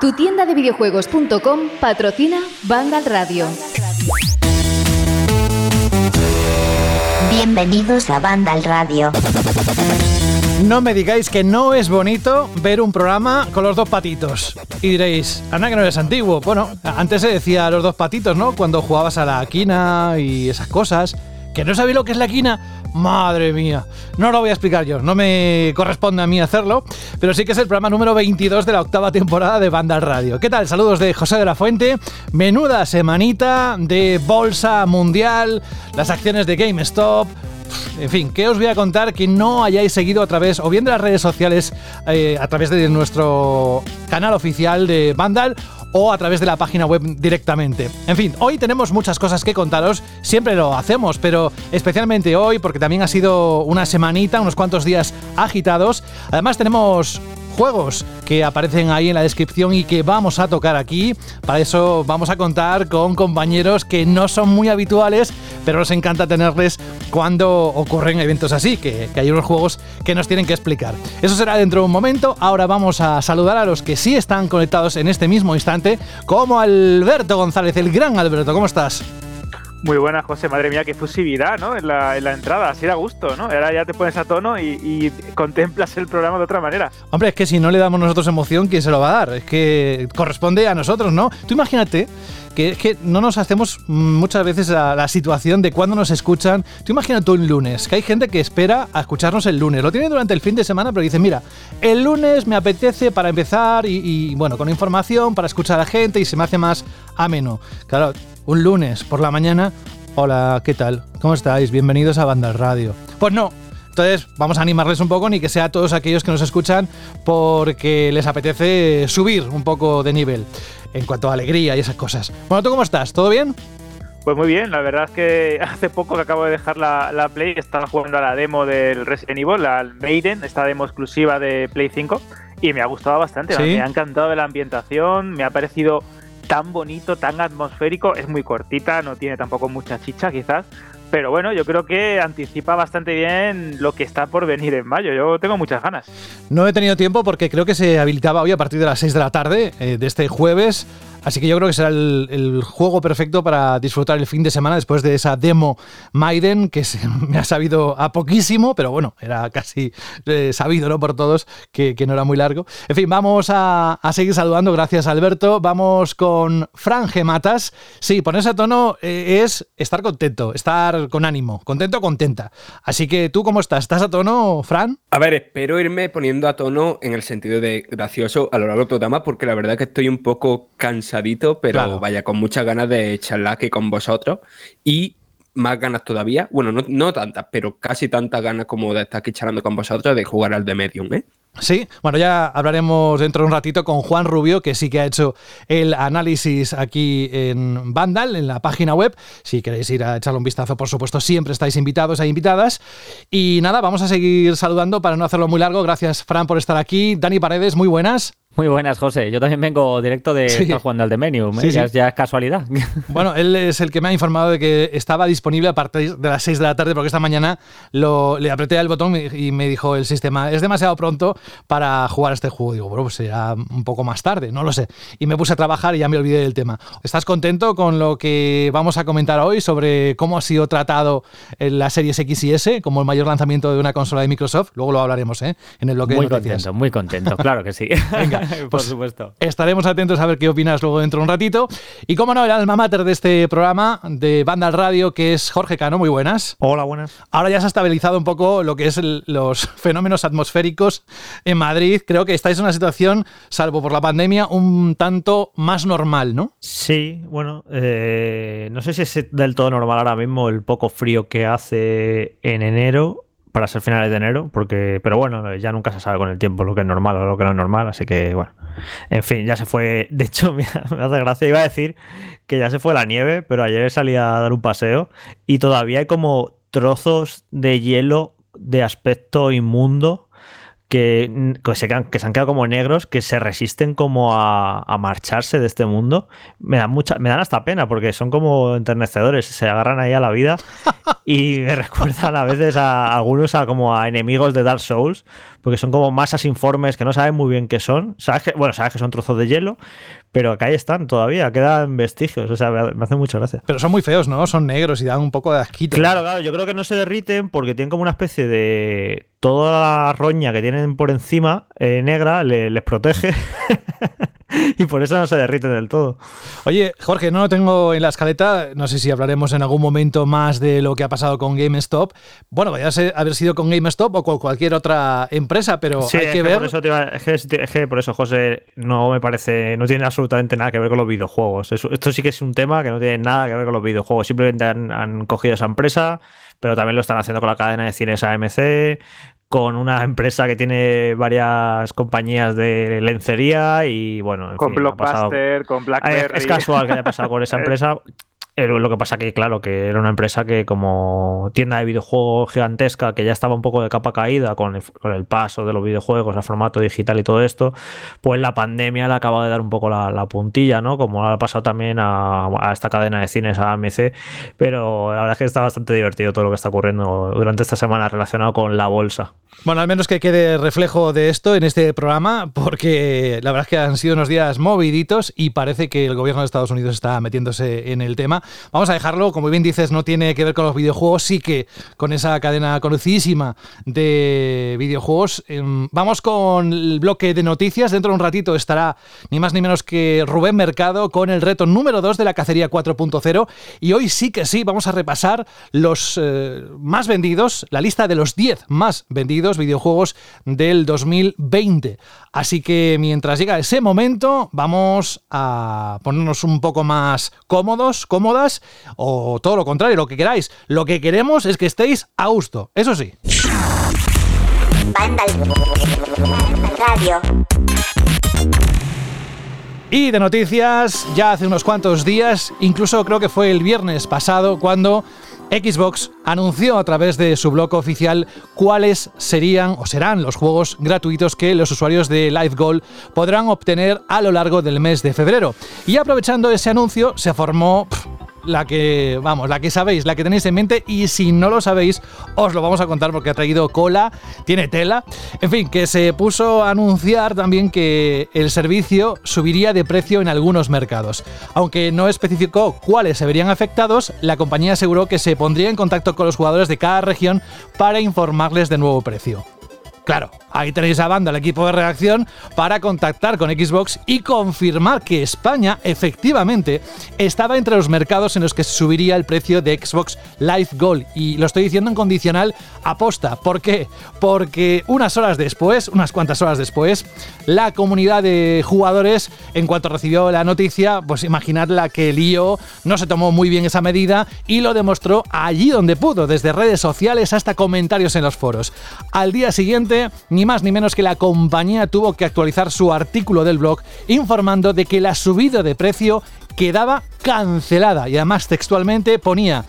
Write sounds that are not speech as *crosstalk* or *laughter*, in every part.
Tu tienda de videojuegos.com patrocina Vandal Radio. Bienvenidos a Vandal Radio. No me digáis que no es bonito ver un programa con los dos patitos. Y diréis, Ana, que no eres antiguo. Bueno, antes se decía los dos patitos, ¿no? Cuando jugabas a la quina y esas cosas. ¿Que no sabéis lo que es la quina? Madre mía, no lo voy a explicar yo, no me corresponde a mí hacerlo, pero sí que es el programa número 22 de la octava temporada de Banda Radio. ¿Qué tal? Saludos de José de la Fuente, menuda semanita de bolsa mundial, las acciones de GameStop, en fin, ¿qué os voy a contar que no hayáis seguido a través o bien de las redes sociales, eh, a través de nuestro canal oficial de Vandal o a través de la página web directamente. En fin, hoy tenemos muchas cosas que contaros, siempre lo hacemos, pero especialmente hoy porque también ha sido una semanita, unos cuantos días agitados. Además tenemos juegos que aparecen ahí en la descripción y que vamos a tocar aquí. Para eso vamos a contar con compañeros que no son muy habituales, pero nos encanta tenerles cuando ocurren eventos así, que, hay unos juegos que nos tienen que explicar. Eso será dentro de un momento. Ahora vamos a saludar a los que sí están conectados en este mismo instante, como Alberto González, el gran Alberto. ¿Cómo estás? Muy buena, José. Madre mía, qué fusividad, ¿no? En la, entrada, así da gusto, ¿no? Ahora ya te pones a tono y, contemplas el programa de otra manera. Hombre, es que si no le damos nosotros emoción, ¿quién se lo va a dar? Es que corresponde a nosotros, ¿no? Tú imagínate que es que no nos hacemos muchas veces la situación de cuando nos escuchan. Tú imagínate un lunes, que hay gente que espera a escucharnos el lunes. Lo tiene durante el fin de semana, pero dice, mira, el lunes me apetece para empezar y, y bueno, con información, para escuchar a la gente y se me hace más ameno. Claro, un lunes por la mañana. Hola, ¿qué tal? ¿Cómo estáis? Bienvenidos a Banda Radio. Pues no. Entonces, vamos a animarles un poco, ni que sea a todos aquellos que nos escuchan porque les apetece subir un poco de nivel en cuanto a alegría y esas cosas. Bueno, ¿tú cómo estás? ¿Todo bien? Pues muy bien, la verdad es que *laughs* hace poco que acabo de dejar la, la, Play, estaba jugando a la demo del Resident Evil, la Maiden, esta demo exclusiva de Play 5, y me ha gustado bastante, me ha encantado la ambientación, me ha parecido tan bonito, tan atmosférico. Es muy cortita, no tiene tampoco mucha chicha quizás. Pero bueno, yo creo que anticipa bastante bien lo que está por venir en mayo. Yo tengo muchas ganas. No he tenido tiempo porque creo que se habilitaba hoy a partir de las 6 de la tarde eh, de este jueves Así que yo creo que será el, juego perfecto para disfrutar el fin de semana después de esa demo Maiden, que se, *laughs* me ha sabido a poquísimo, pero bueno, era casi eh, sabido ¿no? por todos que, no era muy largo. En fin, vamos a, seguir saludando, gracias Alberto. Vamos con Fran Gematas. Sí, ponerse a tono eh, es estar contento, estar con ánimo, contento contenta. Así que tú, ¿cómo estás? ¿Estás a tono, Fran? A ver, espero irme poniendo a tono en el sentido de gracioso a lo largo del programa, porque la verdad que estoy un poco cansado pero vaya, con muchas ganas de charlar aquí con vosotros y más ganas todavía, bueno, no, no tantas, pero casi tantas ganas como de estar aquí charlando con vosotros de jugar al de Medium, ¿eh? Sí, bueno, ya hablaremos dentro de un ratito con Juan Rubio, que sí que ha hecho el análisis aquí en Vandal, en la página web. Si queréis ir a echarle un vistazo, por supuesto, siempre estáis invitados e invitadas. Y nada, vamos a seguir saludando para no hacerlo muy largo. Gracias, Fran, por estar aquí. Dani Paredes, muy buenas. Muy buenas, José. Yo también vengo directo de estar jugando al Demenium. ¿eh? ya, es casualidad. *laughs* Bueno, él es el que me ha informado de que estaba disponible a partir de las 6 de la tarde, porque esta mañana lo, le apreté el botón y me dijo el sistema, es demasiado pronto para jugar este juego. Digo, bueno, pues será un poco más tarde, no lo sé. Y me puse a trabajar y ya me olvidé del tema. ¿Estás contento con lo que vamos a comentar hoy sobre cómo ha sido tratado en la series X y S como el mayor lanzamiento de una consola de Microsoft? Luego lo hablaremos, ¿eh? En el bloque muy contento, muy contento, claro que sí. *laughs* Venga, *laughs* por pues supuesto. Estaremos atentos a ver qué opinas luego dentro de un ratito. Y como no, el alma mater de este programa de Banda al Radio, que es Jorge Cano. Muy buenas. Hola, buenas. Ahora ya se ha estabilizado un poco lo que es los *laughs* fenómenos atmosféricos en Madrid. Creo que estáis en una situación, salvo por la pandemia, un tanto más normal, ¿no? Sí, bueno, eh, no sé si es del todo normal ahora mismo el poco frío que hace en enero para ser finales de enero, porque, pero bueno, ya nunca se sabe con el tiempo lo que es normal o lo que no es normal, así que bueno, en fin, ya se fue, de hecho, *laughs* me hace gracia, iba a decir que ya se fue la nieve, pero ayer salí a dar un paseo y todavía hay como trozos de hielo de aspecto inmundo que, se, que se han quedado como negros, que se resisten como a, marcharse de este mundo. Me dan, mucha, me dan hasta pena porque son como enternecedores, se agarran ahí a la vida *laughs* y me recuerdan a veces a algunos a, como a enemigos de Dark Souls porque son como masas informes que no saben muy bien qué son. Sabes que, bueno, sabes que son trozos de hielo, pero acá ahí están todavía, quedan vestigios. O sea, me hace mucha gracia. Pero son muy feos, ¿no? Son negros y dan un poco de asquito. Claro, claro, yo creo que no se derriten porque tienen como una especie de. Toda la roña que tienen por encima, eh, negra, les protege. *laughs* *laughs* y por eso no se derrite del todo. Oye, Jorge, no lo tengo en la escaleta. No sé si hablaremos en algún momento más de lo que ha pasado con GameStop. Bueno, vaya a haber sido con GameStop o con cualquier otra empresa, pero hay que, ver. Por eso es, que, por eso, José, no me parece. No tiene absolutamente nada que ver con los videojuegos. esto sí que es un tema que no tiene nada que ver con los videojuegos. Simplemente han, han cogido esa empresa pero también lo están haciendo con la cadena de cines AMC, con una empresa que tiene varias compañías de lencería y bueno. con Blockbuster, con BlackBerry. Es casual que haya pasado con esa *laughs* empresa. Eh, lo que pasa que, claro, que era una empresa que como tienda de videojuegos gigantesca, que ya estaba un poco de capa caída con el, paso de los videojuegos a formato digital y todo esto, pues la pandemia le acaba de dar un poco la, puntilla, ¿no? Como ha pasado también a, esta cadena de cines, a AMC, pero la verdad es que está bastante divertido todo lo que está ocurriendo durante esta semana relacionado con la bolsa. Bueno, al menos que quede reflejo de esto en este programa, porque la verdad es que han sido unos días moviditos y parece que el gobierno de Estados Unidos está metiéndose en el tema. Vamos a dejarlo, como bien dices, no tiene que ver con los videojuegos, sí que con esa cadena conocidísima de videojuegos. Em, vamos con el bloque de noticias. Dentro de un ratito estará ni más ni menos que Rubén Mercado con el reto número 2 de la cacería 4.0. Y hoy sí que sí, vamos a repasar los eh, más vendidos, la lista de los 10 más vendidos videojuegos del 2020. Así que mientras llega ese momento, vamos a ponernos un poco más cómodos, cómodas, o todo lo contrario, lo que queráis. Lo que queremos es que estéis a gusto, eso sí. Y de noticias, ya hace unos cuantos días, incluso creo que fue el viernes pasado, cuando Xbox anunció a través de su blog oficial cuáles serían o serán los juegos gratuitos que los usuarios de Live Gold podrán obtener a lo largo del mes de febrero. Y aprovechando ese anuncio se formó la que, vamos, la que sabéis, la que tenéis en mente y si no lo sabéis, os lo vamos a contar porque ha traído cola, tiene tela. En fin, que se puso a anunciar también que el servicio subiría de precio en algunos mercados. Aunque no especificó cuáles se verían afectados, la compañía aseguró que se pondría en contacto con los jugadores de cada región para informarles de nuevo precio. Claro, ahí tenéis a banda el equipo de reacción para contactar con Xbox y confirmar que España efectivamente estaba entre los mercados en los que se subiría el precio de Xbox Live Gold. Y lo estoy diciendo en condicional aposta. ¿Por qué? Porque unas horas después, unas cuantas horas después, la comunidad de jugadores, en cuanto recibió la noticia, pues imaginad la que lío, no se tomó muy bien esa medida y lo demostró allí donde pudo, desde redes sociales hasta comentarios en los foros. Al día siguiente, ni más ni menos que la compañía tuvo que actualizar su artículo del blog informando de que la subida de precio quedaba cancelada y además textualmente ponía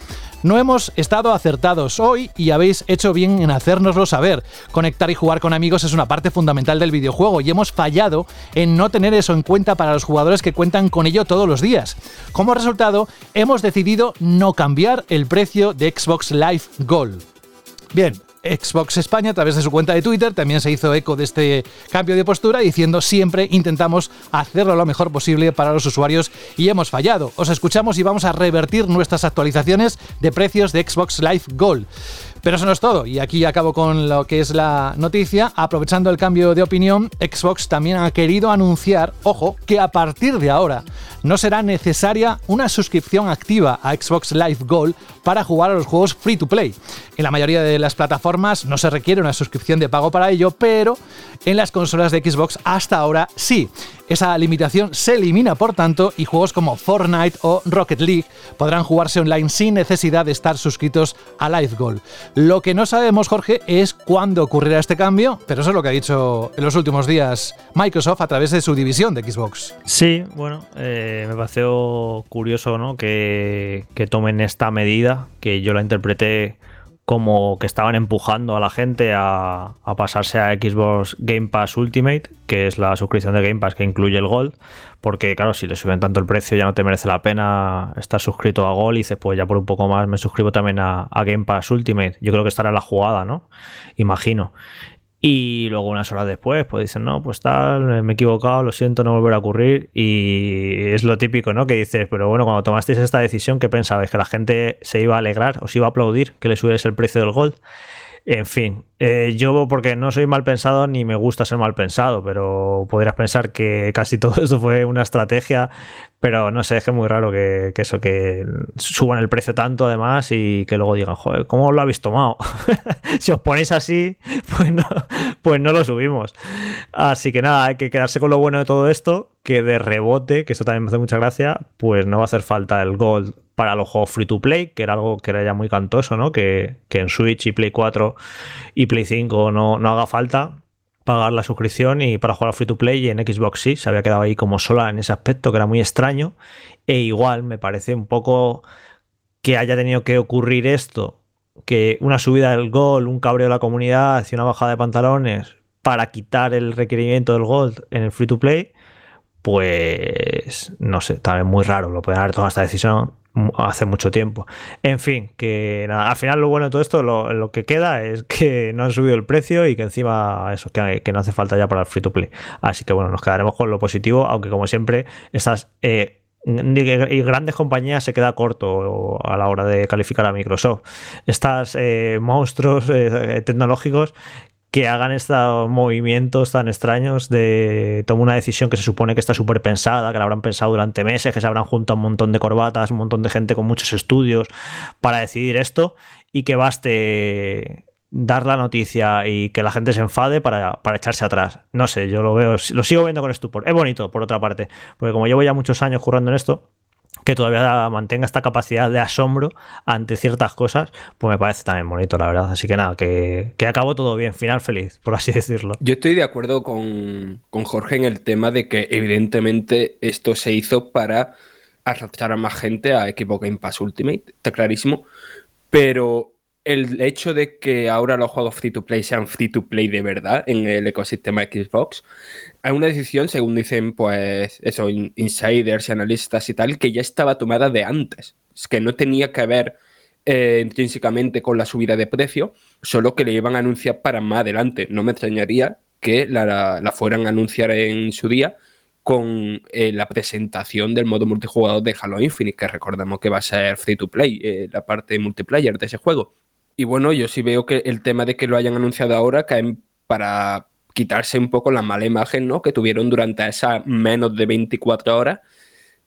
no hemos estado acertados hoy y habéis hecho bien en hacérnoslo saber. Conectar y jugar con amigos es una parte fundamental del videojuego y hemos fallado en no tener eso en cuenta para los jugadores que cuentan con ello todos los días. Como resultado, hemos decidido no cambiar el precio de Xbox Live Gold. Bien, Xbox España, a través de su cuenta de Twitter, también se hizo eco de este cambio de postura diciendo siempre intentamos hacerlo lo mejor posible para los usuarios y hemos fallado. Os escuchamos y vamos a revertir nuestras actualizaciones de precios de Xbox Live Gold. Pero eso no es todo, y aquí acabo con lo que es la noticia. Aprovechando el cambio de opinión, Xbox también ha querido anunciar, ojo, que a partir de ahora no será necesaria una suscripción activa a Xbox Live Gold para jugar a los juegos free to play. En la mayoría de las plataformas no se requiere una suscripción de pago para ello, pero en las consolas de Xbox hasta ahora sí. Esa limitación se elimina, por tanto, y juegos como Fortnite o Rocket League podrán jugarse online sin necesidad de estar suscritos a Live Gold. Lo que no sabemos, Jorge, es cuándo ocurrirá este cambio, pero eso es lo que ha dicho en los últimos días Microsoft a través de su división de Xbox. Sí, bueno, eh, me pareció curioso ¿no? que, que tomen esta medida, que yo la interpreté como que estaban empujando a la gente a, pasarse a Xbox Game Pass Ultimate, que es la suscripción de Game Pass que incluye el Gold, porque claro, si le suben tanto el precio ya no te merece la pena estar suscrito a Gold y dices, pues ya por un poco más me suscribo también a, Game Pass Ultimate. Yo creo que estará la jugada, ¿no? Imagino. Y luego unas horas después, pues dicen, no, pues tal, me he equivocado, lo siento, no volverá a ocurrir. Y es lo típico, ¿no? Que dices, pero bueno, cuando tomasteis esta decisión, ¿qué pensabais? ¿Que la gente se iba a alegrar, os iba a aplaudir que le subierais el precio del Gold? En fin, eh, yo porque no soy mal pensado ni me gusta ser mal pensado, pero podrías pensar que casi *laughs* todo esto fue una estrategia, pero no sé, es que es muy raro que, eso, que suban el precio tanto además y que luego digan, joder, ¿cómo lo habéis tomado? *laughs* si os ponéis así, pues no, pues no lo subimos. Así que nada, hay que quedarse con lo bueno de todo esto, que de rebote, que eso también me hace mucha gracia, pues no va a hacer falta el Gold para los juegos free to play, que era algo que era ya muy cantoso, ¿no? Que, en Switch y Play 4 y Play 5 no, no haga falta pagar la suscripción y para jugar free to play y en Xbox sí, se había quedado ahí como sola en ese aspecto que era muy extraño e igual me parece un poco que haya tenido que ocurrir esto, que una subida del gol, un cabreo de la comunidad y una bajada de pantalones para quitar el requerimiento del gold en el free to play, pues no sé, también muy raro, lo pueden haber tomado esta decisión hace mucho tiempo. En fin, que nada, al final lo bueno de todo esto, lo, que queda es *laughs* que no han subido el precio y que encima eso, que, no hace falta ya para el free to play. Así que bueno, nos quedaremos con lo positivo, aunque como siempre, estas eh, grandes compañías se queda corto a la hora de calificar a Microsoft. Estas eh, monstruos eh, tecnológicos que hagan estos movimientos tan extraños de tomar una decisión que se supone que está súper pensada, que la habrán pensado durante meses, que se habrán juntado un montón de corbatas, un montón de gente con muchos estudios para decidir esto y que baste dar la noticia y que la gente se enfade para, para, echarse atrás. No sé, yo lo veo, lo sigo viendo con estupor. Es bonito, por otra parte, porque como llevo ya muchos años currando en esto, que todavía mantenga esta capacidad de asombro ante ciertas cosas, pues me parece también bonito, la verdad. Así que nada, que, que acabó todo bien, final feliz, por así *laughs* decirlo. Yo estoy de acuerdo con, Jorge en el tema de que evidentemente esto se hizo para arrastrar a más gente a Equipo Game Pass Ultimate, está clarísimo, pero el hecho de que ahora los juegos free to play sean free to play de verdad en el ecosistema Xbox, hay una decisión, según dicen, pues, eso, insiders y analistas y tal, que ya estaba tomada de antes. Es que no tenía que ver eh, intrínsecamente con la subida de precio, solo que le iban a anunciar para más adelante. No me extrañaría que la, fueran a anunciar en su día con eh, la presentación del modo multijugador de Halo Infinite, que recordamos que va a ser free to play, eh, la parte multiplayer de ese juego. Y bueno, yo sí veo que el tema de que lo hayan anunciado ahora cae para quitarse un poco la mala imagen ¿no? que tuvieron durante esas menos de 24 horas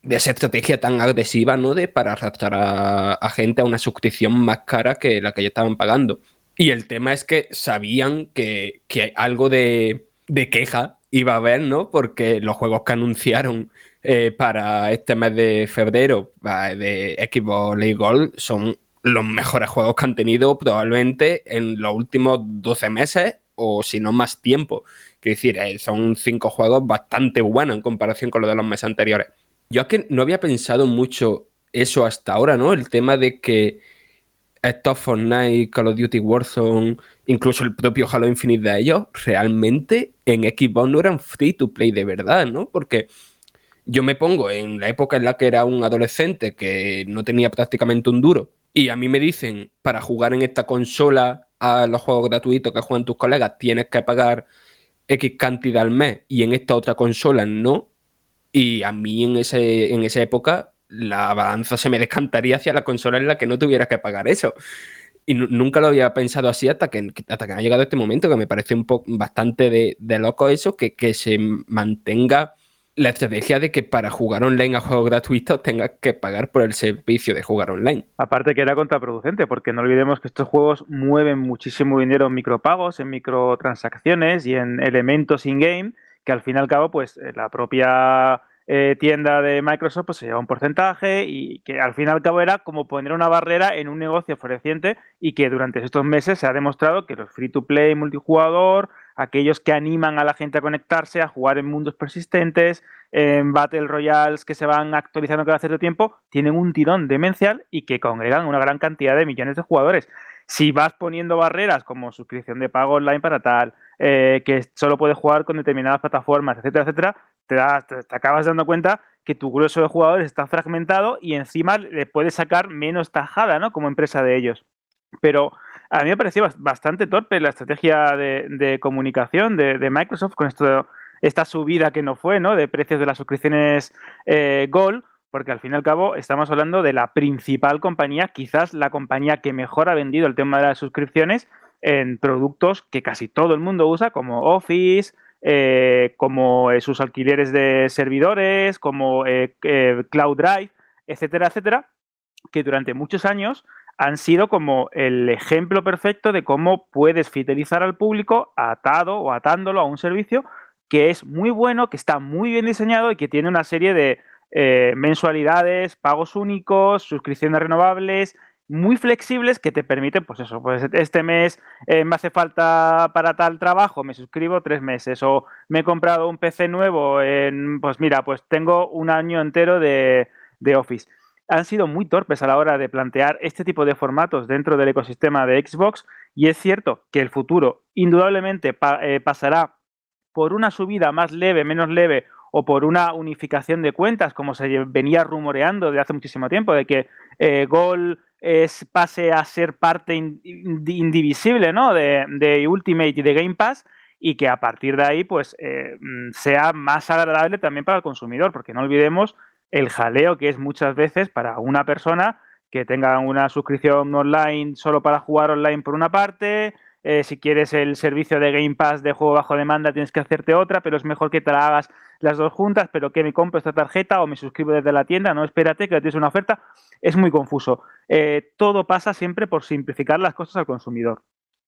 de esa estrategia tan agresiva ¿no? de para arrastrar a, gente a una suscripción más cara que la que ya estaban pagando. Y el tema es que sabían que, que algo de, de, queja iba a haber, ¿no? Porque los juegos que anunciaron eh, para este mes de febrero de Xbox League Gold son los mejores juegos que han tenido probablemente en los últimos 12 meses o si no más tiempo. Quiero decir, eh, son cinco juegos bastante buenos en comparación con los de los meses anteriores. Yo es que no había pensado mucho eso hasta ahora, ¿no? El tema de que estos Fortnite, Call of Duty Warzone, incluso el propio Halo Infinite de ellos, realmente en Xbox no eran free to play de verdad, ¿no? Porque yo me pongo en la época en la que era un adolescente que no tenía prácticamente un duro y a mí me dicen, para jugar en esta consola a los juegos gratuitos que juegan tus colegas, tienes que pagar X cantidad al mes y en esta otra consola no. Y a mí en, ese, en esa época la balanza se me descantaría hacia la consola en la que no tuviera que pagar eso. Y nunca lo había pensado así hasta que, hasta que ha llegado este momento, que me parece un poco bastante de, de loco eso, que, que se mantenga la estrategia de que para jugar online a juegos gratuitos tengas que pagar por el servicio de jugar online. Aparte que era contraproducente, porque no olvidemos que estos juegos mueven muchísimo dinero en micropagos, en microtransacciones y en elementos in-game, que al fin y al cabo, pues eh, la propia eh, tienda de Microsoft pues, se lleva un porcentaje y que al fin y al cabo era como poner una barrera en un negocio floreciente y que durante estos meses se ha demostrado que los free to play multijugador, aquellos que animan a la gente a conectarse, a jugar en mundos persistentes, en Battle Royales que se van actualizando cada cierto tiempo, tienen un tirón demencial y que congregan una gran cantidad de millones de jugadores. Si vas poniendo barreras como suscripción de pago online para tal, eh, que solo puedes jugar con determinadas plataformas, etcétera, etcétera, te, te, acabas dando cuenta que tu grueso de jugadores está fragmentado y encima le puedes sacar menos tajada, ¿no? Como empresa de ellos. Pero A mí me pareció bastante torpe la estrategia de, comunicación de, Microsoft con esto, esta subida que no fue, ¿no? De precios de las suscripciones eh, Gold, porque al fin y al cabo estamos hablando de la principal compañía, quizás la compañía que mejor ha vendido el tema de las suscripciones en productos que casi todo el mundo usa, como Office, eh, como eh, sus alquileres de servidores, como Cloud Drive, etcétera, etcétera, que durante muchos años han sido como el ejemplo perfecto de cómo puedes fidelizar al público atado o atándolo a un servicio que es muy bueno, que está muy bien diseñado y que tiene una serie de eh, mensualidades, pagos únicos, suscripciones renovables, muy flexibles que te permiten, pues eso, pues este mes eh, me hace falta para tal trabajo, me suscribo tres meses o me he comprado un PC nuevo, en, pues mira, pues tengo un año entero de, de Office han sido muy torpes a la hora de plantear este tipo de formatos dentro del ecosistema de Xbox y es cierto que el futuro indudablemente eh, pasará por una subida más leve, menos leve o por una unificación de cuentas, como se venía rumoreando de hace muchísimo tiempo, de que eh, Gol es, pase a ser parte indivisible ¿no? de, Ultimate y de Game Pass y que a partir de ahí pues eh, mm, sea más agradable también para el consumidor, porque no olvidemos el jaleo que es muchas veces para una persona que tenga una suscripción online solo para jugar online por una parte, eh, si quieres el servicio de Game Pass de juego bajo demanda tienes que hacerte otra, pero es mejor que te la hagas las dos juntas, pero que me compro esta tarjeta o me suscribo desde la tienda, no espérate que tienes una oferta, es muy confuso. Eh, todo pasa siempre por simplificar las cosas al consumidor.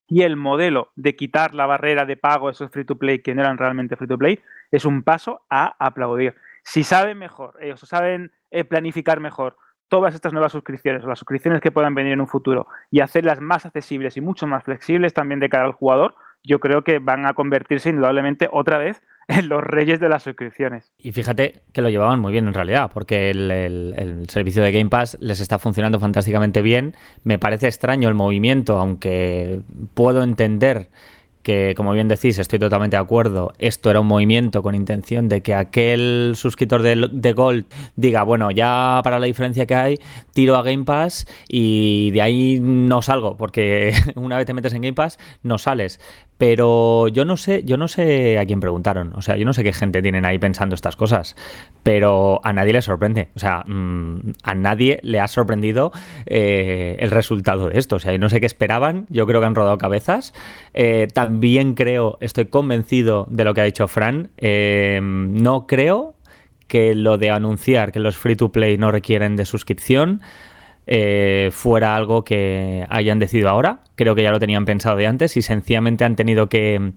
Y el modelo de quitar la barrera de pago esos free to play que no eran realmente free to play es un paso a aplaudir. Si saben mejor, ellos saben eh, planificar mejor todas estas nuevas suscripciones o las suscripciones que puedan venir en un futuro y hacerlas más accesibles y mucho más flexibles también de cara al jugador, yo creo que van a convertirse indudablemente otra vez *laughs* en los reyes de las suscripciones. Y fíjate que lo llevaban muy bien en realidad, porque el, el, servicio de Game Pass les está funcionando fantásticamente bien. Me parece extraño el movimiento, aunque puedo entender que como bien decís, estoy totalmente de acuerdo, esto era un movimiento con intención de que aquel suscriptor de, Gold diga, bueno, ya para la diferencia que hay, tiro a Game Pass y de ahí no salgo, porque *laughs* una vez te metes en Game Pass, no sales. Pero yo no sé, yo no sé a quién preguntaron. O sea, yo no sé qué gente tienen ahí pensando estas cosas. Pero a nadie le sorprende. O sea, mm, a nadie le ha sorprendido eh, el resultado de esto. O sea, yo no sé qué esperaban. Yo creo que han rodado cabezas. Eh, también creo, estoy convencido de lo que ha dicho Fran. Eh, no creo que lo de anunciar que los free to play no requieren de suscripción eh, fuera algo que hayan decidido ahora. Creo que ya lo tenían pensado de antes y sencillamente han tenido que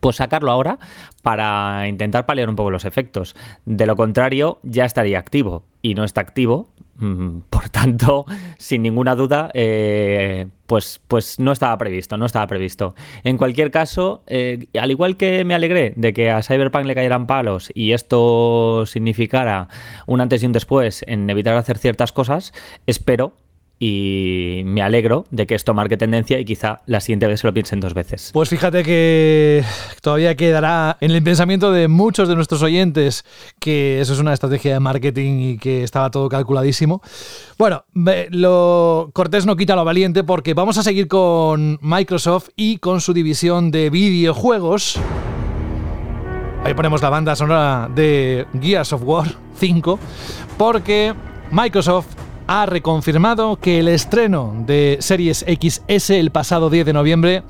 pues sacarlo ahora para intentar paliar un poco los efectos. De lo contrario, ya estaría activo y no está activo. Por tanto, sin ninguna duda, eh, pues, pues no estaba previsto, no estaba previsto. En cualquier caso, eh, al igual que me alegré de que a Cyberpunk le cayeran palos y esto significara un antes y un después en evitar hacer ciertas cosas, espero y me alegro de que esto marque tendencia y quizá la siguiente vez se lo piensen dos veces. Pues fíjate que todavía quedará en el pensamiento de muchos de nuestros oyentes que eso es una estrategia de marketing y que estaba todo calculadísimo. Bueno, lo cortés no quita lo valiente porque vamos a seguir con Microsoft y con su división de videojuegos. Ahí ponemos la banda sonora de Gears of War 5 porque Microsoft ha reconfirmado que el estreno de Series XS el pasado 10 de noviembre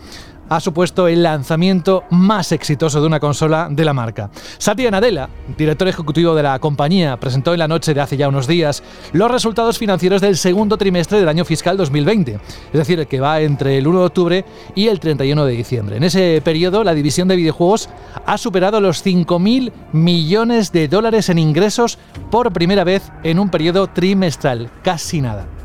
ha supuesto el lanzamiento más exitoso de una consola de la marca. Satya Nadella, director ejecutivo de la compañía, presentó en la noche de hace ya unos días los resultados financieros del segundo trimestre del año fiscal 2020, es decir, el que va entre el 1 de octubre y el 31 de diciembre. En ese periodo, la división de videojuegos ha superado los 5.000 millones de dólares en ingresos por primera vez en un periodo trimestral, casi nada.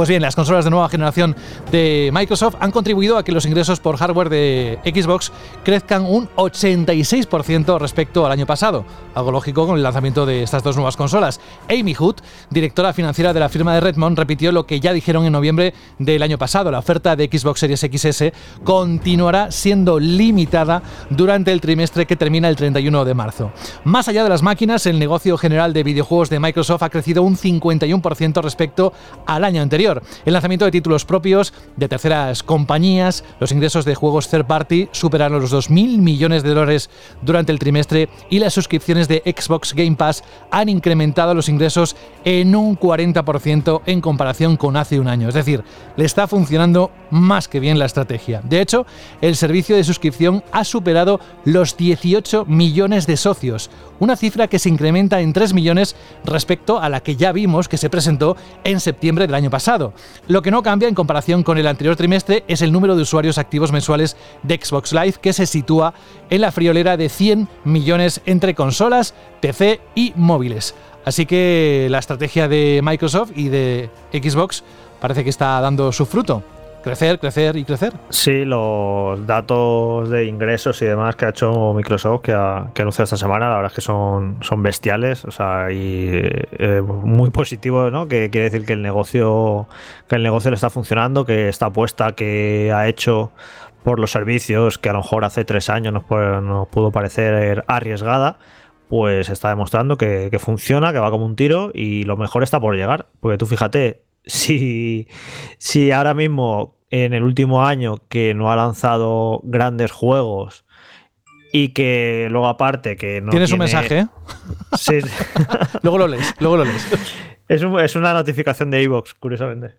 Pues bien, las consolas de nueva generación de Microsoft han contribuido a que los ingresos por hardware de Xbox crezcan un 86% respecto al año pasado, algo lógico con el lanzamiento de estas dos nuevas consolas. Amy Hood, directora financiera de la firma de Redmond, repitió lo que ya dijeron en noviembre del año pasado. La oferta de Xbox Series XS continuará siendo limitada durante el trimestre que termina el 31 de marzo. Más allá de las máquinas, el negocio general de videojuegos de Microsoft ha crecido un 51% respecto al año anterior El lanzamiento de títulos propios de terceras compañías, los ingresos de juegos third party superaron los 2.000 millones de dólares durante el trimestre y las suscripciones de Xbox Game Pass han incrementado los ingresos en un 40% en comparación con hace un año. Es decir, le está funcionando más que bien la estrategia. De hecho, el servicio de suscripción ha superado los 18 millones de socios, una cifra que se incrementa en 3 millones respecto a la que ya vimos que se presentó en septiembre del año pasado. Lo que no cambia en comparación con el anterior trimestre es el número de usuarios activos mensuales de Xbox Live, que se sitúa en la friolera de 100 millones entre consolas, PC y móviles. Así que la estrategia de Microsoft y de Xbox parece que está dando su fruto. Crecer, crecer y crecer. Sí, los datos de ingresos y demás que ha hecho Microsoft, que ha, que anunciado esta semana, la verdad es que son, son bestiales, o sea, y eh, muy positivo, ¿no? Que quiere decir que el negocio, que el negocio le está funcionando, que esta apuesta que ha hecho por los servicios, que a lo mejor hace tres años nos, nos pudo parecer arriesgada, pues está demostrando que funciona, que va como un tiro y lo mejor está por llegar. Porque tú fíjate, si, si ahora mismo en el último año que no ha lanzado grandes juegos y que luego aparte que no tienes un mensaje ¿eh? *laughs* sí. *laughs* luego lo lees luego lo lees es, es una notificación de Evox curiosamente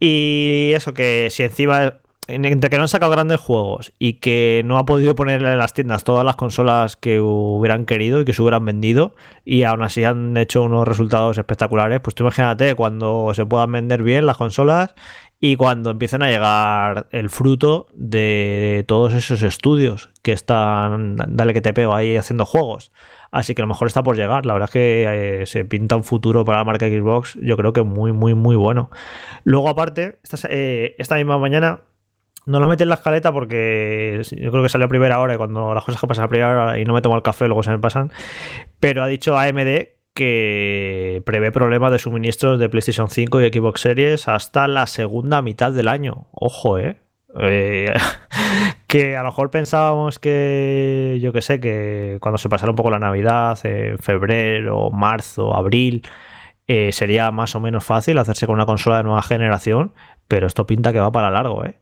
y eso que si encima entre que no han sacado grandes juegos y que no ha podido ponerle en las tiendas todas las consolas que hubieran querido y que se hubieran vendido y aún así han hecho unos resultados espectaculares, pues tú imagínate cuando se puedan vender bien las consolas y cuando empiecen a llegar el fruto de todos esos estudios que están, dale que te pego ahí haciendo juegos. Así que a lo mejor está por llegar. La verdad es que eh, se pinta un futuro para la marca Xbox, yo creo que muy, muy, muy bueno. Luego, aparte, esta, eh, esta misma mañana no lo metí en la escaleta porque yo creo que salió a primera hora y cuando las cosas que pasan a primera hora y no me tomo el café luego se me pasan. Pero ha dicho AMD que prevé problemas de suministros de PlayStation 5 y Xbox Series hasta la segunda mitad del año. Ojo, ¿eh? eh *laughs* que a lo mejor pensábamos que, yo que sé, que cuando se pasara un poco la Navidad, en febrero, marzo, abril, eh, sería más o menos fácil hacerse con una consola de nueva generación, pero esto pinta que va para largo, ¿eh?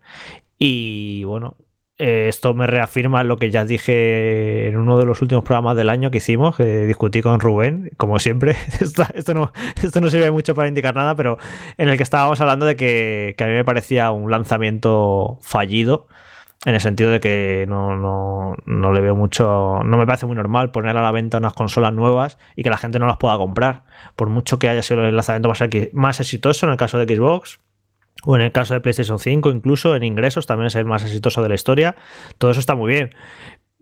Y bueno, eh, esto me reafirma lo que ya dije en uno de los últimos programas del año que hicimos, que discutí con Rubén, como siempre. *laughs* esto, no, esto no sirve mucho para indicar nada, pero en el que estábamos hablando de que, a mí me parecía un lanzamiento fallido en el sentido de que no, no, no, le veo mucho, no me parece muy normal poner a la venta unas consolas nuevas y que la gente no las pueda comprar, por mucho que haya sido el lanzamiento más, más exitoso en el caso de Xbox, o en el caso de PlayStation 5, incluso en ingresos, también es el más exitoso de la historia. Todo eso está muy bien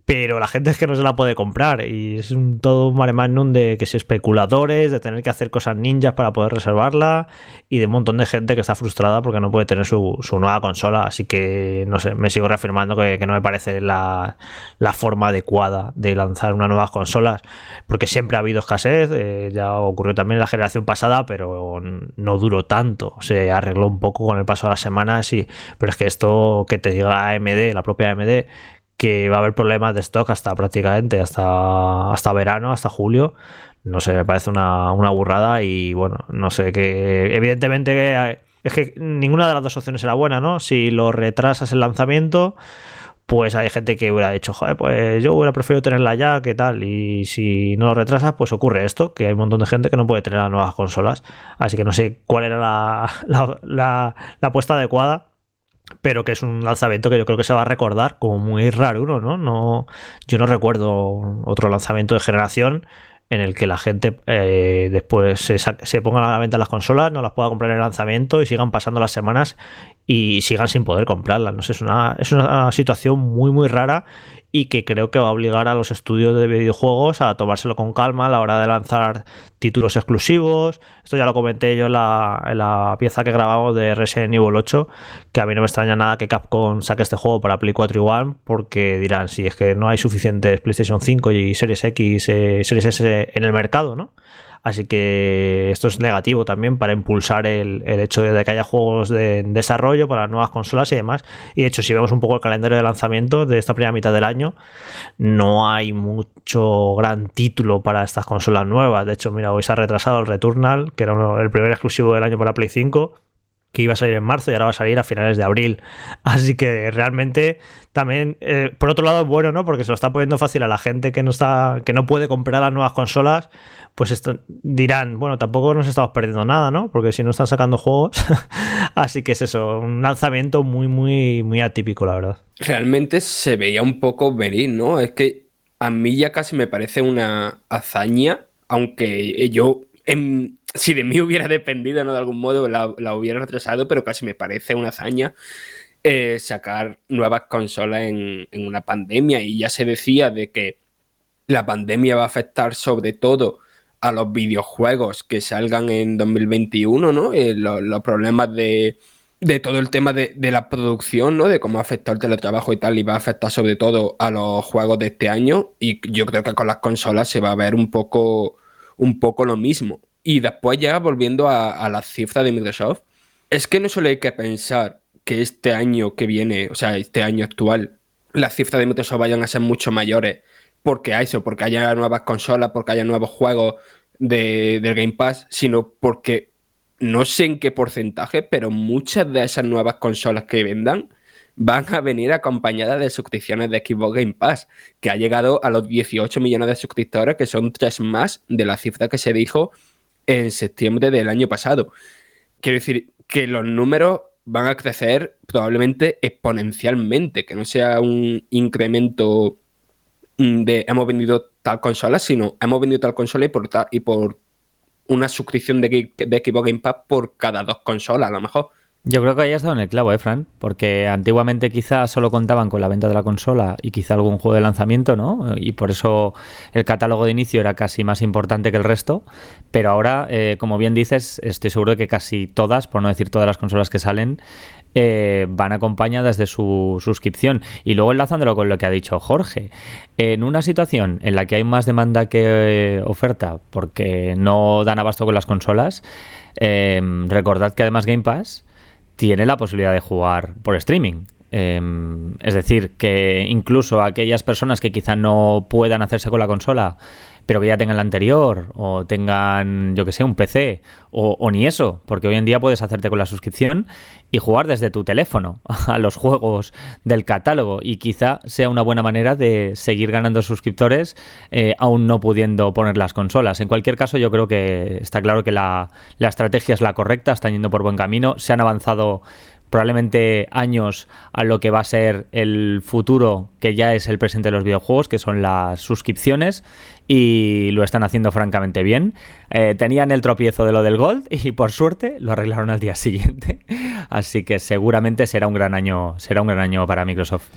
pero la gente es que no se la puede comprar y es un, todo un mare magnum de que si especuladores, de tener que hacer cosas ninjas para poder reservarla y de un montón de gente que está frustrada porque no puede tener su, nueva consola. Así que, no sé, me sigo reafirmando que, no me parece la, forma adecuada de lanzar unas nuevas consolas porque siempre ha habido escasez, eh, ya ocurrió también en la generación pasada, pero no duró tanto, se arregló un poco con el paso de las semanas, y, pero es que esto que te diga AMD, la propia AMD, que va a haber problemas de stock hasta prácticamente hasta, hasta verano, hasta julio. No sé, me parece una, burrada y bueno, no sé, que evidentemente es que ninguna de las dos opciones era buena, ¿no? Si lo retrasas el lanzamiento, pues hay gente que hubiera dicho, joder, pues yo hubiera preferido tenerla ya, ¿qué tal? Y si no lo retrasas, pues ocurre esto, que hay un montón de gente que no puede tener las nuevas consolas. Así que no sé cuál era la, *laughs* la apuesta adecuada pero que es un lanzamiento que yo creo que se va a recordar como muy raro, ¿no? no yo no recuerdo otro lanzamiento de generación en el que la gente eh, después se, se ponga a la venta las consolas, no las pueda comprar en el lanzamiento y sigan pasando las semanas y sigan sin poder comprarlas. No sé, es una, es una situación muy, muy rara y que creo que va a obligar a los estudios de videojuegos a tomárselo con calma a la hora de lanzar títulos exclusivos. Esto ya lo comenté yo en la, pieza que grabamos de Resident Evil 8, que a mí no me extraña nada que Capcom saque este juego para Play 4 y One, porque dirán, si es que no hay suficientes PlayStation 5 y Series X, eh, Series S en el mercado, ¿no? Así que esto es negativo también para impulsar el, hecho de que haya juegos de, desarrollo para nuevas consolas y demás. Y de hecho, si vemos un poco el calendario de lanzamiento de esta primera mitad del año, no hay mucho gran título para estas consolas nuevas. De hecho, mira, hoy se ha retrasado el Returnal, que era el primer exclusivo del año para Play 5 que iba a salir en marzo y ahora va a salir a finales de abril. Así que realmente también, eh, por otro lado, es bueno, ¿no? Porque se lo está poniendo fácil a la gente que no está, que no puede comprar las nuevas consolas. Pues esto, dirán, bueno, tampoco nos estamos perdiendo nada, ¿no? Porque si no están sacando juegos. *laughs* Así que es eso, un lanzamiento muy, muy, muy atípico, la verdad. Realmente se veía un poco venir, ¿no? Es que a mí ya casi me parece una hazaña, aunque yo en, si de mí *laughs* hubiera dependido, ¿no? De algún modo la, hubiera retrasado, pero casi me parece una hazaña eh, sacar nuevas consolas en, una pandemia. Y ya se decía de que la pandemia va a afectar sobre todo a los videojuegos que salgan en 2021, ¿no? Eh, los, problemas de, todo el tema de, la producción, ¿no? De cómo afectó el teletrabajo y tal, y va a afectar sobre todo a los juegos de este año. Y yo creo que con las consolas se va a ver un poco, un poco lo mismo. Y después ya volviendo a, a las cifras de Microsoft, es que no solo hay que pensar que este año que viene, o sea, este año actual, las cifras de Microsoft vayan a ser mucho mayores porque hay eso, porque haya nuevas consolas, porque haya nuevos juegos de, del Game Pass, sino porque no sé en qué porcentaje, pero muchas de esas nuevas consolas que vendan van a venir acompañadas de suscripciones de Xbox Game Pass, que ha llegado a los 18 millones de suscriptores, que son tres más de la cifra que se dijo en septiembre del año pasado. Quiero decir que los números van a crecer probablemente exponencialmente, que no sea un incremento mm, de hemos vendido tal consola, sino hemos vendido tal consola y por, y por una suscripción de, de Xbox Game Pass por cada dos consolas, a lo mejor. Yo creo que ahí has dado en el clavo, ¿eh, Fran? Porque antiguamente quizás solo contaban con la venta de la consola y quizá algún juego de lanzamiento, ¿no? Y por eso el catálogo de inicio era casi más importante que el resto. Pero ahora, eh, como bien dices, estoy seguro de que casi todas, por no decir todas las consolas que salen, eh, van acompañadas de su suscripción. Y luego enlazándolo con lo que ha dicho Jorge, en una situación en la que hay más demanda que eh, oferta porque no dan abasto con las consolas, recordad que además Game Pass tiene la posibilidad de jugar por streaming. Em, es decir, que incluso aquellas personas que quizá no puedan hacerse con la consola, pero que ya tengan la anterior, o tengan, yo que sé, un PC, o, ni eso, porque hoy en día puedes hacerte con la suscripción y jugar desde tu teléfono *laughs* a los juegos del catálogo, y quizá sea una buena manera de seguir ganando suscriptores, eh, aún no pudiendo poner las consolas. En cualquier caso, yo creo que está claro que la, la estrategia es la correcta, están yendo por buen camino, se han avanzado probablemente años a lo que va a ser el futuro que ya es el presente de los videojuegos, que son las suscripciones, y lo están haciendo francamente bien. Eh, tenían el tropiezo de lo del Gold *laughs* y por suerte lo arreglaron al día siguiente. *laughs* Así que seguramente será un gran año, será un gran año para Microsoft.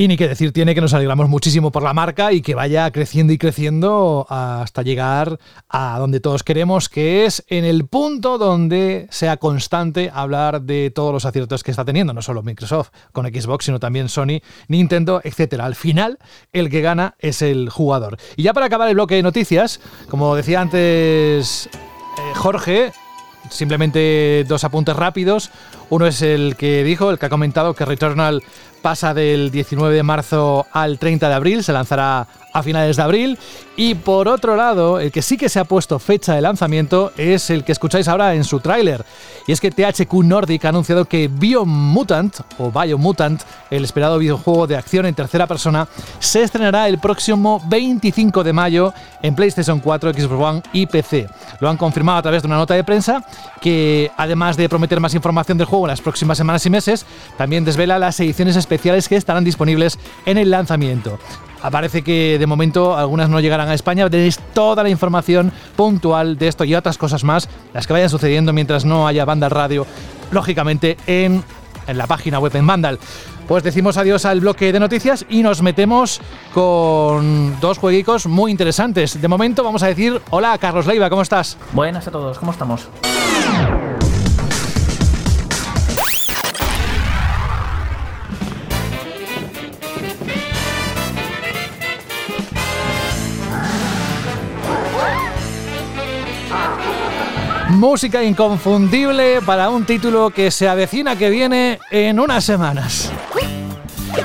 Y ni que decir tiene que nos alegramos muchísimo por la marca y que vaya creciendo y creciendo hasta llegar a donde todos queremos, que es en el punto donde sea constante hablar de todos los aciertos que está teniendo, no solo Microsoft con Xbox, sino también Sony, Nintendo, etcétera. Al final, el que gana es el jugador. Y ya para acabar el bloque de noticias, como decía antes eh, Jorge, simplemente dos apuntes rápidos. Uno es el que dijo, el que ha comentado que Returnal pasa del 19 de marzo al 30 de abril, se lanzará a finales de abril. Y por otro lado, el que sí que se ha puesto fecha de lanzamiento es el que escucháis ahora en su tráiler. Y es que THQ Nordic ha anunciado que Biomutant, o Biomutant, el esperado videojuego de acción en tercera persona, se estrenará el próximo 25 de mayo en PlayStation 4, Xbox One y PC. Lo han confirmado a través de una nota de prensa que, además de prometer más información del juego en las próximas semanas y meses, también desvela las ediciones especiales que estarán disponibles en el lanzamiento. Aparece que de momento algunas no llegarán a España. Tenéis toda la información puntual de esto y otras cosas más, las que vayan sucediendo mientras no haya banda radio, lógicamente en, en la página web en Vandal. Pues decimos adiós al bloque de noticias y nos metemos con dos jueguicos muy interesantes. De momento vamos a decir hola Carlos Leiva, ¿cómo estás? Buenas a todos, ¿cómo estamos? Música inconfundible para un título que se avecina que viene en unas semanas.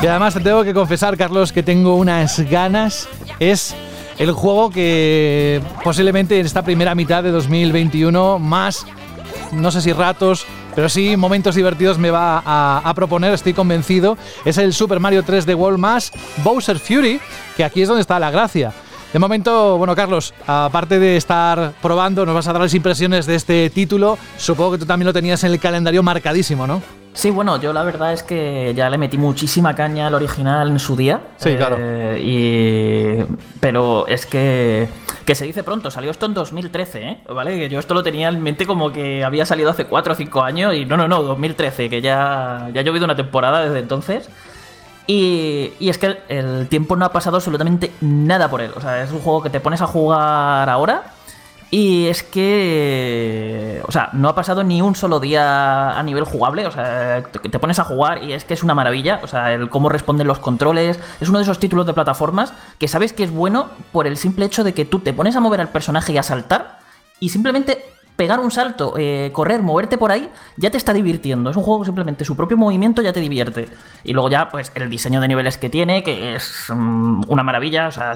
Y además te tengo que confesar, Carlos, que tengo unas ganas. Es el juego que posiblemente en esta primera mitad de 2021 más, no sé si ratos, pero sí momentos divertidos me va a, proponer, estoy convencido. Es el Super Mario 3 de World Mass Bowser Fury, que aquí es donde está la gracia. De momento, bueno, Carlos, aparte de estar probando, nos vas a dar las impresiones de este título. Supongo que tú también lo tenías en el calendario marcadísimo, ¿no? Sí, bueno, yo la verdad es que ya le metí muchísima caña al original en su día. Sí, claro. Eh, y... Pero es que, que se dice pronto, salió esto en 2013, ¿eh? ¿Vale? Que yo esto lo tenía en mente como que había salido hace 4 o 5 años y no, no, no, 2013, que ya, ya ha llovido una temporada desde entonces. Y, y, es que el tiempo no ha pasado absolutamente nada por él. O sea, es un juego que te pones a jugar ahora y es que, o sea, no ha pasado ni un solo día a nivel jugable. O sea, te, pones a jugar y es que es una maravilla. O sea, el cómo responden los controles. Es uno de esos títulos de plataformas que sabes que es bueno por el simple hecho de que tú te pones a mover al personaje y a saltar y simplemente pegar un salto, eh, correr, moverte por ahí, ya te está divirtiendo. Es un juego que simplemente su propio movimiento ya te divierte. Y luego ya, pues, el diseño de niveles que tiene, que es mm, una maravilla, o sea,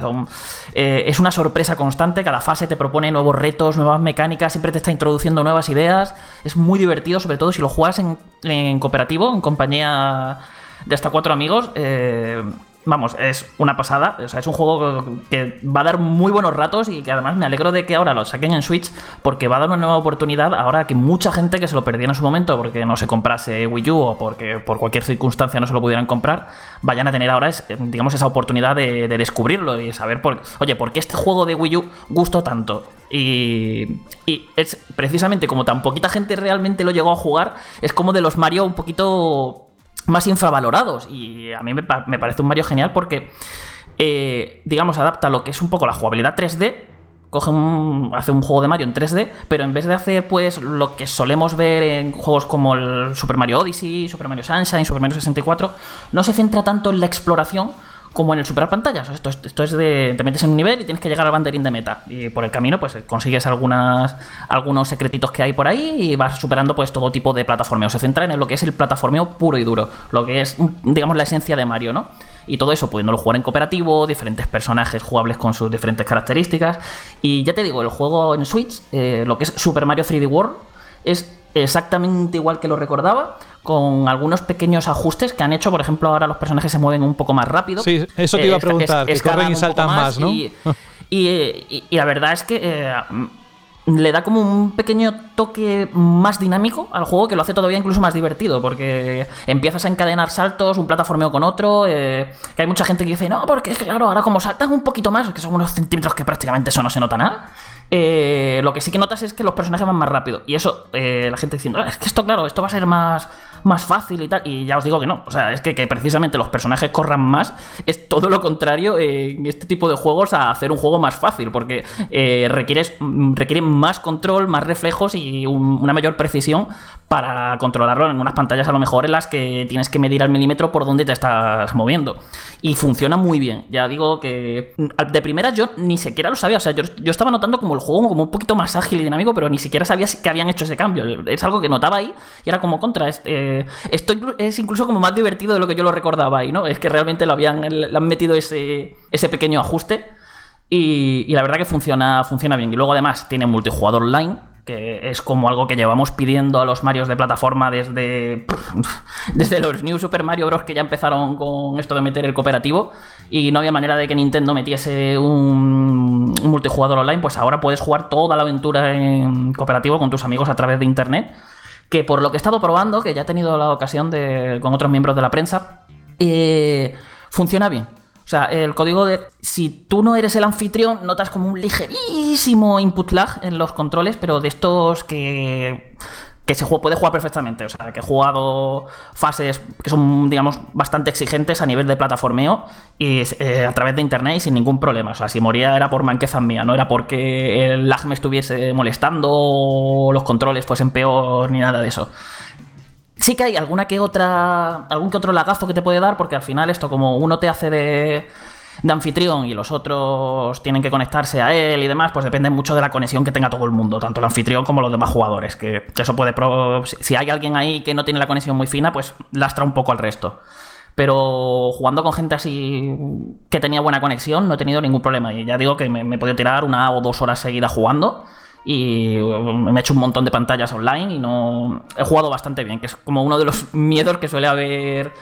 eh, es una sorpresa constante. Cada fase te propone nuevos retos, nuevas mecánicas, siempre te está introduciendo nuevas ideas. Es muy divertido, sobre todo si lo juegas en, en cooperativo, en compañía de hasta cuatro amigos. Eh, vamos, es una pasada. O sea, es un juego que va a dar muy buenos ratos y que además me alegro de que ahora lo saquen en Switch porque va a dar una nueva oportunidad ahora que mucha gente que se lo perdía en su momento porque no se comprase Wii U o porque por cualquier circunstancia no se lo pudieran comprar, vayan a tener ahora, digamos, esa oportunidad de, descubrirlo y saber, por, oye, ¿por qué este juego de Wii U gustó tanto? Y, y, es precisamente como tan poquita gente realmente lo llegó a jugar, es como de los Mario un poquito más infravalorados. Y a mí me, parece un Mario genial porque, eh, digamos, adapta lo que es un poco la jugabilidad 3D. Coge un, hace un juego de Mario en 3D, pero en vez de hacer pues lo que solemos ver en juegos como el Super Mario Odyssey, Super Mario Sunshine, Super Mario 64, no se centra tanto en la exploración, como en el superar pantallas. Esto, esto es de. Te metes en un nivel y tienes que llegar al banderín de meta. Y por el camino, pues consigues algunas, algunos secretitos que hay por ahí y vas superando pues todo tipo de plataformeo. Se centra en lo que es el plataformeo puro y duro. Lo que es, digamos, la esencia de Mario, ¿no? Y todo eso pudiéndolo jugar en cooperativo, diferentes personajes jugables con sus diferentes características. Y ya te digo, el juego en Switch, eh, lo que es Super Mario 3D World, es exactamente igual que lo recordaba con algunos pequeños ajustes que han hecho. Por ejemplo, ahora los personajes se mueven un poco más rápido. Sí, eso te iba a eh, preguntar, que corren y saltan más, ¿no? Y, la verdad es que eh, le da como un pequeño toque más dinámico al juego que lo hace todavía incluso más divertido, porque empiezas a encadenar saltos, un plataformeo con otro, eh, que hay mucha gente que dice, no, porque es que claro, ahora como saltas un poquito más, que son unos centímetros que prácticamente eso no se nota nada, lo que sí que notas es que los personajes van más rápido. Y eso, la gente diciendo, ah, es que esto, claro, esto va a ser más, más fácil y tal. Y ya os digo que no. O sea, es que, precisamente los personajes corran más es todo lo contrario en este tipo de juegos a hacer un juego más fácil, porque eh, requieres, mm, requiere más control, más reflejos y una mayor precisión para controlarlo en unas pantallas a lo mejor en las que tienes que medir al milímetro por dónde te estás moviendo. Y funciona muy bien. Ya digo que mm, de primera yo ni siquiera lo sabía. O sea, yo, estaba notando como el juego como un poquito más ágil y dinámico, pero ni siquiera sabía que habían hecho ese cambio. Es algo que notaba ahí y era como contra. Este, esto es incluso como más divertido de lo que yo lo recordaba ahí, ¿no? Es que realmente lo habían, le han metido ese, ese pequeño ajuste. Y, la verdad que funciona, funciona bien. Y luego además tiene multijugador online, que es como algo que llevamos pidiendo a los Marios de plataforma desde, *laughs* desde los New Super Mario Bros. que ya empezaron con esto de meter el cooperativo y no había manera de que Nintendo metiese un, multijugador online, pues ahora puedes jugar toda la aventura en cooperativo con tus amigos a través de Internet, que por lo que he estado probando, que ya he tenido la ocasión de, con otros miembros de la prensa, eh, funciona bien. O sea, el código de. Si tú no eres el anfitrión, notas como un ligerísimo input lag en los controles, pero de estos que. Que se puede jugar perfectamente. O sea, que he jugado fases que son, digamos, bastante exigentes a nivel de plataformeo y eh, a través de internet y sin ningún problema. O sea, si moría era por manqueza mía, no era porque el lag me estuviese molestando o los controles fuesen peor ni nada de eso sí que hay alguna que otra, algún que otro lagazo que te puede dar, porque al final esto, como uno te hace de, anfitrión y los otros tienen que conectarse a él y demás, pues depende mucho de la conexión que tenga todo el mundo, tanto el anfitrión como los demás jugadores. Que eso puede. Si hay alguien ahí que no tiene la conexión muy fina, pues lastra un poco al resto. Pero jugando con gente así que tenía buena conexión, no he tenido ningún problema. Y ya digo que me, me he podido tirar una o dos horas seguidas jugando y me he hecho un montón de pantallas online y no he jugado bastante bien, que es como uno de los *laughs* miedos que suele haber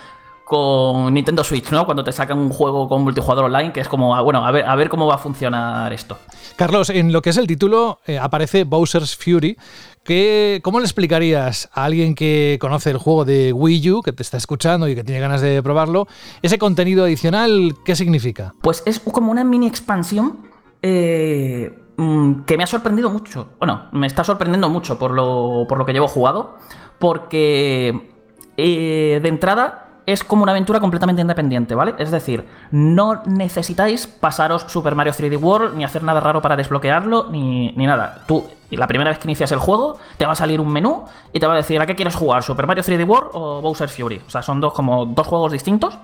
con Nintendo Switch, ¿no? Cuando te sacan un juego con multijugador online, que es como, ah, bueno, a ver, a ver cómo va a funcionar esto. Carlos, en lo que es el título eh, aparece Bowser's Fury. Que, ¿Cómo le explicarías a alguien que conoce el juego de Wii U, que te está escuchando y que tiene ganas de probarlo, ese contenido adicional, qué significa? Pues es como una mini expansión eh, mm, que me ha sorprendido mucho. Bueno, me está sorprendiendo mucho por lo, por lo que llevo jugado, porque eh, de entrada es como una aventura completamente independiente, ¿vale? Es decir, no necesitáis pasaros Super Mario 3D World, ni hacer nada raro para desbloquearlo, ni, nada. Tú, la primera vez que inicias el juego, te va a salir un menú y te va a decir a qué quieres jugar, Super Mario 3D World o Bowser's Fury. O sea, son dos como dos juegos distintos.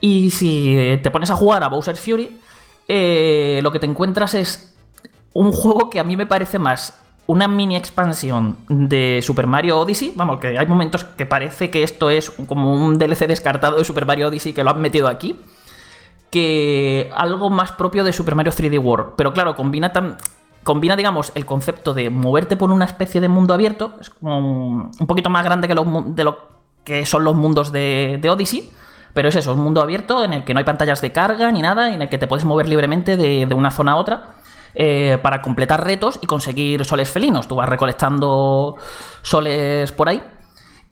Y si te pones a jugar a Bowser's Fury, eh, lo que te encuentras es un juego que a mí me parece más una mini expansión de Super Mario Odyssey. Vamos, que hay momentos que parece que esto es como un DLC descartado de Super Mario Odyssey que lo han metido aquí. Que algo más propio de Super Mario 3D World. Pero claro, combina tan. Combina, digamos, el concepto de moverte por una especie de mundo abierto. Es como un poquito más grande que lo, de lo que son los mundos de, Odyssey. Pero es eso, un mundo abierto en el que no hay pantallas de carga ni nada, en el que te puedes mover libremente de, de una zona a otra. Eh, para completar retos y conseguir soles felinos. Tú vas recolectando soles por ahí.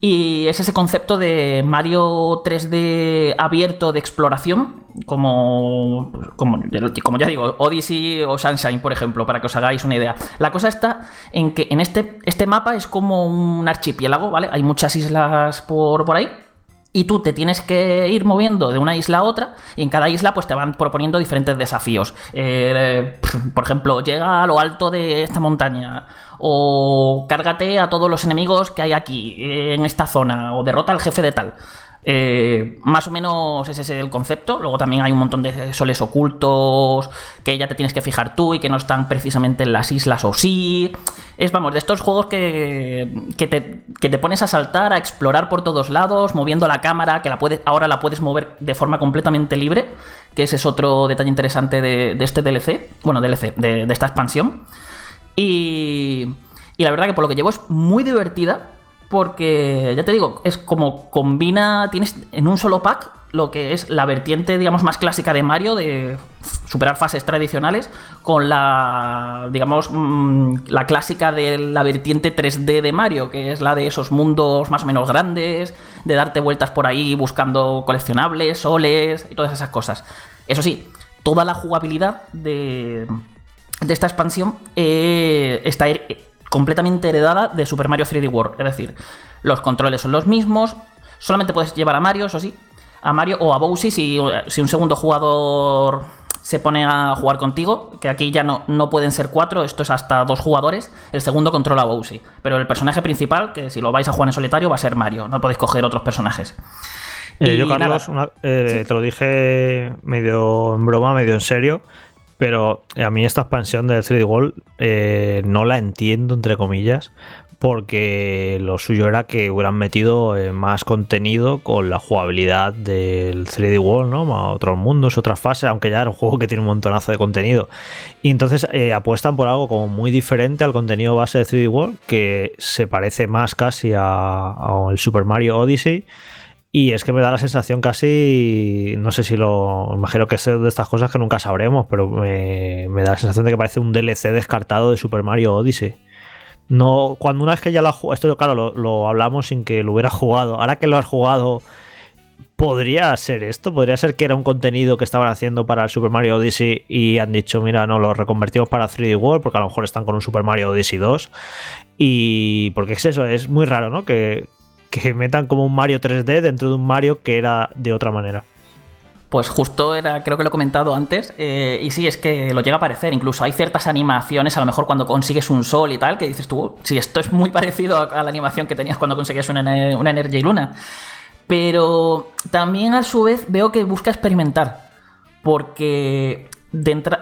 Y es ese concepto de Mario 3D abierto de exploración, como, como, como, ya digo, Odyssey o Sunshine, por ejemplo, para que os hagáis una idea. La cosa está en que en este, este mapa es como un archipiélago, ¿vale? Hay muchas islas por, por ahí y tú te tienes que ir moviendo de una isla a otra y en cada isla pues te van proponiendo diferentes desafíos. Eh, por ejemplo, llega a lo alto de esta montaña o cárgate a todos los enemigos que hay aquí en esta zona o derrota al jefe de tal. Eh, más o menos ese es el concepto. Luego también hay un montón de soles ocultos que ya te tienes que fijar tú y que no están precisamente en las islas o sí. Es, vamos, de estos juegos que, que, te, pones a saltar, a explorar por todos lados, moviendo la cámara, que la puedes, ahora la puedes mover de forma completamente libre, que ese es otro detalle interesante de, este DLC, bueno, DLC, de, de esta expansión. Y, y la verdad que por lo que llevo es muy divertida porque, ya te digo, es como combina, tienes en un solo pack lo que es la vertiente, digamos, más clásica de Mario, de superar fases tradicionales, con la, digamos, mm, la clásica de la vertiente 3D de Mario, que es la de esos mundos más o menos grandes, de darte vueltas por ahí buscando coleccionables, soles y todas esas cosas. Eso sí, toda la jugabilidad de, de esta expansión eh, está completamente heredada de Super Mario 3D World. Es decir, los controles son los mismos, solamente puedes llevar a Mario, eso sí, a Mario o a Bowser si, si un segundo jugador se pone a jugar contigo, que aquí ya no, no pueden ser cuatro, esto es hasta dos jugadores, el segundo controla a Bowser. Pero el personaje principal, que si lo vais a jugar en solitario, va a ser Mario, no podéis coger otros personajes. Eh, yo, Carlos, eh, te lo dije medio en broma, medio en serio. Pero a mí esta expansión del 3D World eh, no la entiendo, entre comillas, porque lo suyo era que hubieran metido eh, más contenido con la jugabilidad del 3D World, ¿no? otros mundos, otras fases, aunque ya era un juego que tiene un montonazo de contenido. Y entonces eh, apuestan por algo como muy diferente al contenido base de 3D World, que se parece más casi al Super Mario Odyssey y es que me da la sensación casi, no sé si lo, imagino que es de estas cosas que nunca sabremos, pero me, da la sensación de que parece un DLC descartado de Super Mario Odyssey. No, cuando una vez que ya jugado, esto claro, lo, lo, hablamos sin que lo hubiera jugado. Ahora que lo has jugado, ¿podría ser esto? ¿Podría ser que era un contenido que estaban haciendo para el Super Mario Odyssey y han dicho, mira, no, lo reconvertimos para 3D World porque a lo mejor están con un Super Mario Odyssey 2? Y porque es eso, es muy raro, ¿no? Que, que metan como un Mario 3D dentro de un Mario que era de otra manera. Pues justo era, creo que lo he comentado antes, eh, y sí, es que lo llega a parecer. Incluso hay ciertas animaciones, a lo mejor cuando consigues un sol y tal, que dices tú, sí, esto es muy *laughs* parecido a, la animación que tenías cuando conseguías una, una Energy Luna. Pero también a su vez veo que busca experimentar, porque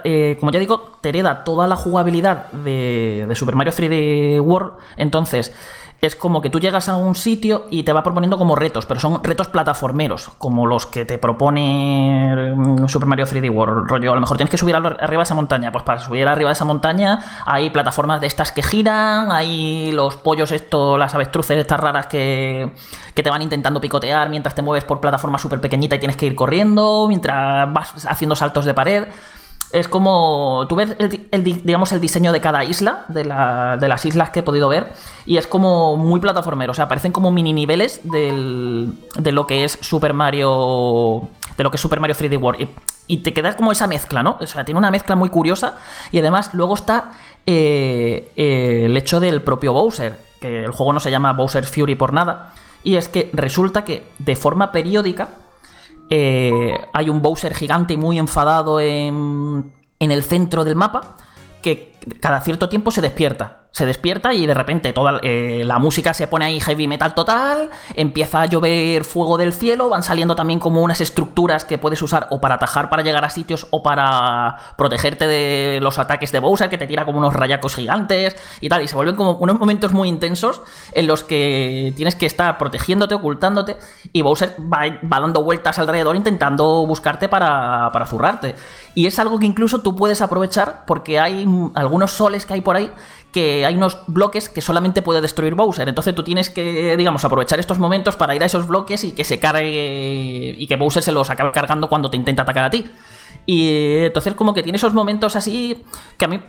eh, como ya digo, te hereda toda la jugabilidad de Super Mario 3D World, entonces es como que tú llegas a un sitio y te va proponiendo como retos, pero son retos plataformeros, como los que te propone mm, Super Mario 3D World. Rollo, a lo mejor tienes que subir arriba de esa montaña. Pues para subir arriba de esa montaña hay plataformas de estas que giran, hay los pollos estos, las avestruces estas raras que, que te van intentando picotear mientras te mueves por plataforma súper pequeñita y tienes que ir corriendo, mientras vas haciendo saltos de pared. Es como. Tú ves, el, digamos, el diseño de cada isla, de, las islas que he podido ver, y es como muy plataformero. O sea, parecen como mini niveles de lo que es Super Mario. De lo que es Super Mario 3D World. Y, te quedas como esa mezcla, ¿no? O sea, tiene una mezcla muy curiosa. Y además, luego está eh, el hecho del propio Bowser. Que el juego no se llama Bowser Fury por nada. Y es que resulta que de forma periódica eh, hay un Bowser gigante muy enfadado en, en el centro del mapa que cada cierto tiempo se despierta se despierta y de repente toda eh, la música se pone ahí heavy metal total, empieza a llover fuego del cielo, van saliendo también como unas estructuras que puedes usar o para atajar para llegar a sitios o para protegerte de los ataques de Bowser que te tira como unos rayacos gigantes y tal, y se vuelven como unos momentos muy intensos en los que tienes que estar protegiéndote, ocultándote y Bowser va, dando vueltas alrededor intentando buscarte para, para zurrarte. Y es algo que incluso tú puedes aprovechar porque hay algunos soles que hay por ahí que hay unos bloques que solamente puede destruir Bowser. Entonces tú tienes que, digamos, aprovechar estos momentos para ir a esos bloques y que se cargue y que Bowser se los acabe cargando cuando te intenta atacar a ti. Y entonces como que tiene esos momentos así que a mí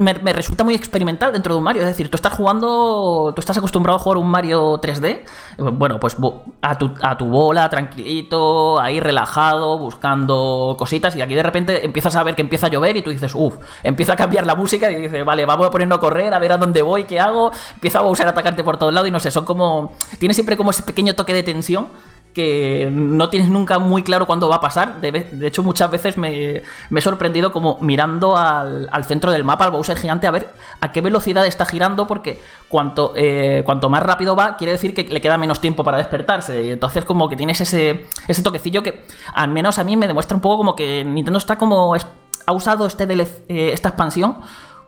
me, resulta muy experimental dentro de un Mario. Es decir, tú estás jugando, tú estás acostumbrado a jugar un Mario 3D, bueno, pues a tu, a tu bola, tranquilito, ahí relajado, buscando cositas, y aquí de repente empiezas a ver que empieza a llover y tú dices, uff, empieza a cambiar la música y dices, vale, vamos a ponernos a correr, a ver a dónde voy, qué hago, empieza a usar atacarte por todos lados y no sé, son como. Tiene siempre como ese pequeño toque de tensión que no tienes nunca muy claro cuándo va a pasar. De, hecho, muchas veces me, he sorprendido como mirando al, centro del mapa, al Bowser gigante, a ver a qué velocidad está girando, porque cuanto, eh, cuanto más rápido va, quiere decir que le queda menos tiempo para despertarse. Y entonces como que tienes ese, ese toquecillo que al menos a mí me demuestra un poco como que Nintendo está como... ha usado este eh, esta expansión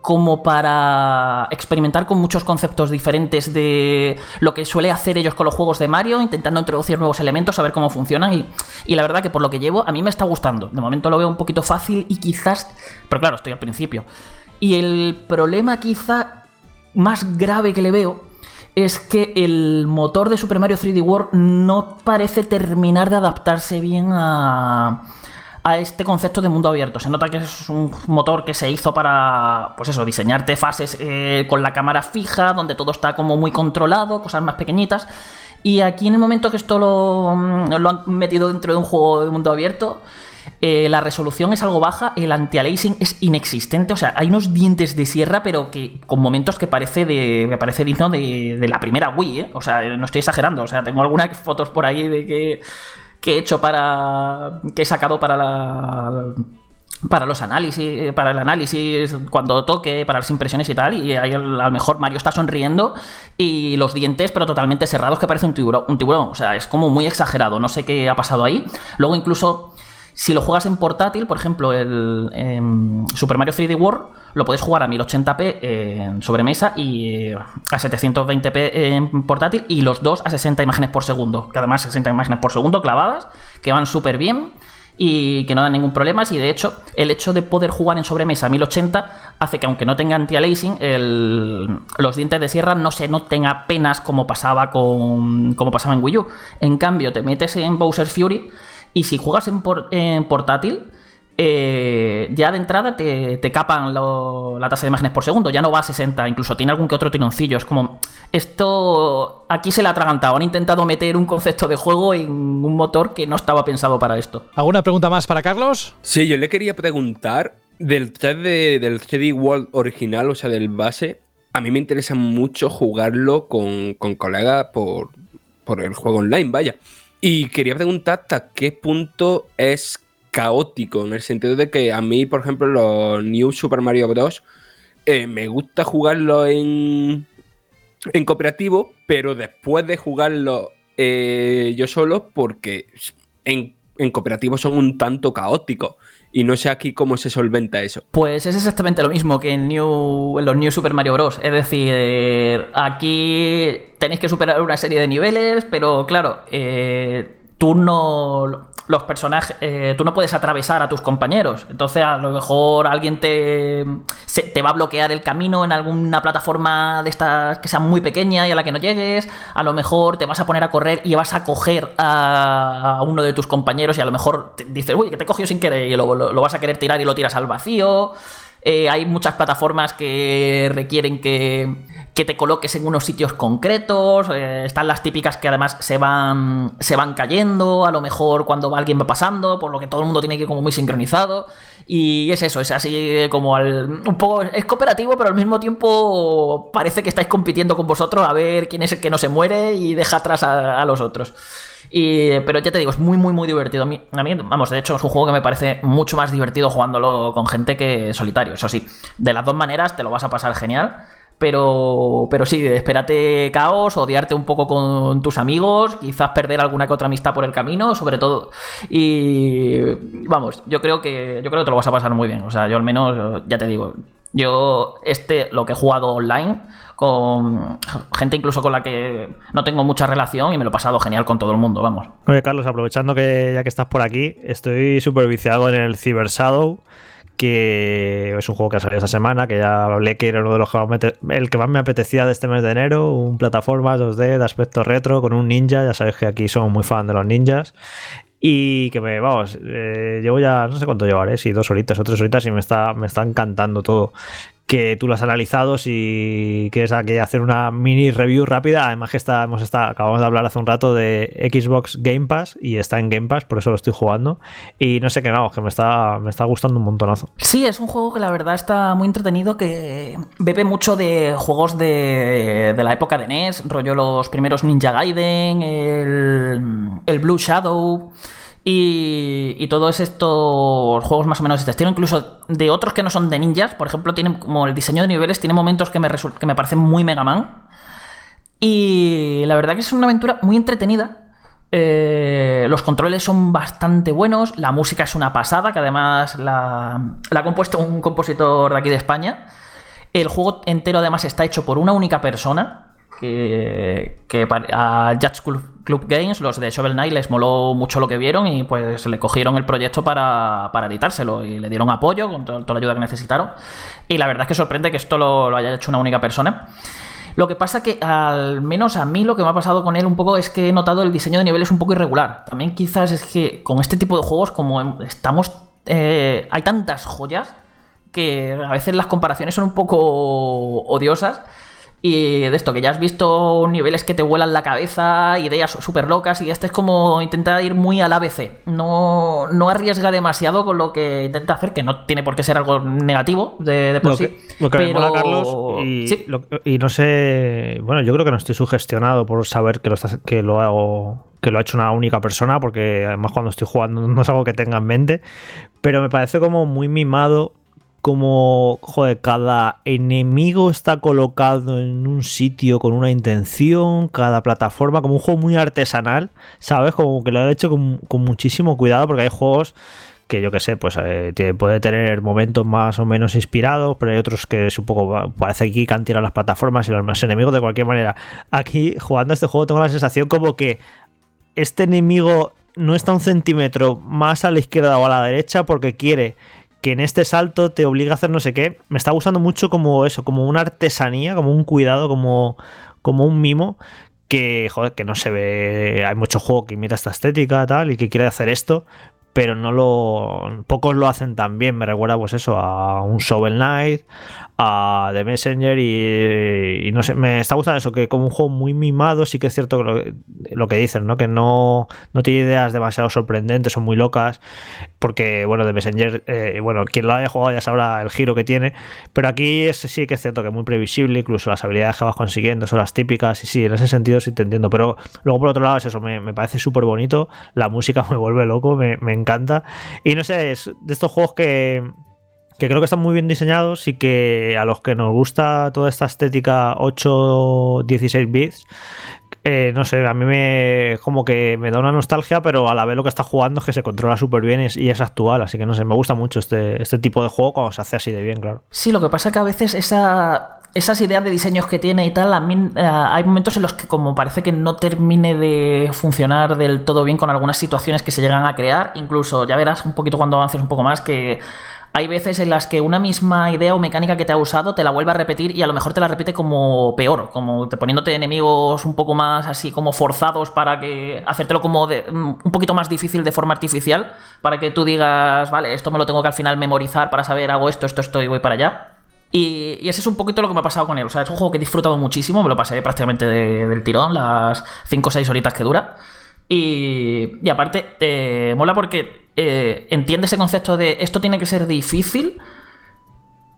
como para experimentar con muchos conceptos diferentes de lo que suele hacer ellos con los juegos de Mario, intentando introducir nuevos elementos, a ver cómo funcionan. Y, y, la verdad que por lo que llevo, a mí me está gustando. De momento lo veo un poquito fácil y quizás. Pero claro, estoy al principio. Y el problema quizá más grave que le veo es que el motor de Super Mario 3D World no parece terminar de adaptarse bien a a este concepto de mundo abierto. Se nota que es un motor que se hizo para, pues eso, diseñarte fases eh, con la cámara fija, donde todo está como muy controlado, cosas más pequeñitas. Y aquí en el momento que esto lo, mm, han metido dentro de un juego de mundo abierto, eh, la resolución es algo baja, el anti-aliasing es inexistente, o sea, hay unos dientes de sierra, pero que con momentos que parece de, me parece digno de, de la primera Wii, ¿eh? o sea, no estoy exagerando, o sea, tengo algunas fotos por ahí de que que he hecho para. que he sacado para la. Para los análisis, para el análisis cuando toque, para las impresiones y tal, y ahí a lo mejor Mario está sonriendo y los dientes, pero totalmente cerrados, que parece un tiburón, un tiburón. O sea, es como muy exagerado. No sé qué ha pasado ahí. Luego, incluso, si lo juegas en portátil, por ejemplo, el Super Mario 3D World, lo puedes jugar a 1080p en sobremesa y eh, a 720p en portátil y los dos a 60 imágenes por segundo, que además 60 imágenes por segundo clavadas, que van súper bien y que no dan ningún problema. Y de hecho, el hecho de poder jugar en sobremesa a 1080 hace que, aunque no tenga anti-aliasing, los dientes de sierra no se noten apenas como pasaba, con, como pasaba en Wii U. En cambio, te metes en Bowser Fury y si juegas en portátil eh, ya de entrada te, capan la tasa de imágenes por segundo, ya no va a 60, incluso tiene algún que otro tironcillo. Es como, esto aquí se le ha atragantado, han intentado meter un concepto de juego en un motor que no estaba pensado para esto. ¿Alguna pregunta más para Carlos? Sí, yo le quería preguntar del 3D, del 3D World original, o sea, del base. A mí me interesa mucho jugarlo con, con colegas por, por el juego online, vaya. Y quería preguntar hasta qué punto es caótico, en el sentido de que a mí, por ejemplo, los New Super Mario Bros. Eh, me gusta jugarlo en, en cooperativo, pero después de jugarlo eh, yo solo, porque en, en, cooperativo son un tanto caóticos. Y no sé aquí cómo se solventa eso. Pues es exactamente lo mismo que en, New, en los New Super Mario Bros. Es decir, aquí tenéis que superar una serie de niveles, pero claro, eh, tú no los personajes, eh, tú no puedes atravesar a tus compañeros. Entonces, a lo mejor alguien te, te va a bloquear el camino en alguna plataforma de estas que sea muy pequeña y a la que no llegues. A lo mejor te vas a poner a correr y vas a coger a, uno de tus compañeros y a lo mejor te dices, uy, que te cogió sin querer y lo, lo vas a querer tirar y lo tiras al vacío. Eh, hay muchas plataformas que requieren que, te coloques en unos sitios concretos. Eh, están las típicas que además se van, se van cayendo, a lo mejor cuando alguien va pasando, por lo que todo el mundo tiene que ir como muy sincronizado. Y es eso, es así como un poco. Es cooperativo, pero al mismo tiempo parece que estáis compitiendo con vosotros a ver quién es el que no se muere y deja atrás a los otros pero ya te digo, es muy, muy, muy divertido. A mí, vamos, de hecho, es un juego que me parece mucho más divertido jugándolo con gente que solitario. Eso sí, de las dos maneras te lo vas a pasar genial. Pero, pero sí, espérate caos, odiarte un poco con tus amigos, quizás perder alguna que otra amistad por el camino, sobre todo. Y vamos, yo creo que yo creo que te lo vas a pasar muy bien. O sea, yo al menos, ya te digo, yo este, lo que he jugado online, con gente incluso con la que no tengo mucha relación y me lo he pasado genial con todo el mundo, vamos. Oye, Carlos, aprovechando que ya que estás por aquí, estoy súper viciado en el Cyber Shadow, que es un juego que ha salido esta semana, que ya hablé que era uno de los que el que más me apetecía de este mes de enero, un plataforma 2D de aspecto retro con un ninja, ya sabes que aquí somos muy fan de los ninjas. Y que me, vamos, eh, llevo ya, no sé cuánto llevaré, si dos horitas o tres horitas y me está, me está encantando todo que tú lo has analizado, si quieres aquí hacer una mini review rápida, además que está, hemos está, acabamos de hablar hace un rato de Xbox Game Pass y está en Game Pass, por eso lo estoy jugando. Y no sé qué, vamos, que me está, me está gustando un montonazo. Sí, es un juego que la verdad está muy entretenido, que bebe mucho de juegos de, de la época de NES, rollo los primeros Ninja Gaiden, el, el Blue Shadow. Y, y, todos estos juegos más o menos de este estilo, incluso de otros que no son de ninjas, por ejemplo, tienen como el diseño de niveles, tiene momentos que me, que me parecen muy Mega Man. Y la verdad que es una aventura muy entretenida. Eh, los controles son bastante buenos, la música es una pasada, que además la, la ha compuesto un compositor de aquí de España. El juego entero además está hecho por una única persona, que, a Judge Club Games, los de Shovel Knight, les moló mucho lo que vieron y pues le cogieron el proyecto para, editárselo y le dieron apoyo con toda la ayuda que necesitaron. Y la verdad es que sorprende que esto lo, haya hecho una única persona. Lo que pasa que al menos a mí lo que me ha pasado con él un poco es que he notado el diseño de niveles un poco irregular. También quizás es que con este tipo de juegos como estamos... Eh, hay tantas joyas que a veces las comparaciones son un poco odiosas y de esto, que ya has visto niveles que te vuelan la cabeza, ideas súper locas, y este es como intentar ir muy al ABC. No, no arriesga demasiado con lo que intenta hacer, que no tiene por qué ser algo negativo de, por sí. lo que me mola, Carlos, y, no sé, bueno, yo creo que no estoy sugestionado por saber que lo, que lo hago que lo ha hecho una única persona, porque además cuando estoy jugando no es algo que tenga en mente, pero me parece como muy mimado como, joder, cada enemigo está colocado en un sitio con una intención, cada plataforma, como un juego muy artesanal, ¿sabes? Como que lo han hecho con, muchísimo cuidado, porque hay juegos que yo que sé, pues eh, puede tener momentos más o menos inspirados, pero hay otros que es un poco, parece que han tirado las plataformas y los enemigos de cualquier manera. Aquí, jugando a este juego, tengo la sensación como que este enemigo no está un centímetro más a la izquierda o a la derecha porque quiere que en este salto te obliga a hacer no sé qué. Me está gustando mucho como eso, como una artesanía, como un cuidado, como, como un mimo. Que, joder, que no se ve. Hay mucho juego que imita esta estética tal y que quiere hacer esto, pero no lo. Pocos lo hacen tan bien. Me recuerda, pues eso, a un Shovel Knight, a The Messenger y, no sé, me está gustando eso, que como un juego muy mimado, sí que es cierto lo, que dicen, ¿no? Que no, no tiene ideas demasiado sorprendentes o muy locas, porque, bueno, The Messenger, eh, bueno, quien lo haya jugado ya sabrá el giro que tiene, pero aquí es, sí que es cierto que es muy previsible, incluso las habilidades que vas consiguiendo son las típicas, y sí, en ese sentido sí te entiendo, pero luego por otro lado es eso, me, parece súper bonito, la música *laughs* me vuelve loco, me, me encanta, y no sé, es de estos juegos que que creo que están muy bien diseñados y que a los que nos gusta toda esta estética 8-16 bits, eh, no sé, a mí me como que me da una nostalgia, pero a la vez lo que está jugando es que se controla súper bien y es actual, así que no sé, me gusta mucho este, este tipo de juego cuando se hace así de bien, claro. Sí, lo que pasa es que a veces esa, esas ideas de diseños que tiene y tal, a mí, eh, hay momentos en los que como parece que no termine de funcionar del todo bien con algunas situaciones que se llegan a crear, incluso ya verás un poquito cuando avances un poco más que hay veces en las que una misma idea o mecánica que te ha usado te la vuelve a repetir y a lo mejor te la repite como peor, como te poniéndote enemigos un poco más así como forzados para que hacértelo como de, mm, un poquito más difícil de forma artificial para que tú digas, vale, esto me lo tengo que al final memorizar para saber hago esto, esto, esto y voy para allá. Y, ese es un poquito lo que me ha pasado con él. O sea, es un juego que he disfrutado muchísimo, me lo pasé prácticamente del tirón, las 5 o 6 horitas que dura. Y, y aparte, te mola porque eh, entiende ese concepto de esto tiene que ser difícil,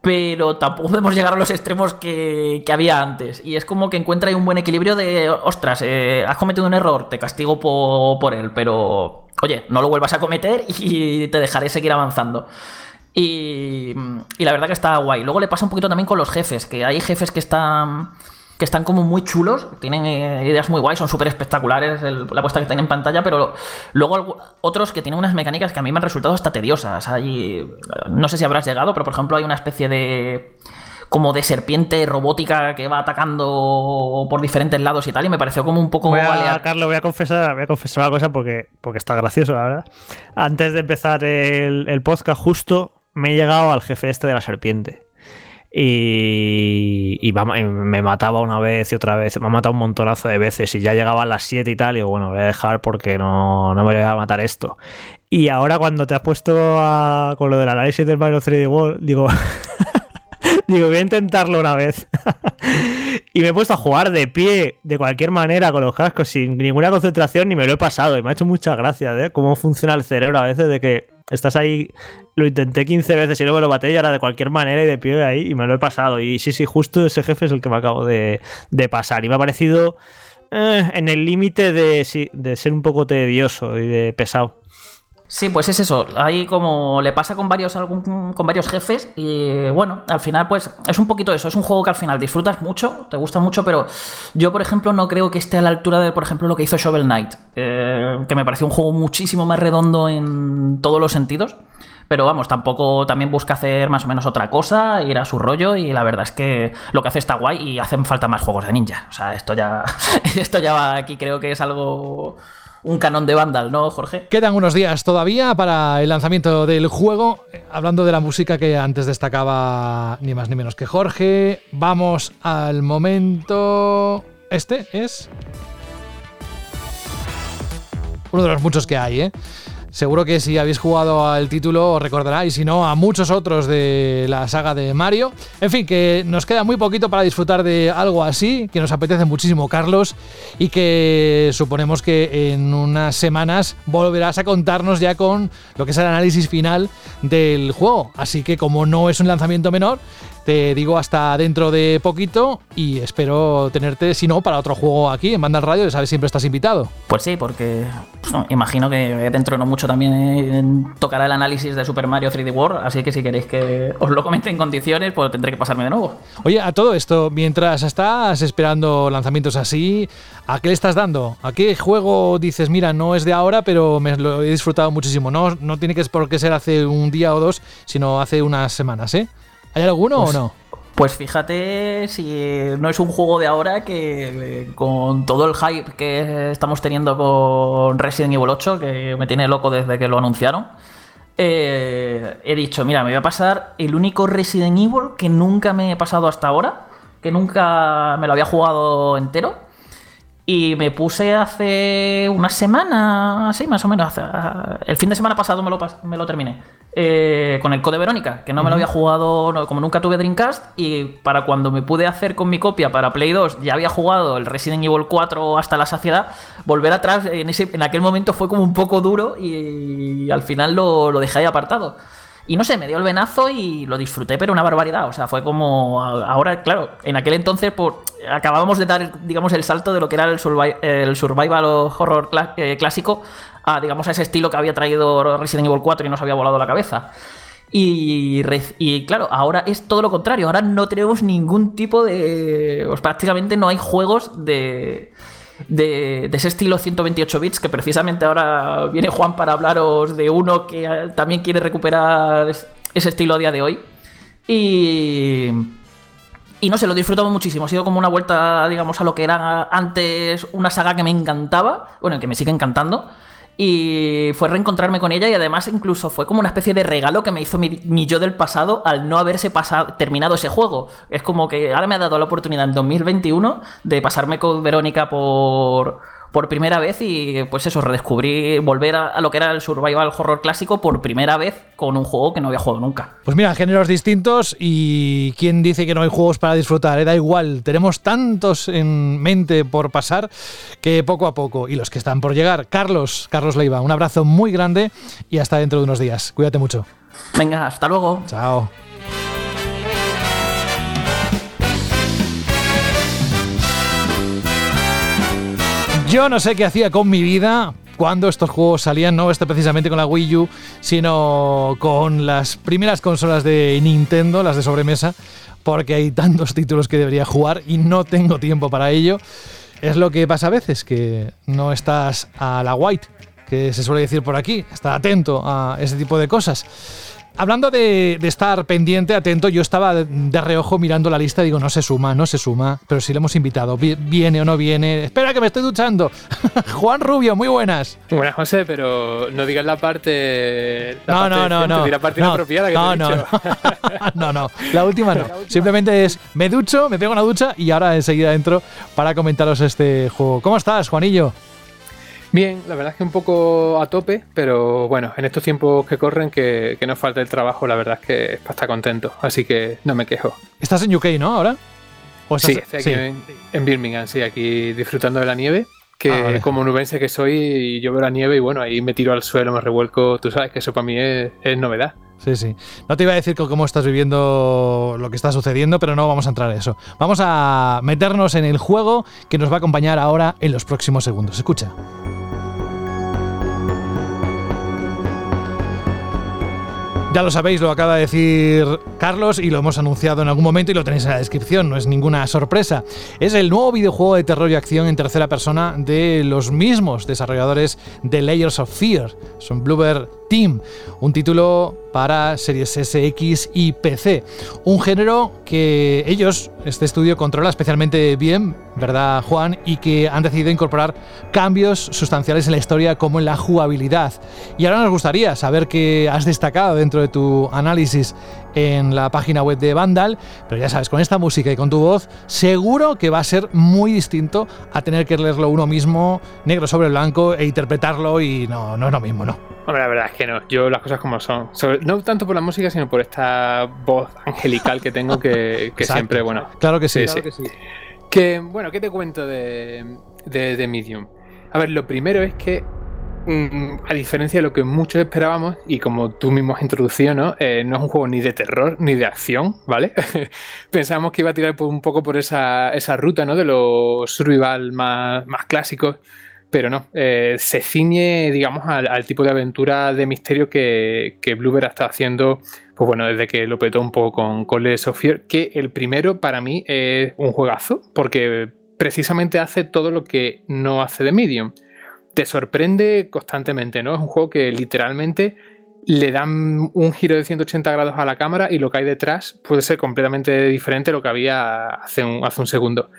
pero tampoco podemos llegar a los extremos que, había antes. Y es como que encuentra ahí un buen equilibrio de, ostras, eh, has cometido un error, te castigo por, él, pero oye, no lo vuelvas a cometer *laughs* y te dejaré seguir avanzando. Y, y la verdad que está guay. Luego le pasa un poquito también con los jefes, que hay jefes que están que están como muy chulos, tienen eh, ideas muy guays, son súper espectaculares la puesta que tienen en pantalla, pero luego otros que tienen unas mecánicas que a mí me han resultado hasta tediosas. Hay, no sé si habrás llegado, pero por ejemplo hay una especie de como de serpiente robótica que va atacando por diferentes lados y tal, y me pareció como un poco voy a, Carlos, voy a confesar, voy a confesar una cosa porque, porque está gracioso, la verdad. Antes de empezar el, el podcast, justo me he llegado al jefe este de la serpiente. Y, me mataba una vez y otra vez, me ha matado un montonazo de veces y ya llegaba a las 7 y tal, y digo, bueno, voy a dejar porque no, no me voy a matar esto. Y ahora cuando te has puesto con lo del análisis del Mario 3D World, digo, *laughs* digo, voy a intentarlo una vez. *laughs* y me he puesto a jugar de pie, de cualquier manera, con los cascos, sin ninguna concentración, ni me lo he pasado. Y me ha hecho muchas gracias, ¿eh? Cómo funciona el cerebro a veces de que estás ahí, lo intenté 15 veces y luego lo y ahora de cualquier manera y de pie ahí y me lo he pasado. Y sí, sí, justo ese jefe es el que me acabo de, pasar. Y me ha parecido eh, en el límite de, de ser un poco tedioso y de pesado. Sí, pues es eso. Ahí como le pasa con varios, con varios jefes y bueno, al final pues es un poquito eso. Es un juego que al final disfrutas mucho, te gusta mucho, pero yo por ejemplo no creo que esté a la altura de por ejemplo lo que hizo Shovel Knight, eh, que me pareció un juego muchísimo más redondo en todos los sentidos. Pero vamos, tampoco también busca hacer más o menos otra cosa, ir a su rollo y la verdad es que lo que hace está guay y hacen falta más juegos de ninja. O sea, esto ya, *laughs* esto ya va aquí, creo que es algo un canon de Vandal, ¿no, Jorge? Quedan unos días todavía para el lanzamiento del juego. Hablando de la música que antes destacaba ni más ni menos que Jorge, vamos al momento... Este es... Uno de los muchos que hay, ¿eh? Seguro que si habéis jugado al título os recordará, y si no, a muchos otros de la saga de Mario. En fin, que nos queda muy poquito para disfrutar de algo así, que nos apetece muchísimo, Carlos, y que suponemos que en unas semanas volverás a contarnos ya con lo que es el análisis final del juego. Así que como no es un lanzamiento menor, te digo hasta dentro de poquito y espero tenerte, si no, para otro juego aquí en Banda Radio, ya sabes, siempre estás invitado. Pues sí, porque pues imagino que dentro de no mucho también tocará el análisis de Super Mario 3D World, así que si queréis que os lo comente en condiciones, pues tendré que pasarme de nuevo. Oye, a todo esto, mientras estás esperando lanzamientos así, ¿a qué le estás dando? ¿A qué juego dices, mira, no es de ahora, pero me lo he disfrutado muchísimo? No, no tiene que por qué ser hace un día o dos, sino hace unas semanas, ¿eh? ¿Hay alguno o pues, no? Pues fíjate si no es un juego de ahora que con todo el hype que estamos teniendo con Resident Evil 8, que me tiene loco desde que lo anunciaron, eh, he dicho, mira, me voy a pasar el único Resident Evil que nunca me he pasado hasta ahora, que nunca me lo había jugado entero. Y me puse hace una semana, así más o menos, el fin de semana pasado me lo, me lo terminé. Eh, con el Code Verónica, que no me lo había jugado, como nunca tuve Dreamcast, y para cuando me pude hacer con mi copia para Play 2, ya había jugado el Resident Evil 4 hasta la saciedad, volver atrás en, ese, en aquel momento fue como un poco duro y, al final lo, lo dejé ahí apartado. Y no sé, me dio el venazo y lo disfruté, pero una barbaridad. O sea, fue como. Ahora, claro, en aquel entonces por, acabábamos de dar, digamos, el salto de lo que era el, el survival horror eh, clásico a, digamos, a ese estilo que había traído Resident Evil 4 y nos había volado la cabeza. Y, y, claro, ahora es todo lo contrario. Ahora no tenemos ningún tipo de. Pues prácticamente no hay juegos de. De, ese estilo 128 bits, que precisamente ahora viene Juan para hablaros de uno que eh, también quiere recuperar ese estilo a día de hoy. Y. Y no sé, lo disfrutamos muchísimo. Ha sido como una vuelta, digamos, a lo que era antes una saga que me encantaba. Bueno, que me sigue encantando. Y fue reencontrarme con ella y además incluso fue como una especie de regalo que me hizo mi, yo del pasado al no haberse pasado, terminado ese juego. Es como que ahora me ha dado la oportunidad en 2021 de pasarme con Verónica por, por primera vez y pues eso, redescubrir, volver a, lo que era el survival horror clásico por primera vez con un juego que no había jugado nunca. Pues mira, géneros distintos y quién dice que no hay juegos para disfrutar, eh? da igual, tenemos tantos en mente por pasar que poco a poco y los que están por llegar. Carlos, Carlos Leiva, un abrazo muy grande y hasta dentro de unos días. Cuídate mucho. Venga, hasta luego. Chao. Yo no sé qué hacía con mi vida cuando estos juegos salían, no este precisamente con la Wii U, sino con las primeras consolas de Nintendo, las de sobremesa, porque hay tantos títulos que debería jugar y no tengo tiempo para ello. Es lo que pasa a veces, que no estás a la white, que se suele decir por aquí, está atento a ese tipo de cosas. Hablando de, estar pendiente, atento, yo estaba de, reojo mirando la lista y digo, no se suma, no se suma, pero si le hemos invitado, viene o no viene. Espera que me estoy duchando. *laughs* Juan Rubio, muy buenas. Buenas, José, pero no digas la parte. no, no, no, no. La parte inapropiada que no, te no, no. *laughs* no, no, la última no. *laughs* Simplemente es, me ducho, me pego una ducha y ahora enseguida entro para comentaros este juego. ¿Cómo estás, Juanillo? Bien, la verdad es que un poco a tope, pero bueno, en estos tiempos que corren, que, que nos falta el trabajo, la verdad es que es para estar contento, así que no me quejo. ¿Estás en UK, no? ¿Ahora? sí, estoy aquí En, Birmingham, sí, aquí disfrutando de la nieve. Que ah, como nubense que soy, yo veo la nieve y bueno, ahí me tiro al suelo, me revuelco. Tú sabes que eso para mí es, es novedad. Sí, sí. No te iba a decir cómo estás viviendo lo que está sucediendo, pero no vamos a entrar en eso. Vamos a meternos en el juego que nos va a acompañar ahora en los próximos segundos. Escucha. Ya lo sabéis, lo acaba de decir Carlos y lo hemos anunciado en algún momento y lo tenéis en la descripción, no es ninguna sorpresa. Es el nuevo videojuego de terror y acción en tercera persona de los mismos desarrolladores de Layers of Fear. Son Bluebird Un título para series SX y PC. Un género que ellos, este estudio, controla especialmente bien, ¿verdad, Juan? Y que han decidido incorporar cambios sustanciales en la historia como en la jugabilidad. Y ahora nos gustaría saber qué has destacado dentro de tu análisis en la página web de Vandal, pero ya sabes, con esta música y con tu voz, seguro que va a ser muy distinto a tener que leerlo uno mismo, negro sobre blanco, e interpretarlo y no, no es lo mismo, ¿no? Hombre, la verdad es que no, yo las cosas como son. no tanto por la música, sino por esta voz angelical que tengo que, siempre, bueno. Claro que sí. Claro Que, sí. que, bueno, ¿qué te cuento de, de, de Medium? A ver, lo primero es que Mm, a diferencia de lo que muchos esperábamos, y como tú mismo has introducido, ¿no? Eh, no es un juego ni de terror ni de acción, ¿vale? *laughs* Pensábamos que iba a tirar un poco por esa, ruta, ¿no? De los survival más, más clásicos, pero no. Eh, se ciñe, digamos, al, tipo de aventura de misterio que, que ha estado haciendo, pues bueno, desde que lo petó un poco con, con of que el primero para mí es un juegazo, porque precisamente hace todo lo que no hace de Medium te sorprende constantemente, ¿no? Es un juego que literalmente le dan un giro de 180 grados a la cámara y lo que hay detrás puede ser completamente diferente a lo que había hace un, hace un segundo.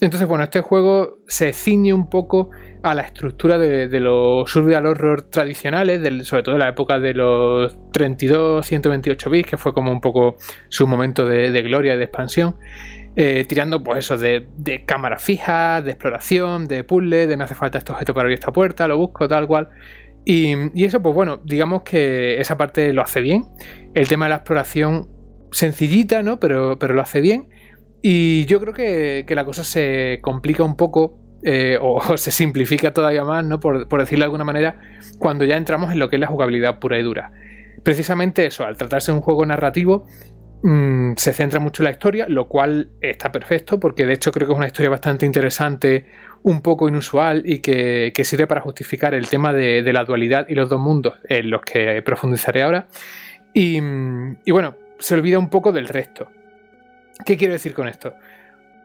Entonces, bueno, este juego se ciñe un poco a la estructura de, los survival horror tradicionales, sobre todo en la época de los 32, 128 bits, que fue como un poco su momento de, de gloria y de expansión. Eh, tirando pues eso de, cámara fija, de exploración, de puzzle, de me hace falta este objeto para abrir esta puerta, lo busco, tal cual. Y, eso, pues bueno, digamos que esa parte lo hace bien. El tema de la exploración, sencillita, ¿no? Pero, pero lo hace bien. Y yo creo que, la cosa se complica un poco, eh, *laughs* o, se simplifica todavía más, ¿no? Por, por decirlo de alguna manera, cuando ya entramos en lo que es la jugabilidad pura y dura. Precisamente eso, al tratarse de un juego narrativo, Mm, se centra mucho en la historia, lo cual está perfecto, porque de hecho creo que es una historia bastante interesante, un poco inusual y que, sirve para justificar el tema de, la dualidad y los dos mundos, en los que profundizaré ahora. Y, bueno, se olvida un poco del resto. ¿Qué quiero decir con esto?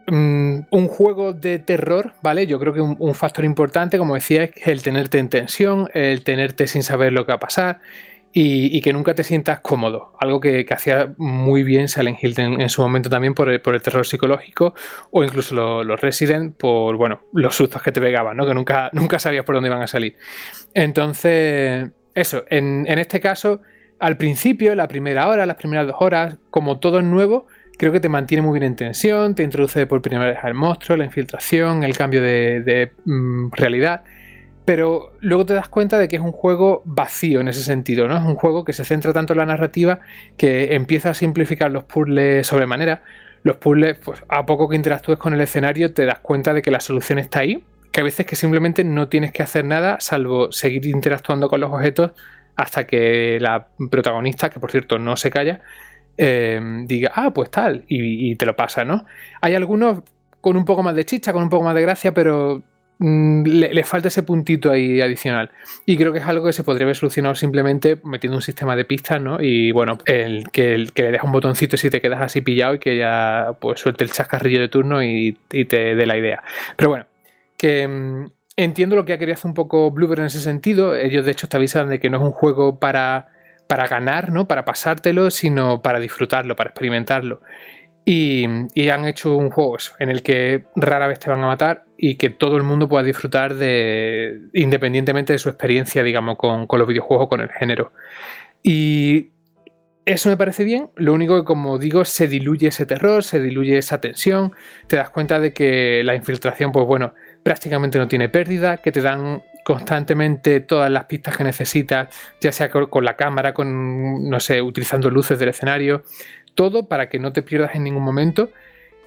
mm, un juego de terror, ¿vale? Yo creo que un, factor importante, como decía, es el tenerte en tensión, el tenerte sin saber lo que va a pasar y, que nunca te sientas cómodo. Algo que, hacía muy bien Silent Hill en, su momento también por el, terror psicológico o incluso los Resident por, bueno, los sustos que te pegaban, ¿no? Que nunca, nunca sabías por dónde iban a salir. Entonces, eso, en, en este caso, al principio, la primera hora, las primeras dos horas, como todo es nuevo, creo que te mantiene muy bien en tensión, te introduce por primera vez al monstruo, la infiltración, el cambio de, mm, realidad. Pero luego te das cuenta de que es un juego vacío en ese sentido, ¿no? Es un juego que se centra tanto en la narrativa que empieza a simplificar los puzzles sobremanera. Los puzzles, pues a poco que interactúes con el escenario, te das cuenta de que la solución está ahí, que a veces que simplemente no tienes que hacer nada salvo seguir interactuando con los objetos hasta que la protagonista, que por cierto no se calla, Em, diga, ah, pues tal, y, te lo pasa, ¿no? Hay algunos con un poco más de chicha, con un poco más de gracia, pero mm, le, falta ese puntito ahí adicional. Y creo que es algo que se podría haber solucionado simplemente metiendo un sistema de pistas, ¿no? Y bueno, el que, el, que le deja un botoncito si te quedas así pillado y que ya pues suelte el chascarrillo de turno y, te dé la idea. Pero bueno, que mm, entiendo lo que ha querido hacer un poco Bluebird en ese sentido. Ellos de hecho te avisan de que no es un juego para para ganar, ¿no? Para pasártelo, sino para disfrutarlo, para experimentarlo. Y, han hecho un juego en el que rara vez te van a matar y que todo el mundo pueda disfrutar de, independientemente de su experiencia, digamos, con, los videojuegos o con el género. Y eso me parece bien. Lo único que, como digo, se diluye ese terror, se diluye esa tensión. Te das cuenta de que la infiltración, pues bueno, prácticamente no tiene pérdida, que te dan constantemente todas las pistas que necesitas, ya sea con, la cámara, con, no sé, utilizando luces del escenario, todo para que no te pierdas en ningún momento.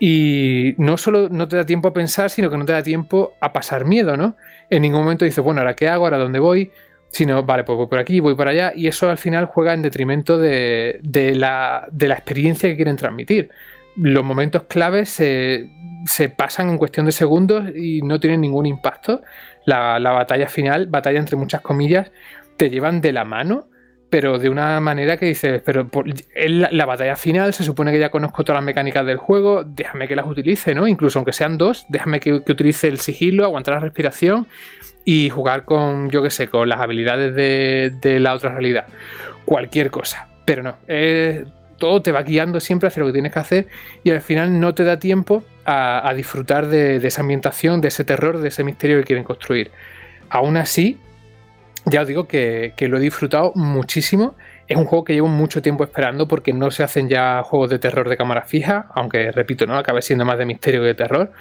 Y no solo no te da tiempo a pensar, sino que no te da tiempo a pasar miedo, ¿no? En ningún momento dices, bueno, ¿ahora qué hago? ¿Ahora dónde voy? Sino, vale, pues voy por aquí, voy por allá, y eso al final juega en detrimento de, la, de la experiencia que quieren transmitir. Los momentos claves se, se pasan en cuestión de segundos y no tienen ningún impacto la, batalla final, batalla entre muchas comillas, te llevan de la mano, pero de una manera que dices, pero la, batalla final se supone que ya conozco todas las mecánicas del juego, déjame que las utilice, ¿no? Incluso aunque sean dos, déjame que, utilice el sigilo, aguantar la respiración y jugar con, yo qué sé, con las habilidades de, la otra realidad. Cualquier cosa. Pero no, todo te va guiando siempre hacia lo que tienes que hacer y al final no te da tiempo a, disfrutar de, esa ambientación, de ese terror, de ese misterio que quieren construir. Aún así, ya os digo que, lo he disfrutado muchísimo. Es un juego que llevo mucho tiempo esperando porque no se hacen ya juegos de terror de cámara fija, aunque repito, no acabe siendo más de misterio que de terror.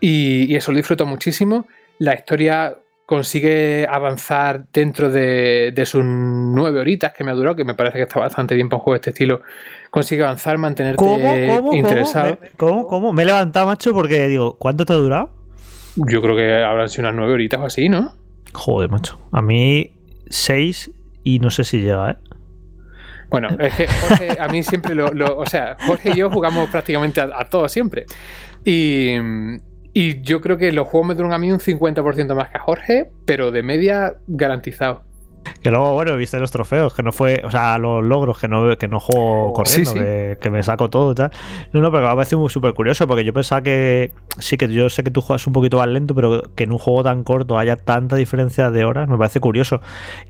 y, y, eso lo disfruto muchísimo. La historia consigue avanzar dentro de, sus nueve horitas que me ha durado, que me parece que está bastante bien para un juego de este estilo. Consigue avanzar, mantenerte interesado. ¿Cómo? ¿Cómo? Me he levantado, macho, porque digo, ¿cuánto te ha durado? Yo creo que habrán sido unas nueve horitas o así, ¿no? Joder, macho. A mí, seis y no sé si llega, ¿eh? Bueno, es que Jorge, a mí siempre lo, O sea, Jorge y yo jugamos prácticamente a, a todo siempre. Y, y yo creo que los juegos me duran a mí un 50% más que a Jorge, pero de media garantizado. Que luego, bueno, viste los trofeos, que no fue, o sea, los logros, que no, que no juego corriendo, Que, me saco todo y tal. No, no, pero me ha parecido súper curioso, porque yo pensaba que sí, que yo sé que tú juegas un poquito más lento, pero que en un juego tan corto haya tanta diferencia de horas, me parece curioso.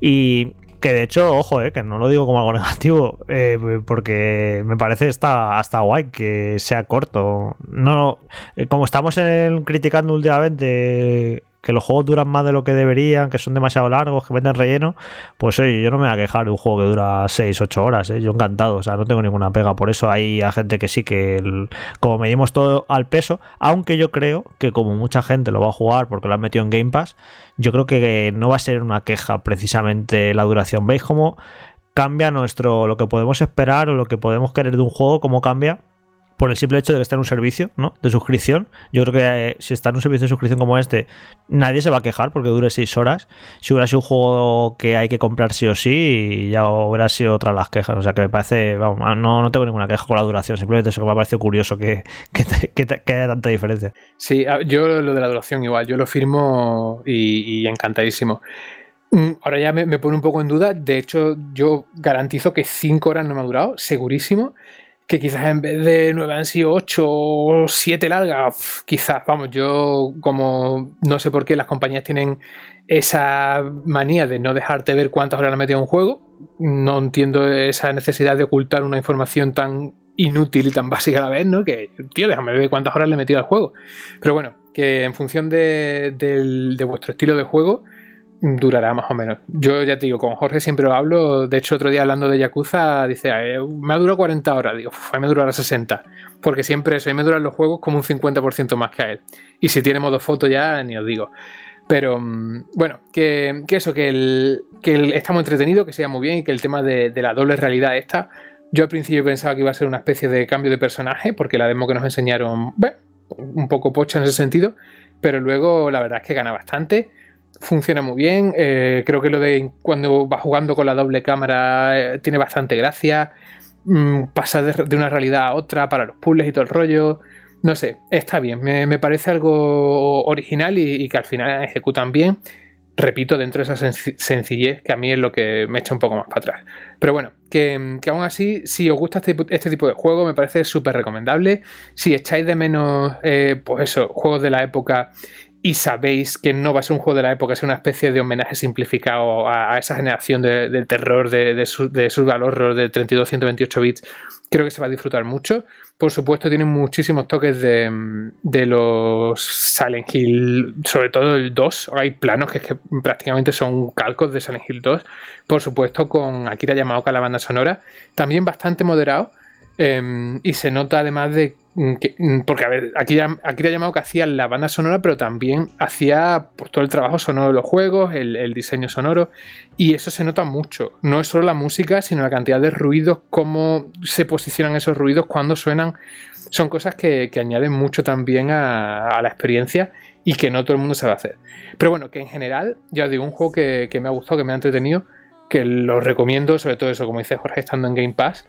Y que de hecho, ojo, eh, que no lo digo como algo *laughs* negativo, eh, porque me parece hasta, hasta guay que sea corto. No, eh, como estamos en, criticando últimamente que los juegos duran más de lo que deberían, que son demasiado largos, que venden relleno, pues oye, yo no me voy a quejar de un juego que dura 6, 8 horas, ¿eh? yo encantado, o sea, no tengo ninguna pega. Por eso hay gente que sí, que como medimos todo al peso, aunque yo creo que como mucha gente lo va a jugar porque lo han metido en Game Pass, yo creo que no va a ser una queja precisamente la duración. ¿Veis cómo cambia nuestro, lo que podemos esperar o lo que podemos querer de un juego, cómo cambia? Por el simple hecho de que está en un servicio ¿no? de suscripción. Yo creo que eh, si está en un servicio de suscripción como este, nadie se va a quejar porque dure seis horas. Si hubiera sido un juego que hay que comprar sí o sí, ya hubiera sido otra las quejas. O sea que me parece, ah, no, no tengo ninguna queja con la duración, simplemente eso me ha parecido curioso que, *laughs* haya tanta diferencia. Sí, yo lo de la duración igual, yo lo firmo y, encantadísimo. Mm, ahora ya me, pone un poco en duda. De hecho, yo garantizo que cinco horas no me ha durado, segurísimo. Que quizás en vez de nueve han sido ocho o siete largas, quizás, vamos, yo como no sé por qué las compañías tienen esa manía de no dejarte ver cuántas horas le ha metido un juego, no entiendo esa necesidad de ocultar una información tan inútil y tan básica a la vez, ¿no? Que, tío, déjame ver cuántas horas le he metido al juego. Pero bueno, que en función de, de vuestro estilo de juego, durará más o menos. Yo ya te digo, con Jorge siempre lo hablo. De hecho, otro día hablando de Yakuza, dice, eh, me ha durado 40 horas. Digo, a mí me durará 60. Porque siempre eso, a mí me duran los juegos como un 50% más que a él. Y si tiene modo foto ya, ni os digo. Pero mm, bueno, que, eso, que, el, que está muy entretenido, que sea muy bien y que el tema de, la doble realidad esta. Yo al principio pensaba que iba a ser una especie de cambio de personaje, porque la demo que nos enseñaron, un poco pocha en ese sentido, pero luego la verdad es que gana bastante funciona muy bien. Eh, creo que lo de cuando va jugando con la doble cámara eh, tiene bastante gracia. Mm, pasa de, una realidad a otra para los puzzles y todo el rollo. No sé, está bien. Me, parece algo original y, que al final ejecutan bien. Repito, dentro de esa sencillez que a mí es lo que me echa un poco más para atrás. Pero bueno, que, aún así, si os gusta este, este tipo de juego, me parece súper recomendable. Si echáis de menos, eh, pues eso, juegos de la época y sabéis que no va a ser un juego de la época, es una especie de homenaje simplificado a, esa generación del terror, de, de, su, de horror de 32-128 bits, creo que se va a disfrutar mucho. Por supuesto, tiene muchísimos toques de, los Silent Hill, sobre todo el 2. Hay planos que, que, prácticamente son calcos de Silent Hill 2. Por supuesto, con Akira Yamaoka, la banda sonora, también bastante moderado. Em, y se nota además de Mm, mm, porque, a ver, aquí, aquí le ha llamado que hacía la banda sonora, pero también hacía pues, todo el trabajo sonoro de los juegos, el, diseño sonoro, y eso se nota mucho. No es solo la música, sino la cantidad de ruidos, cómo se posicionan esos ruidos cuando suenan. Son cosas que, añaden mucho también a, la experiencia y que no todo el mundo sabe hacer. Pero bueno, que en general, ya os digo, un juego que, que me ha gustado, que me ha entretenido, que lo recomiendo, sobre todo eso, como dice Jorge, estando en Game Pass,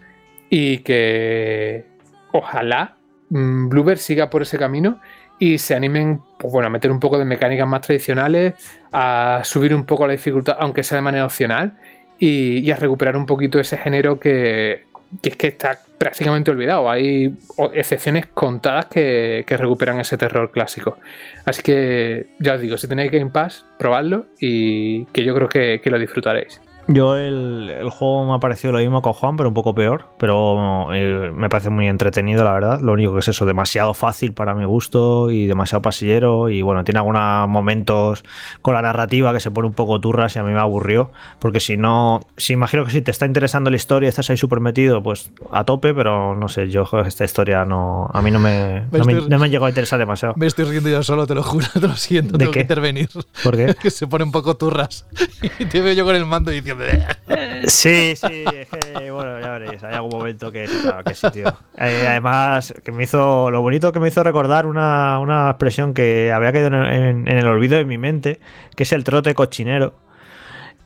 y que ojalá Mm, Bluebird siga por ese camino y se animen pues bueno, a meter un poco de mecánicas más tradicionales, a subir un poco la dificultad, aunque sea de manera opcional, y, a recuperar un poquito ese género que, es que está prácticamente olvidado. Hay excepciones contadas que, recuperan ese terror clásico. Así que ya os digo, si tenéis Game Pass, probadlo y que yo creo que lo disfrutaréis. Yo el, juego me ha parecido lo mismo con Juan, pero un poco peor. Pero eh, me parece muy entretenido, la verdad. Lo único que es eso, demasiado fácil para mi gusto y demasiado pasillero. Y bueno, tiene algunos momentos con la narrativa que se pone un poco turras y a mí me aburrió. Porque si no, si imagino que si te está interesando la historia y estás ahí súper metido, pues a tope, pero no sé, yo esta historia no, a mí no me, no me, llegó a interesar demasiado. Me estoy riendo yo solo, te lo juro, *laughs* te lo siento, tengo que intervenir. ¿Por qué? *laughs* que se pone un poco turras. *laughs* y te veo yo con el mando diciendo Sí, sí, bueno, ya veréis, hay algún momento que, sí, tío. Eh, además, que me hizo, lo bonito que me hizo recordar una, una expresión que había caído en, en, el olvido de mi mente, que es el trote cochinero.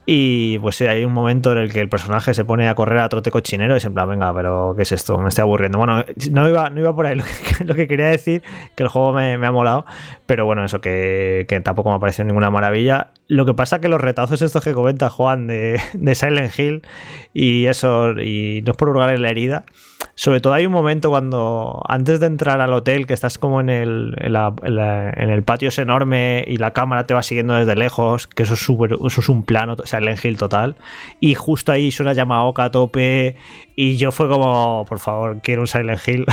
Y pues hay un momento en el que el personaje se pone a correr a trote cochinero y es en plan, venga, pero ¿qué es esto? Me estoy aburriendo. Bueno, no iba, no iba por ahí lo que, *laughs* quería decir, que el juego me, ha molado, pero bueno, eso que, que, tampoco me ha parecido ninguna maravilla. Lo que pasa que los retazos estos que comenta Juan de, de Silent Hill y eso, y no es por hurgar en la herida, sobre todo hay un momento cuando, antes de entrar al hotel, que estás como en el, en, el patio es enorme y la cámara te va siguiendo desde lejos, que eso es, super, eso es un plano, o sea, el Hill total. Y justo ahí suena Yamaoka a tope y yo fue como, por favor, quiero un Silent Hill.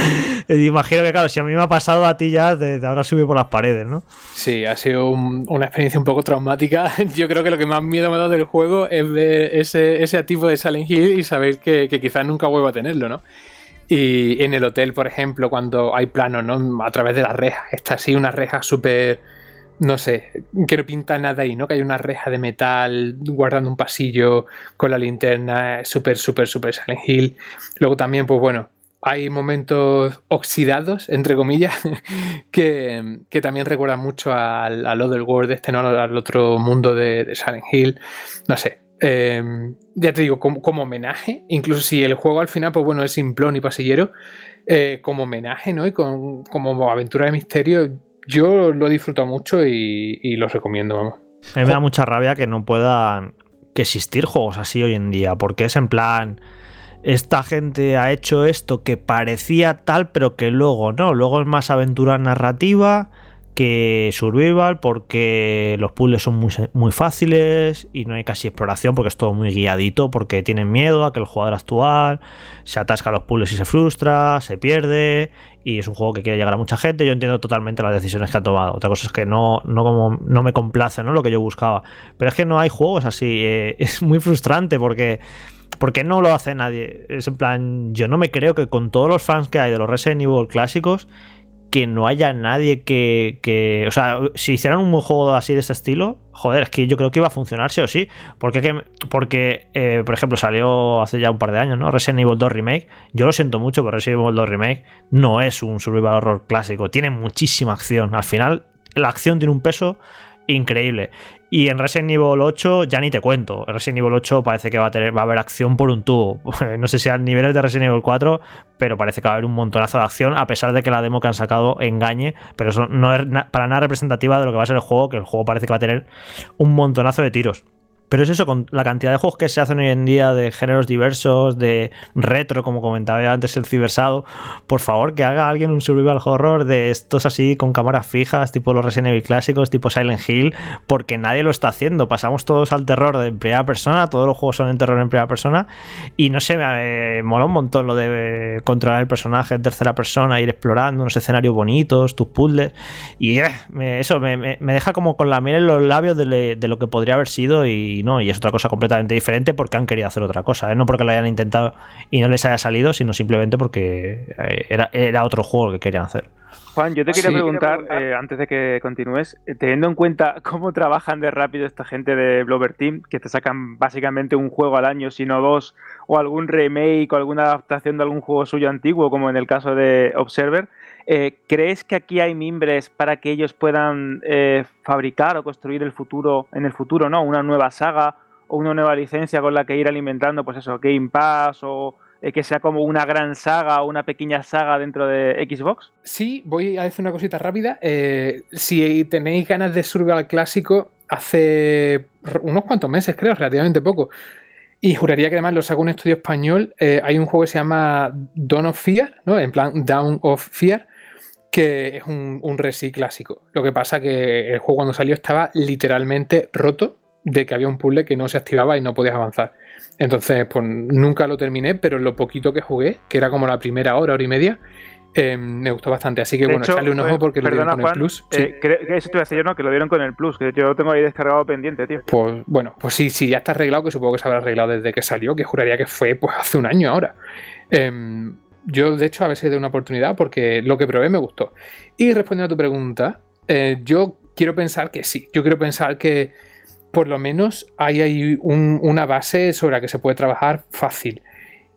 *laughs* Imagino que, claro, si a mí me ha pasado a ti ya, ahora subir por las paredes, ¿no? Sí, ha sido una experiencia un poco traumática. *laughs* Yo creo que lo que más miedo me ha dado del juego es ver ese, ese tipo de Silent Hill y saber que, quizás nunca vuelvo a tenerlo, ¿no? Y en el hotel, por ejemplo, cuando hay planos, ¿no? A través de las rejas, está así una reja súper no sé, que no pinta nada ahí, ¿no? Que hay una reja de metal guardando un pasillo con la linterna, súper, súper, súper Silent Hill. Luego también, pues bueno, hay momentos oxidados, entre comillas, *laughs* que, también recuerdan mucho al, al Other World, este, ¿no? al otro mundo de, Silent Hill. No sé. Em, ya te digo, como, homenaje, incluso si el juego al final, pues bueno, es simplón y pasillero, eh, como homenaje, ¿no? Y con, como aventura de misterio, yo lo disfruto mucho y, y lo recomiendo. A mí me da mucha rabia que no puedan que existir juegos así hoy en día, porque es en plan esta gente ha hecho esto que parecía tal, pero que luego no. Luego es más aventura narrativa que survival porque los puzzles son muy, muy, fáciles y no hay casi exploración porque es todo muy guiadito porque tienen miedo a que el jugador actual se atasca a los puzzles y se frustra, se pierde y es un juego que quiere llegar a mucha gente. Yo entiendo totalmente las decisiones que ha tomado. Otra cosa es que no, no, como, no me complace ¿no? lo que yo buscaba. Pero es que no hay juegos así. Eh, *laughs* es muy frustrante porque porque no lo hace nadie. Es en plan, yo no me creo que con todos los fans que hay de los Resident Evil clásicos, que no haya nadie que, que, O sea, si hicieran un juego así de este estilo, joder, es que yo creo que iba a funcionar sí o sí. Porque, porque eh, por ejemplo, salió hace ya un par de años, ¿no? Resident Evil 2 Remake. Yo lo siento mucho, pero Resident Evil 2 Remake no es un survival horror clásico. Tiene muchísima acción. Al final, la acción tiene un peso increíble. Y en Resident Evil 8 ya ni te cuento. En Resident Evil 8 parece que va a, tener, va a haber acción por un tubo. *laughs* No sé si a niveles de Resident Evil 4, pero parece que va a haber un montonazo de acción, a pesar de que la demo que han sacado engañe. Pero eso no es para nada representativa de lo que va a ser el juego, que el juego parece que va a tener un montonazo de tiros. Pero es eso, con la cantidad de juegos que se hacen hoy en día de géneros diversos, de retro, como comentaba antes el cibersado, por favor que haga alguien un survival horror de estos así con cámaras fijas, tipo los Resident Evil clásicos, tipo Silent Hill, porque nadie lo está haciendo. Pasamos todos al terror de primera persona, todos los juegos son en terror en primera persona, y no sé, me mola un montón lo de controlar el personaje en tercera persona, ir explorando unos escenarios bonitos, tus puzzles, y eh, eso me, deja como con la miel en los labios de, de lo que podría haber sido y y no, y es otra cosa completamente diferente porque han querido hacer otra cosa, ¿eh? no porque lo hayan intentado y no les haya salido, sino simplemente porque eh, era, era otro juego que querían hacer. Juan, yo te quería preguntar, eh, antes de que continúes, teniendo en cuenta *laughs* cómo trabajan de rápido esta gente de Blover Team, que te sacan básicamente un juego al año, sino dos, o algún remake o alguna adaptación de algún juego suyo antiguo, como en el caso de Observer, ¿crees que aquí hay mimbres para que ellos puedan fabricar o construir el futuro, en el futuro, ¿no? Una nueva saga o una nueva licencia con la que ir alimentando, pues eso, Game Pass o eh, que sea como una gran saga o una pequeña saga dentro de Xbox? Sí, voy a decir una cosita rápida. Eh, si tenéis ganas de survival clásico, hace unos cuantos meses, creo, relativamente poco. Y juraría que además lo sacó un estudio español. Eh, hay un juego que se llama Dawn of Fear, ¿no? En plan Down of Fear, que es un, un Resi clásico. Lo que pasa que el juego cuando salió estaba literalmente roto de que había un puzzle que no se activaba y no podías avanzar. Entonces, pues nunca lo terminé, pero lo poquito que jugué, que era como la primera hora, hora y media, eh, me gustó bastante. Así que bueno, echarle un ojo porque lo dieron con el Plus. Eh, eso te voy a decir yo, no, que lo dieron con el Plus, que yo lo tengo ahí descargado pendiente, tío. Pues bueno, pues sí, sí, ya está arreglado, que supongo que se habrá arreglado desde que salió, que juraría que fue pues hace un año ahora. Eh, yo, de hecho, a veces doy una oportunidad porque lo que probé me gustó. Y respondiendo a tu pregunta, eh, yo quiero pensar que sí. Yo quiero pensar que por lo menos hay ahí una base sobre la que se puede trabajar fácil.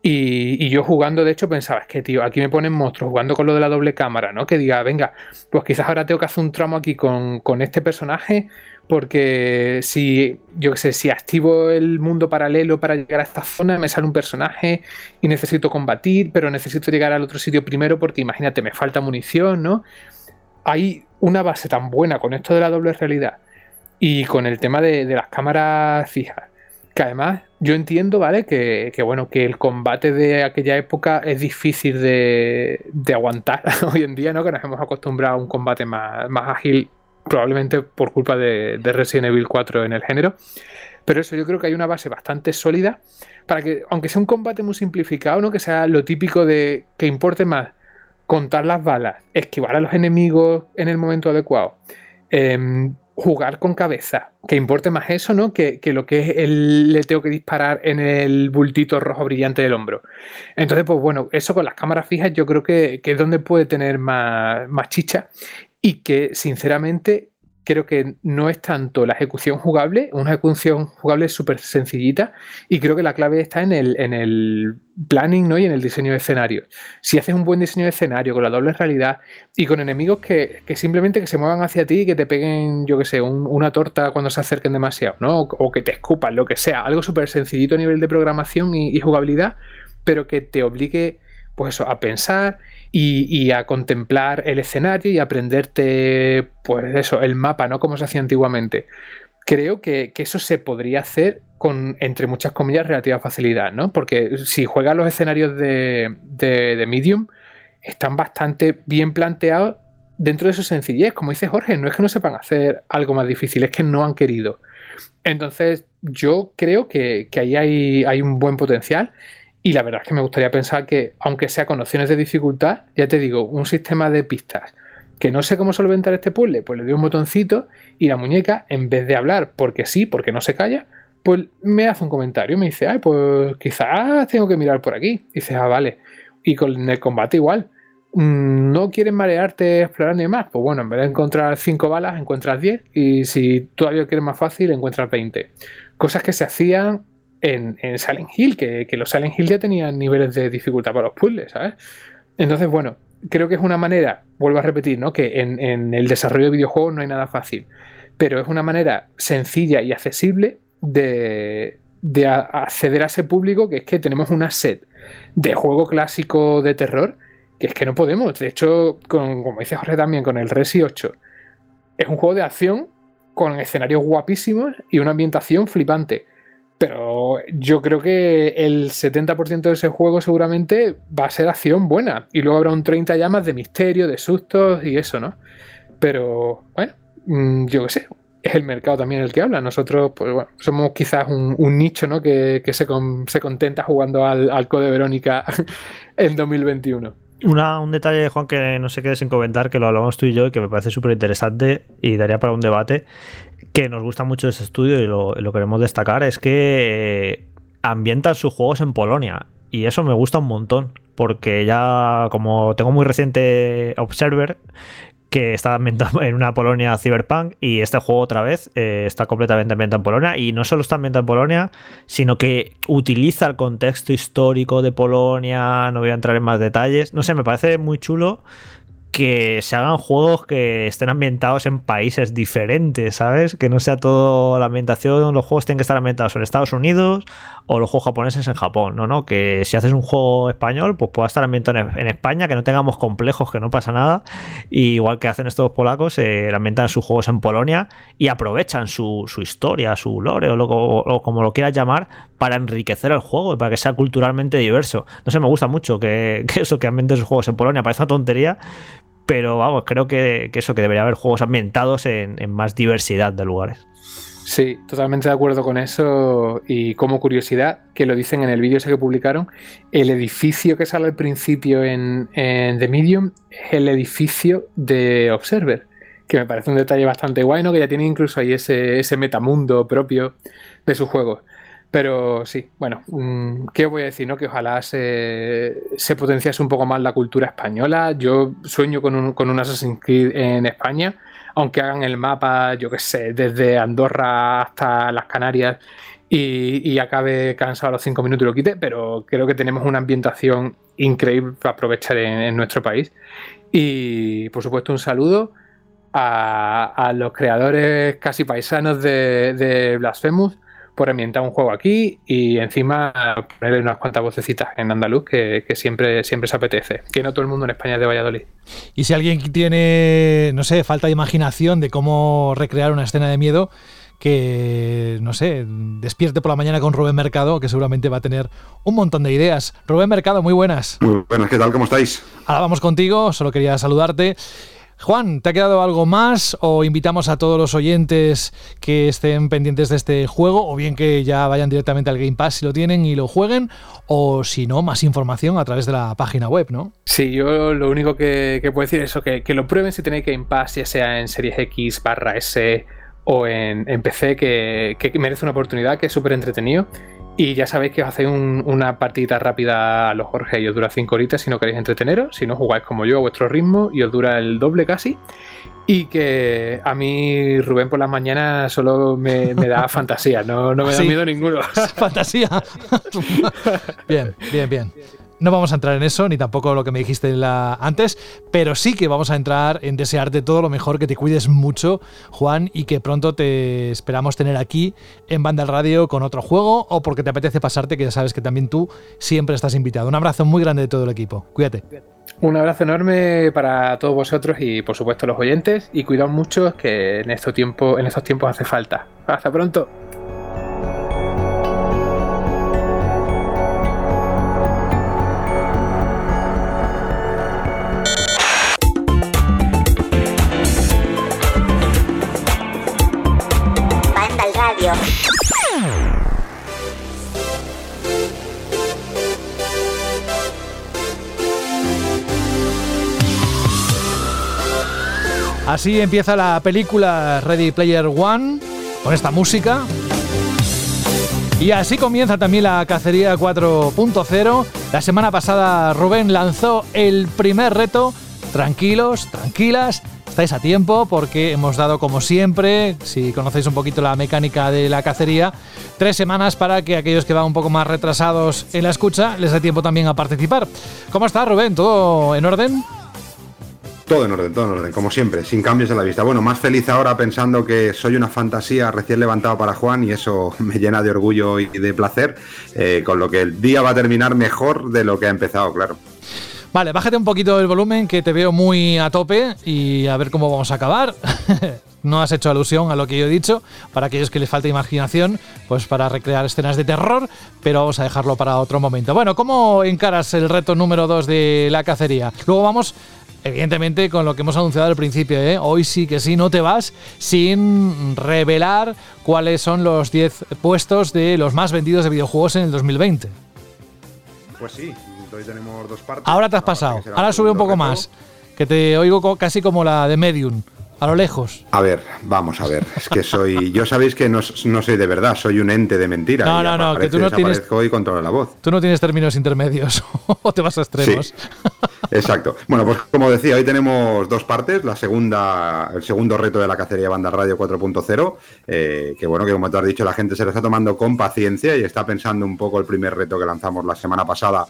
Y, yo jugando, de hecho, pensaba, es que, tío, aquí me ponen monstruos jugando con lo de la doble cámara, ¿no? Que diga, venga, pues quizás ahora tengo que hacer un tramo aquí con, con este personaje porque si, yo qué sé, si activo el mundo paralelo para llegar a esta zona, me sale un personaje y necesito combatir, pero necesito llegar al otro sitio primero porque imagínate, me falta munición, ¿no? Hay una base tan buena con esto de la doble realidad y con el tema de, las cámaras fijas, que además yo entiendo, ¿vale? Que, bueno, que el combate de aquella época es difícil de, aguantar *laughs* hoy en día, ¿no? Que nos hemos acostumbrado a un combate más, más ágil probablemente por culpa de, Resident Evil 4 en el género. Pero eso, yo creo que hay una base bastante sólida para que, aunque sea un combate muy simplificado, ¿no? que sea lo típico de que importe más contar las balas, esquivar a los enemigos en el momento adecuado, em, jugar con cabeza, que importe más eso, ¿no? Que, lo que es el le tengo que disparar en el bultito rojo brillante del hombro. Entonces, pues bueno, eso con las cámaras fijas yo creo que, que es donde puede tener más, más chicha y que sinceramente creo que no es tanto la ejecución jugable, una ejecución jugable súper sencillita y creo que la clave está en el, en el planning ¿no? y en el diseño de escenario. Si haces un buen diseño de escenario con la doble realidad y con enemigos que, simplemente que se muevan hacia ti y que te peguen, yo qué sé, una torta cuando se acerquen demasiado, ¿no? O, que te escupan, lo que sea, algo súper sencillito a nivel de programación y, y jugabilidad, pero que te obligue pues eso, a pensar y, a contemplar el escenario y aprenderte, pues eso, el mapa, ¿no? Como se hacía antiguamente. creo que, eso se podría hacer con, entre muchas comillas, relativa facilidad, ¿no? Porque si juegas los escenarios de, de, Medium, están bastante bien planteados dentro de su sencillez. Como dice Jorge, no es que no sepan hacer algo más difícil, es que no han querido. Entonces, yo creo que, ahí hay, hay, un buen potencial. Y la verdad es que me gustaría pensar que, aunque sea con opciones de dificultad, ya te digo, un sistema de pistas que no sé cómo solventar este puzzle, pues le doy un botoncito y la muñeca, en vez de hablar porque sí, porque no se calla, pues me hace un comentario, me dice, ay, pues quizás tengo que mirar por aquí. Y dices, ah, vale. Y con el combate igual. Mm, ¿No quieres marearte explorando y más? Pues bueno, en vez de encontrar 5 balas, encuentras 10. Y si todavía quieres más fácil, encuentras 20. Cosas que se hacían en, en Silent Hill, que, que, los Silent Hill ya tenían niveles de dificultad para los puzzles, ¿sabes? Entonces, bueno, creo que es una manera, vuelvo a repetir, ¿no? que en, el desarrollo de videojuegos no hay nada fácil, pero es una manera sencilla y accesible de, acceder a ese público que es que tenemos una set de juego clásico de terror que es que no podemos. De hecho, como dice Jorge también, con el Resi 8, es un juego de acción con escenarios guapísimos y una ambientación flipante. Pero yo creo que el 70% de ese juego seguramente va a ser acción buena. Y luego habrá un 30 ya más de misterio, de sustos y eso, ¿no? Pero bueno, mm, yo qué sé. Es el mercado también el que habla. Nosotros, pues bueno, somos quizás un, nicho, ¿no? Que, se, se, contenta jugando al, al Code Verónica *laughs* en 2021. un detalle, Juan, que no se quede sin comentar, que lo hablamos tú y yo y que me parece súper interesante y daría para un debate, que nos gusta mucho ese estudio y lo, queremos destacar, es que eh, ambientan sus juegos en Polonia. Y eso me gusta un montón, porque ya como tengo muy reciente Observer, que está ambientado en una Polonia cyberpunk y este juego otra vez eh, está completamente ambientado en Polonia y no solo está ambientado en Polonia, sino que utiliza el contexto histórico de Polonia, no voy a entrar en más detalles, no sé, me parece muy chulo que se hagan juegos que estén ambientados en países diferentes, ¿sabes? Que no sea todo la ambientación, los juegos tienen que estar ambientados en Estados Unidos o los juegos japoneses en Japón, ¿no? ¿no? Que si haces un juego español, pues pueda estar ambientado en, España, que no tengamos complejos, que no pasa nada. Y igual que hacen estos polacos, eh, ambientan sus juegos en Polonia y aprovechan su, historia, su lore o, lo, como lo quieras llamar, para enriquecer el juego y para que sea culturalmente diverso. No sé, me gusta mucho que, *laughs* eso, que ambienten sus juegos en Polonia, parece una tontería, pero vamos, creo que, eso, que debería haber juegos ambientados en, más diversidad de lugares. Sí, totalmente de acuerdo con eso. Y como curiosidad, que lo dicen en el vídeo ese que publicaron, el edificio que sale al principio en, The Medium es el edificio de Observer, que me parece un detalle bastante guay, ¿no? Que ya tiene incluso ahí ese, ese metamundo propio de sus juegos. Pero sí, bueno, mm, ¿qué voy a decir? No? Que ojalá se, potenciase un poco más la cultura española. Yo sueño con un, con un Assassin's Creed en España, aunque hagan el mapa, yo qué sé, desde Andorra hasta las Canarias y, acabe cansado a los cinco minutos y lo quite, pero creo que tenemos una ambientación increíble para aprovechar en, nuestro país. Y por supuesto, un saludo a, los creadores casi paisanos de, de Blasphemous por ambientar un juego aquí y encima ponerle unas cuantas vocecitas en andaluz que, siempre, siempre se apetece. Que no todo el mundo en España es de Valladolid. Y si alguien tiene, no sé, falta de imaginación de cómo recrear una escena de miedo, que, no sé, despierte por la mañana con Rubén Mercado, que seguramente va a tener un montón de ideas. Rubén Mercado, muy buenas. Muy buenas, ¿qué tal? ¿Cómo estáis? Ahora vamos contigo, solo quería saludarte. Juan, ¿te ha quedado algo más o invitamos a todos los oyentes que estén pendientes de este juego o bien que ya vayan directamente al Game Pass si lo tienen y lo jueguen o si no, más información a través de la página web, ¿no? Sí, yo lo único que, puedo decir es que, lo prueben si tenéis Game Pass, ya sea en Series X barra S o en, PC, que, que merece una oportunidad, que es súper entretenido y ya sabéis que os hacéis una partida rápida a los Jorge y os dura 5 horitas si no queréis entreteneros, si no jugáis como yo a vuestro ritmo y os dura el doble casi. Y que a mí Rubén por las mañanas solo me, da *laughs* fantasía, no, no me da miedo ninguno. *laughs* fantasía. *laughs* bien, bien, bien. No vamos a entrar en eso, ni tampoco lo que me dijiste antes, pero sí que vamos a entrar en desearte todo lo mejor, que te cuides mucho, Juan, y que pronto te esperamos tener aquí en Banda Radio con otro juego o porque te apetece pasarte, que ya sabes que también tú siempre estás invitado. Un abrazo muy grande de todo el equipo. Cuídate. Un abrazo enorme para todos vosotros y por supuesto los oyentes y cuidado mucho que en en estos tiempos hace falta. Hasta pronto. Así empieza la película Ready Player One con esta música. Y así comienza también la cacería 4.0. La semana pasada Rubén lanzó el primer reto. Tranquilos, tranquilas, estáis a tiempo porque hemos dado como siempre, si conocéis un poquito la mecánica de la cacería, tres semanas para que aquellos que van un poco más retrasados en la escucha les dé tiempo también a participar. ¿Cómo está Rubén? ¿Todo en orden? Todo en orden, todo en orden, como siempre, sin cambios en la vista. Bueno, más feliz ahora pensando que soy una fantasía recién levantado para Juan y eso *laughs* me llena de orgullo y de placer, eh, con lo que el día va a terminar mejor de lo que ha empezado, claro. Vale, bájate un poquito el volumen que te veo muy a tope y a ver cómo vamos a acabar. *laughs* no has hecho alusión a lo que yo he dicho, para aquellos que les falta imaginación, pues para recrear escenas de terror, pero vamos a dejarlo para otro momento. Bueno, ¿cómo encaras el reto número 2 de la cacería? Luego vamos evidentemente con lo que hemos anunciado al principio, ¿eh? hoy sí que sí, no te vas sin revelar cuáles son los 10 puestos de los más vendidos de videojuegos en el 2020. Pues sí, hoy tenemos dos partes. Ahora te has pasado, ahora sube un poco más, que te oigo casi como la de Medium. A lo lejos. A ver, vamos a ver. Es que soy. Yo sabéis que no, soy de verdad, soy un ente de mentira. No, no, no, que tú no tienes. y controla la voz. Tú no tienes términos intermedios *laughs* o te vas a extremos. exacto. Bueno, pues como decía, hoy tenemos dos partes. La segunda, el segundo reto de la cacería Banda Radio 4.0. Eh, que bueno, que como tú has dicho, la gente se lo está tomando con paciencia y está pensando un poco el primer reto que lanzamos la semana pasada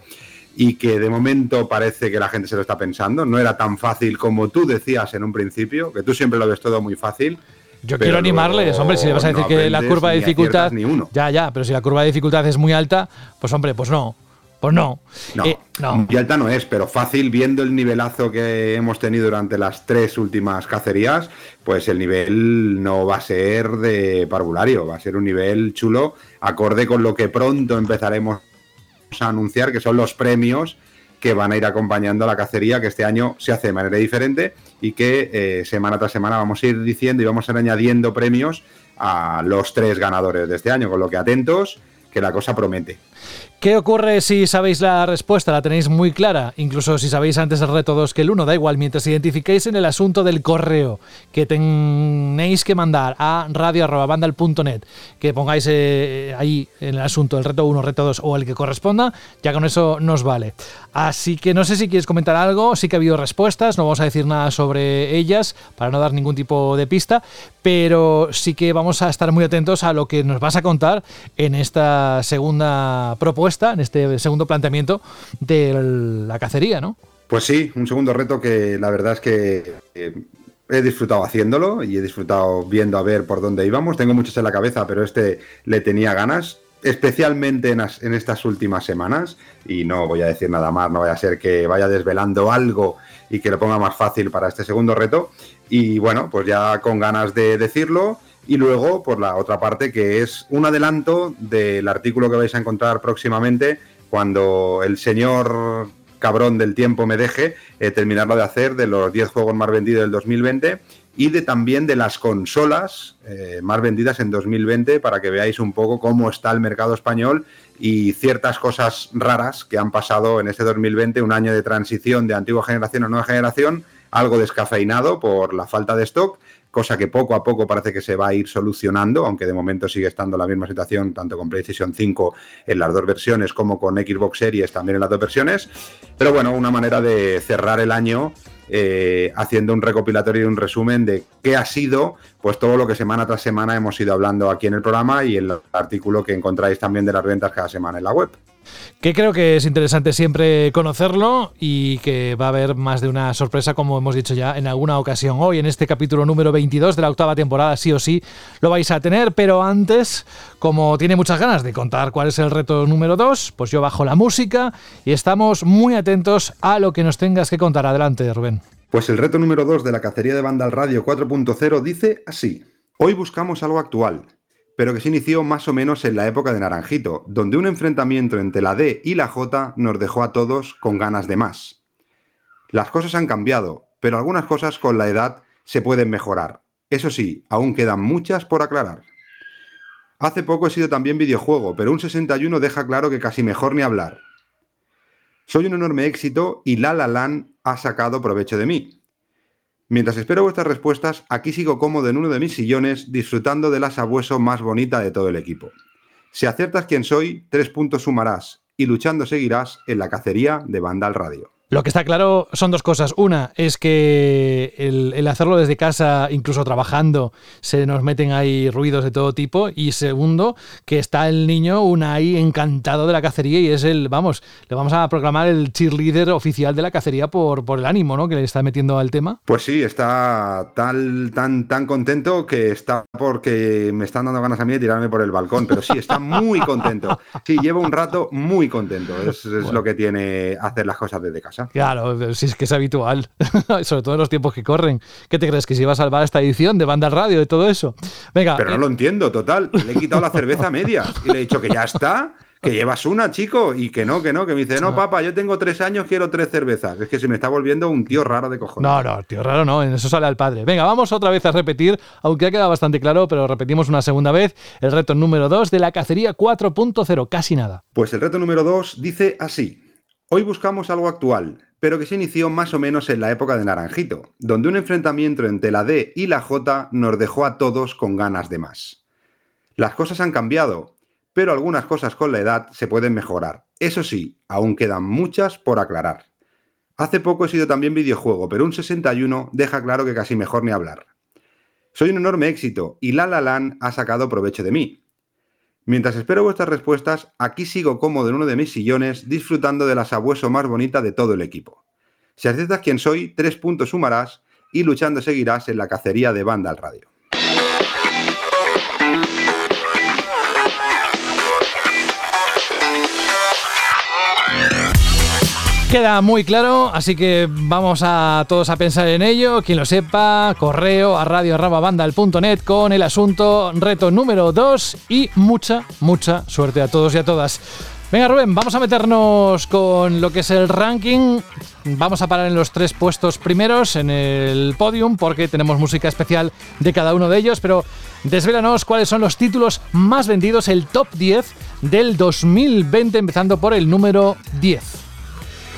y que de momento parece que la gente se lo está pensando. No era tan fácil como tú decías en un principio, que tú siempre lo ves todo muy fácil. Yo quiero animarles, hombre, si le vas a decir que la curva de dificultad. Ya, ya, pero si la curva de dificultad es muy alta, pues hombre, pues no. Pues no. No, eh, no. Muy alta no es, pero fácil viendo el nivelazo que hemos tenido durante las tres últimas cacerías, pues el nivel no va a ser de parvulario, va a ser un nivel chulo, acorde con lo que pronto empezaremos a anunciar, que son los premios que van a ir acompañando a la cacería, que este año se hace de manera diferente y que eh, semana tras semana vamos a ir diciendo y vamos a ir añadiendo premios a los tres ganadores de este año, con lo que atentos, que la cosa promete. ¿Qué ocurre si sabéis la respuesta? La tenéis muy clara, incluso si sabéis antes el reto 2 que el 1, da igual, mientras identifiquéis en el asunto del correo que tenéis que mandar a radio.bandal.net, que pongáis eh, ahí en el asunto el reto 1, reto 2 o el que corresponda, ya con eso nos vale. Así que no sé si quieres comentar algo, sí que ha habido respuestas, no vamos a decir nada sobre ellas para no dar ningún tipo de pista, pero sí que vamos a estar muy atentos a lo que nos vas a contar en esta segunda propuesta en este segundo planteamiento de la cacería, ¿no? Pues sí, un segundo reto que la verdad es que eh, he disfrutado haciéndolo y he disfrutado viendo a ver por dónde íbamos. Tengo muchos en la cabeza, pero este le tenía ganas, especialmente en, estas últimas semanas. Y no voy a decir nada más, no vaya a ser que vaya desvelando algo y que lo ponga más fácil para este segundo reto. Y bueno, pues ya con ganas de decirlo. Y luego, por la otra parte, que es un adelanto del artículo que vais a encontrar próximamente cuando el señor cabrón del tiempo me deje eh, terminarlo de hacer de los 10 juegos más vendidos del 2020 y de también de las consolas eh, más vendidas en 2020 para que veáis un poco cómo está el mercado español y ciertas cosas raras que han pasado en este 2020, un año de transición de antigua generación a nueva generación, algo descafeinado por la falta de stock cosa que poco a poco parece que se va a ir solucionando, aunque de momento sigue estando la misma situación tanto con PlayStation 5 en las dos versiones como con Xbox Series también en las dos versiones. Pero bueno, una manera de cerrar el año eh, haciendo un recopilatorio y un resumen de qué ha sido pues todo lo que semana tras semana hemos ido hablando aquí en el programa y el artículo que encontráis también de las ventas cada semana en la web. Que creo que es interesante siempre conocerlo y que va a haber más de una sorpresa, como hemos dicho ya en alguna ocasión. Hoy, en este capítulo número 22 de la octava temporada, sí o sí, lo vais a tener, pero antes, como tiene muchas ganas de contar cuál es el reto número 2, pues yo bajo la música y estamos muy atentos a lo que nos tengas que contar. Adelante, Rubén. Pues el reto número 2 de la cacería de banda al radio 4.0 dice así. Hoy buscamos algo actual, pero que se inició más o menos en la época de Naranjito, donde un enfrentamiento entre la D y la J nos dejó a todos con ganas de más. Las cosas han cambiado, pero algunas cosas con la edad se pueden mejorar. Eso sí, aún quedan muchas por aclarar. Hace poco he sido también videojuego, pero un 61 deja claro que casi mejor ni hablar. Soy un enorme éxito y La La ha sacado provecho de mí. Mientras espero vuestras respuestas, aquí sigo cómodo en uno de mis sillones disfrutando de la sabueso más bonita de todo el equipo. Si aciertas quién soy, tres puntos sumarás y luchando seguirás en la cacería de Vandal Radio. Lo que está claro son dos cosas. Una es que el, hacerlo desde casa, incluso trabajando, se nos meten ahí ruidos de todo tipo. Y segundo, que está el niño un ahí encantado de la cacería y es el, vamos, le vamos a proclamar el cheerleader oficial de la cacería por, por el ánimo, ¿no? Que le está metiendo al tema. Pues sí, está tan, tan, tan contento que está porque me están dando ganas a mí de tirarme por el balcón. Pero sí, está muy contento. Sí, llevo un rato muy contento. Es, lo que tiene hacer las cosas desde casa. Claro, si es que es habitual, *laughs* sobre todo en los tiempos que corren. ¿Qué te crees? ¿Que se iba a salvar esta edición de banda radio y todo eso? Venga. Pero no eh, lo entiendo, total. Le he quitado la *laughs* cerveza media y le he dicho que ya está, que llevas una, chico, y que no, que no, que me dice, no, papá, yo tengo tres años, quiero tres cervezas. Es que se me está volviendo un tío raro de cojones. No, no, tío raro no, en eso sale al padre. Venga, vamos otra vez a repetir, aunque ha quedado bastante claro, pero repetimos una segunda vez, el reto número 2 de la cacería 4.0, casi nada. Pues el reto número 2 dice así. Hoy buscamos algo actual, pero que se inició más o menos en la época de Naranjito, donde un enfrentamiento entre la D y la J nos dejó a todos con ganas de más. Las cosas han cambiado, pero algunas cosas con la edad se pueden mejorar. Eso sí, aún quedan muchas por aclarar. Hace poco he sido también videojuego, pero un 61 deja claro que casi mejor ni hablar. Soy un enorme éxito y La La Land ha sacado provecho de mí, Mientras espero vuestras respuestas, aquí sigo cómodo en uno de mis sillones disfrutando de la sabueso más bonita de todo el equipo. Si aciertas quién soy, tres puntos sumarás y luchando seguirás en la cacería de banda al radio. Queda muy claro, así que vamos a todos a pensar en ello. Quien lo sepa, correo a radio.bandal.net con el asunto reto número 2 y mucha, mucha suerte a todos y a todas. Venga Rubén, vamos a meternos con lo que es el ranking. Vamos a parar en los tres puestos primeros en el podium porque tenemos música especial de cada uno de ellos, pero desvélanos cuáles son los títulos más vendidos, el top 10 del 2020, empezando por el número 10.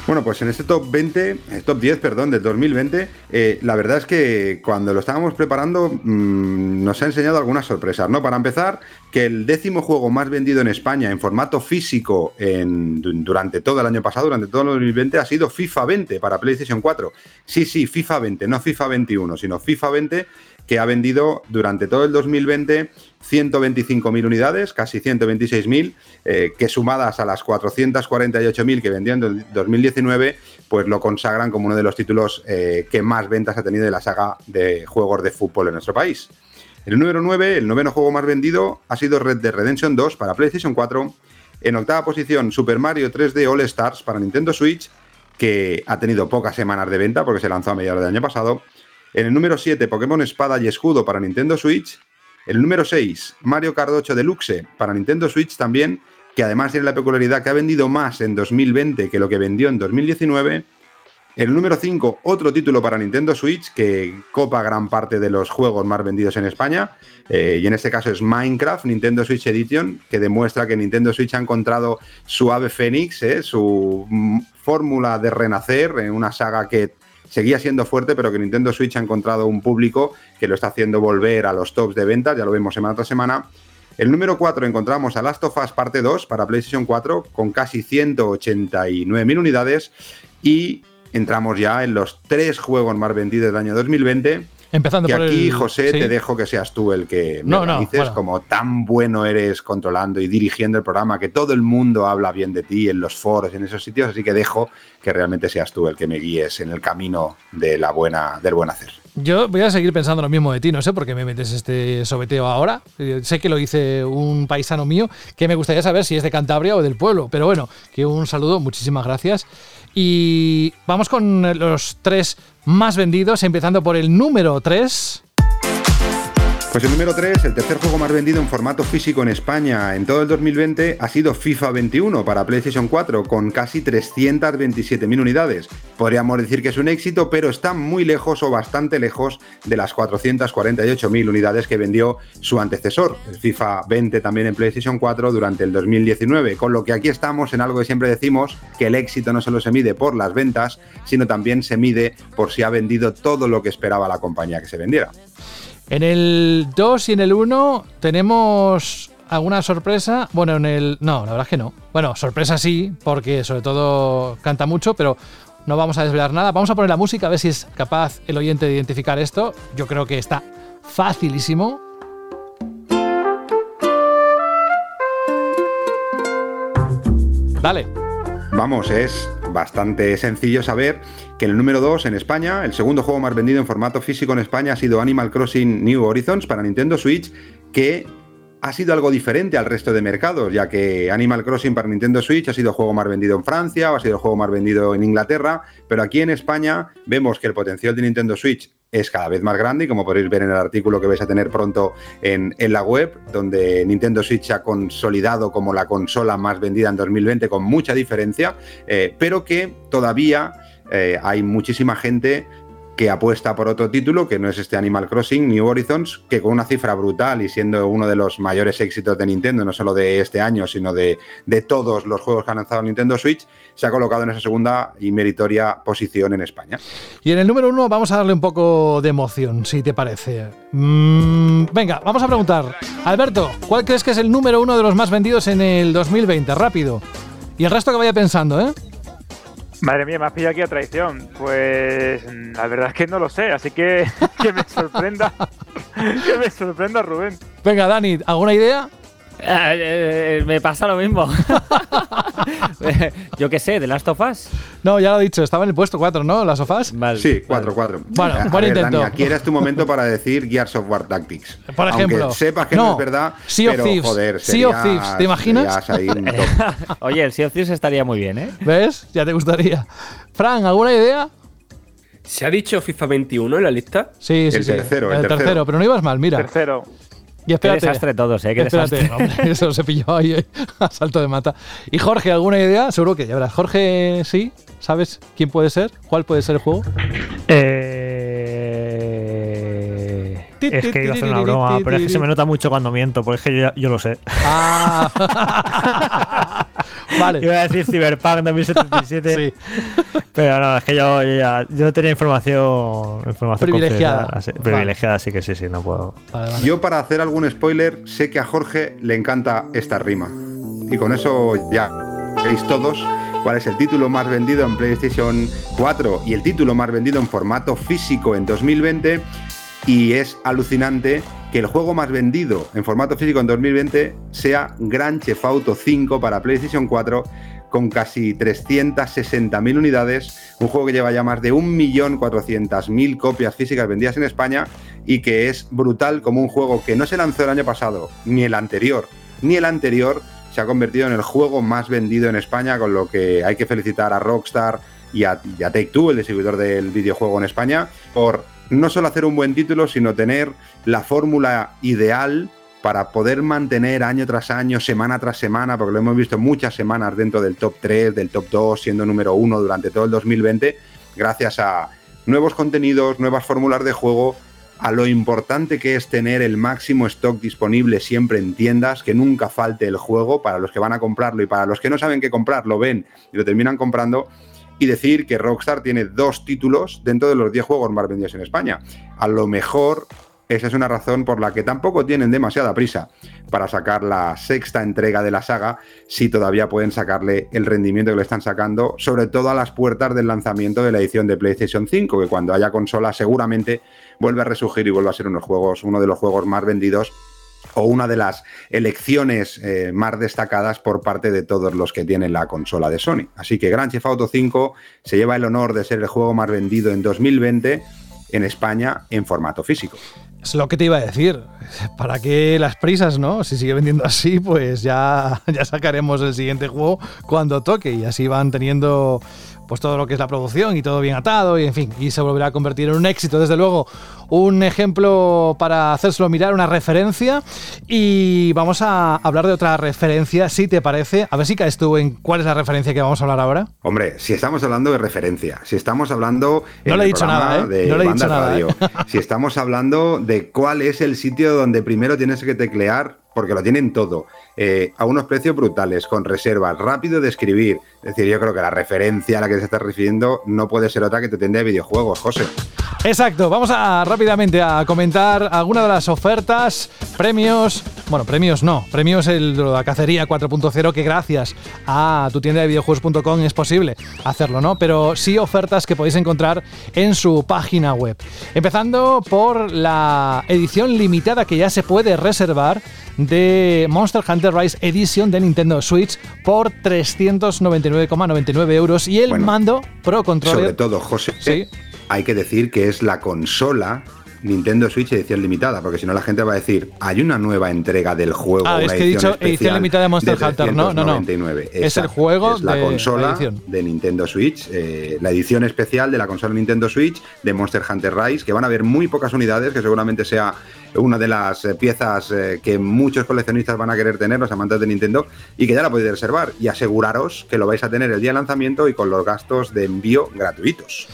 Bueno, pues en este top 20, eh, top 10, perdón, del 2020, eh, la verdad es que cuando lo estábamos preparando mm, nos ha enseñado algunas sorpresas, ¿no? Para empezar, que el décimo juego más vendido en España en formato físico en, durante todo el año pasado, durante todo el 2020, ha sido FIFA 20 para PlayStation 4. Sí, sí, FIFA 20, no FIFA 21, sino FIFA 20 que ha vendido durante todo el 2020 125.000 unidades, casi 126.000, eh, que sumadas a las 448.000 que vendió en 2019, pues lo consagran como uno de los títulos eh, que más ventas ha tenido de la saga de juegos de fútbol en nuestro país. El número 9, el noveno juego más vendido, ha sido Red Dead Redemption 2 para PlayStation 4. En octava posición, Super Mario 3D All Stars para Nintendo Switch, que ha tenido pocas semanas de venta porque se lanzó a mediados del año pasado. En el número 7, Pokémon Espada y Escudo para Nintendo Switch. El número 6, Mario Kart 8 Deluxe para Nintendo Switch también, que además tiene la peculiaridad que ha vendido más en 2020 que lo que vendió en 2019. El número 5, otro título para Nintendo Switch que copa gran parte de los juegos más vendidos en España. Eh, y en este caso es Minecraft, Nintendo Switch Edition, que demuestra que Nintendo Switch ha encontrado su ave fénix, eh, su fórmula de renacer en una saga que seguía siendo fuerte, pero que Nintendo Switch ha encontrado un público que lo está haciendo volver a los tops de ventas, ya lo vemos semana tras semana. El número 4 encontramos a Last of Us Parte 2 para PlayStation 4 con casi 189.000 unidades y entramos ya en los tres juegos más vendidos del año 2020 Empezando que por aquí, el- José, sí. te dejo que seas tú el que me No, no, organices, bueno. como tan bueno eres controlando y dirigiendo el programa, que todo el mundo habla bien de ti en los foros, en esos sitios, así que dejo que realmente seas tú el que me guíes en el camino de la buena, del buen hacer. Yo voy a seguir pensando lo mismo de ti, no sé por qué me metes este sobeteo ahora. Eh, Sé que lo dice un paisano mío, que me gustaría saber si es de Cantabria o del pueblo, pero bueno, que un saludo, muchísimas gracias. Y vamos con los tres más vendidos, empezando por el número 3. Pues el número 3, el tercer juego más vendido en formato físico en España en todo el 2020 ha sido FIFA 21 para PlayStation 4 con casi 327.000 unidades. Podríamos decir que es un éxito, pero está muy lejos o bastante lejos de las 448.000 unidades que vendió su antecesor, el FIFA 20 también en PlayStation 4 durante el 2019, con lo que aquí estamos en algo que siempre decimos, que el éxito no solo se mide por las ventas, sino también se mide por si ha vendido todo lo que esperaba la compañía que se vendiera. En el 2 y en el 1 tenemos alguna sorpresa. Bueno, en el. No, la verdad es que no. Bueno, sorpresa sí, porque sobre todo canta mucho, pero no vamos a desvelar nada. Vamos a poner la música a ver si es capaz el oyente de identificar esto. Yo creo que está facilísimo. Dale. Vamos, es bastante sencillo saber que el número 2 en España, el segundo juego más vendido en formato físico en España ha sido Animal Crossing New Horizons para Nintendo Switch, que ha sido algo diferente al resto de mercados, ya que Animal Crossing para Nintendo Switch ha sido el juego más vendido en Francia o ha sido el juego más vendido en Inglaterra, pero aquí en España vemos que el potencial de Nintendo Switch es cada vez más grande como podéis ver en el artículo que vais a tener pronto en, en la web, donde Nintendo Switch se ha consolidado como la consola más vendida en 2020 con mucha diferencia, eh, pero que todavía eh, hay muchísima gente que apuesta por otro título, que no es este Animal Crossing New Horizons, que con una cifra brutal y siendo uno de los mayores éxitos de Nintendo, no solo de este año, sino de, todos los juegos que ha lanzado Nintendo Switch, se ha colocado en esa segunda y meritoria posición en España. Y en el número 1 vamos a darle un poco de emoción, si te parece. Mm, venga, vamos a preguntar. Alberto, ¿cuál crees que es el número uno de los más vendidos en el 2020? Rápido. Y el resto que vaya pensando, ¿eh? Madre mía, me has pillado aquí a traición. Pues la verdad es que no lo sé, así que *laughs* que me sorprenda. *laughs* que me sorprenda Rubén. Venga, Dani, ¿alguna idea? Eh, eh, me pasa lo mismo. *laughs* Yo qué sé, de Last of Us. No, ya lo he dicho, estaba en el puesto 4, ¿no? ¿Las sofás? Vale. Sí, 4-4. Bueno, A buen ver, intento. Dani, aquí eres tu momento para decir Gears of War Tactics. Por ejemplo. Aunque sepas que no, No, es verdad, Sea of pero Thieves. joder, Sea of Thieves, ¿te imaginas? *laughs* Oye, el Sea of Thieves estaría muy bien, ¿eh? ¿Ves? Ya te gustaría. Fran, ¿alguna idea? ¿Se ha dicho FIFA 21 en la lista? Sí, sí, El sí. tercero, el el tercero. tercero. pero no ibas mal, mira. Tercero. Y espérate. Qué desastre todos, ¿eh? Qué espérate, desastre. *laughs* eso se pilló ahí eh, *laughs* a salto de mata. Y Jorge, ¿alguna idea? Seguro que ya verás. Jorge, sí. ¿Sabes quién puede ser? ¿Cuál puede ser el juego? Eh... Es que iba a hacer una broma, pero es que se me nota mucho cuando miento, porque es que yo, lo sé. Ah. *laughs* vale. Iba a decir Cyberpunk 2077, Sí. pero no, es que yo, yo ya yo tenía información, información Privilegiada. concreta, así- Vale. privilegiada, así que sí, sí, no puedo. Vale, vale. Yo para hacer algún spoiler sé que a Jorge le encanta esta rima. Y con eso ya veis todos cuál es el título más vendido en PlayStation 4 y el título más vendido en formato físico en 2020. Y es alucinante que el juego más vendido en formato físico en 2020 sea Grand Theft Auto 5 para PlayStation 4 con casi 360.000 unidades, un juego que lleva ya más de 1.400.000 copias físicas vendidas en España y que es brutal como un juego que no se lanzó el año pasado, ni el anterior, ni el anterior, se ha convertido en el juego más vendido en España, con lo que hay que felicitar a Rockstar y a, y a Take Two, el distribuidor del videojuego en España, por no solo hacer un buen título, sino tener la fórmula ideal para poder mantener año tras año, semana tras semana, porque lo hemos visto muchas semanas dentro del top 3, del top 2, siendo número 1 durante todo el 2020, gracias a nuevos contenidos, nuevas fórmulas de juego, a lo importante que es tener el máximo stock disponible siempre en tiendas, que nunca falte el juego para los que van a comprarlo y para los que no saben qué comprar, lo ven y lo terminan comprando. Y decir que Rockstar tiene dos títulos dentro de los 10 juegos más vendidos en España. A lo mejor esa es una razón por la que tampoco tienen demasiada prisa para sacar la sexta entrega de la saga, si todavía pueden sacarle el rendimiento que le están sacando, sobre todo a las puertas del lanzamiento de la edición de PlayStation 5, que cuando haya consola seguramente vuelve a resurgir y vuelve a ser juegos, uno de los juegos más vendidos o una de las elecciones eh, más destacadas por parte de todos los que tienen la consola de Sony. Así que Grand Theft Auto 5 se lleva el honor de ser el juego más vendido en 2020 en España en formato físico. Es lo que te iba a decir. *laughs* ¿Para qué las prisas, no? Si sigue vendiendo así, pues ya, *laughs* ya sacaremos el siguiente juego cuando toque y así van teniendo pues todo lo que es la producción y todo bien atado y en fin, y se volverá a convertir en un éxito, desde luego, un ejemplo para hacérselo mirar, una referencia y vamos a hablar de otra referencia, si te parece, a ver si caes tú en cuál es la referencia que vamos a hablar ahora. Hombre, si estamos hablando de referencia, si estamos hablando no le he dicho nada, ¿eh? no le he dicho nada, ¿eh? si estamos hablando de cuál es el sitio donde primero tienes que teclear porque lo tienen todo, eh, a unos precios brutales, con reservas, rápido de escribir. Es decir, yo creo que la referencia a la que se está refiriendo no puede ser otra que te tienda de videojuegos, José. Exacto, vamos a rápidamente a comentar algunas de las ofertas, premios, bueno, premios no, premios el la cacería 4.0 que gracias a tu tienda de videojuegos.com es posible hacerlo, ¿no? Pero sí ofertas que podéis encontrar en su página web. Empezando por la edición limitada que ya se puede reservar de Monster Hunter Rise Edition de Nintendo Switch por 399,99 euros y el mando Pro Controller. Sobre todo, José, hay que decir que es la consola Nintendo Switch edición limitada, porque si no la gente va a decir, hay una nueva entrega del juego. Ah, es que he dicho edición limitada de Monster Hunter, no, no, no. es el juego es la consola de Nintendo Switch, eh, la edición especial de la consola Nintendo Switch de Monster Hunter Rise, que van a haber muy pocas unidades, que seguramente sea una de las eh, piezas eh, que muchos coleccionistas van a querer tener, los amantes de Nintendo, y que ya la podéis reservar. Y aseguraros que lo vais a tener el día de lanzamiento y con los gastos de envío gratuitos.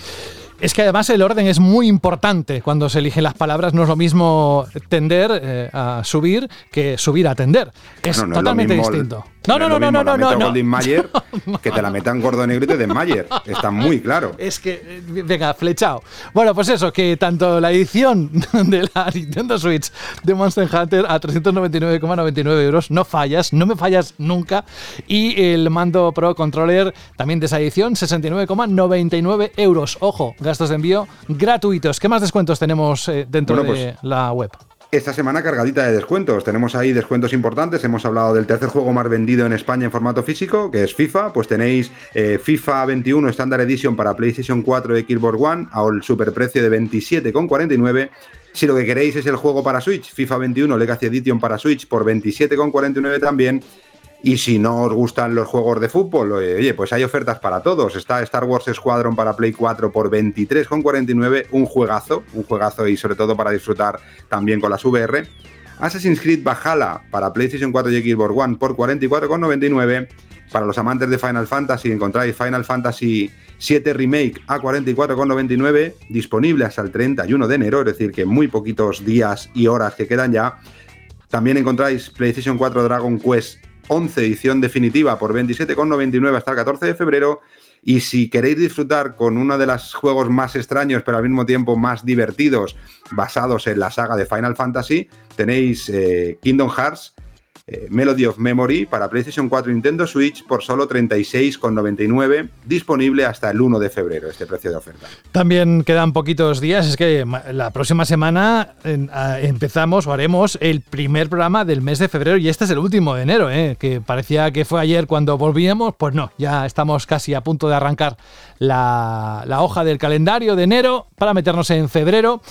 Es que además el orden es muy importante cuando se eligen las palabras. No es lo mismo tender eh, a subir que subir a tender. Es totalmente distinto. No, no, no, no, no, no, no, no. Mayer, *laughs* que te la metan gordo negro y de Mayer. Está muy claro. Es que, eh, venga, flechado. Bueno, pues eso, que tanto la edición *laughs* de la Nintendo Switch de Monster Hunter a 399,99 euros, no fallas, no me fallas nunca. Y el mando Pro Controller también de esa edición, 69,99 euros. Ojo, gastos de envío gratuitos. ¿Qué más descuentos tenemos eh, dentro de pues la web? Esta semana cargadita de descuentos. Tenemos ahí descuentos importantes. Hemos hablado del tercer juego más vendido en España en formato físico, que es FIFA. Pues tenéis eh, FIFA 21 Standard Edition para PlayStation 4 y Xbox One a un superprecio de 27,49. Si lo que queréis es el juego para Switch, FIFA 21 Legacy Edition para Switch por 27,49 también. Y si no os gustan los juegos de fútbol, oye, pues hay ofertas para todos. Está Star Wars Squadron para Play 4 por 23,49, un juegazo, un juegazo y sobre todo para disfrutar también con las VR. Assassin's Creed Valhalla para PlayStation 4 y Xbox One por 44,99. Para los amantes de Final Fantasy encontráis Final Fantasy 7 Remake a 44,99, disponible hasta el 31 de enero, es decir, que muy poquitos días y horas que quedan ya. También encontráis PlayStation 4 Dragon Quest 11 edición definitiva por 27,99 hasta el 14 de febrero. Y si queréis disfrutar con uno de los juegos más extraños, pero al mismo tiempo más divertidos, basados en la saga de Final Fantasy, tenéis eh, Kingdom Hearts eh, Melody of Memory para PlayStation 4 y Nintendo Switch por solo 36,99, disponible hasta el 1 de febrero, este precio de oferta. También quedan poquitos días, es que la próxima semana empezamos o haremos el primer programa del mes de febrero y este es el último de enero, ¿eh? que parecía que fue ayer cuando volvíamos, pues no, ya estamos casi a punto de arrancar la, la hoja del calendario de enero para meternos en febrero.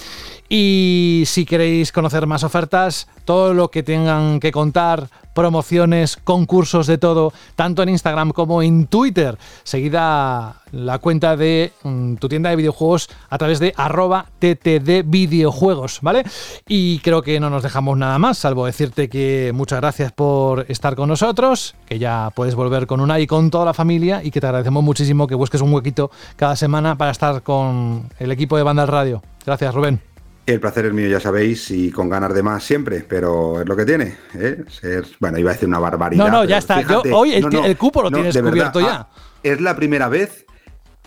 Y si queréis conocer más ofertas, todo lo que tengan que contar, promociones, concursos de todo, tanto en Instagram como en Twitter, seguida la cuenta de mm, tu tienda de videojuegos a través de arroba ttd videojuegos, ¿vale? Y creo que no nos dejamos nada más, salvo decirte que muchas gracias por estar con nosotros, que ya puedes volver con una y con toda la familia y que te agradecemos muchísimo que busques un huequito cada semana para estar con el equipo de Banda Radio. Gracias, Rubén. El placer es mío, ya sabéis, y con ganas de más siempre, pero es lo que tiene. ¿eh? bueno, iba a decir una barbaridad. No, no, ya está. hoy el, cupo lo tienes cubierto ya. Ah, es la primera vez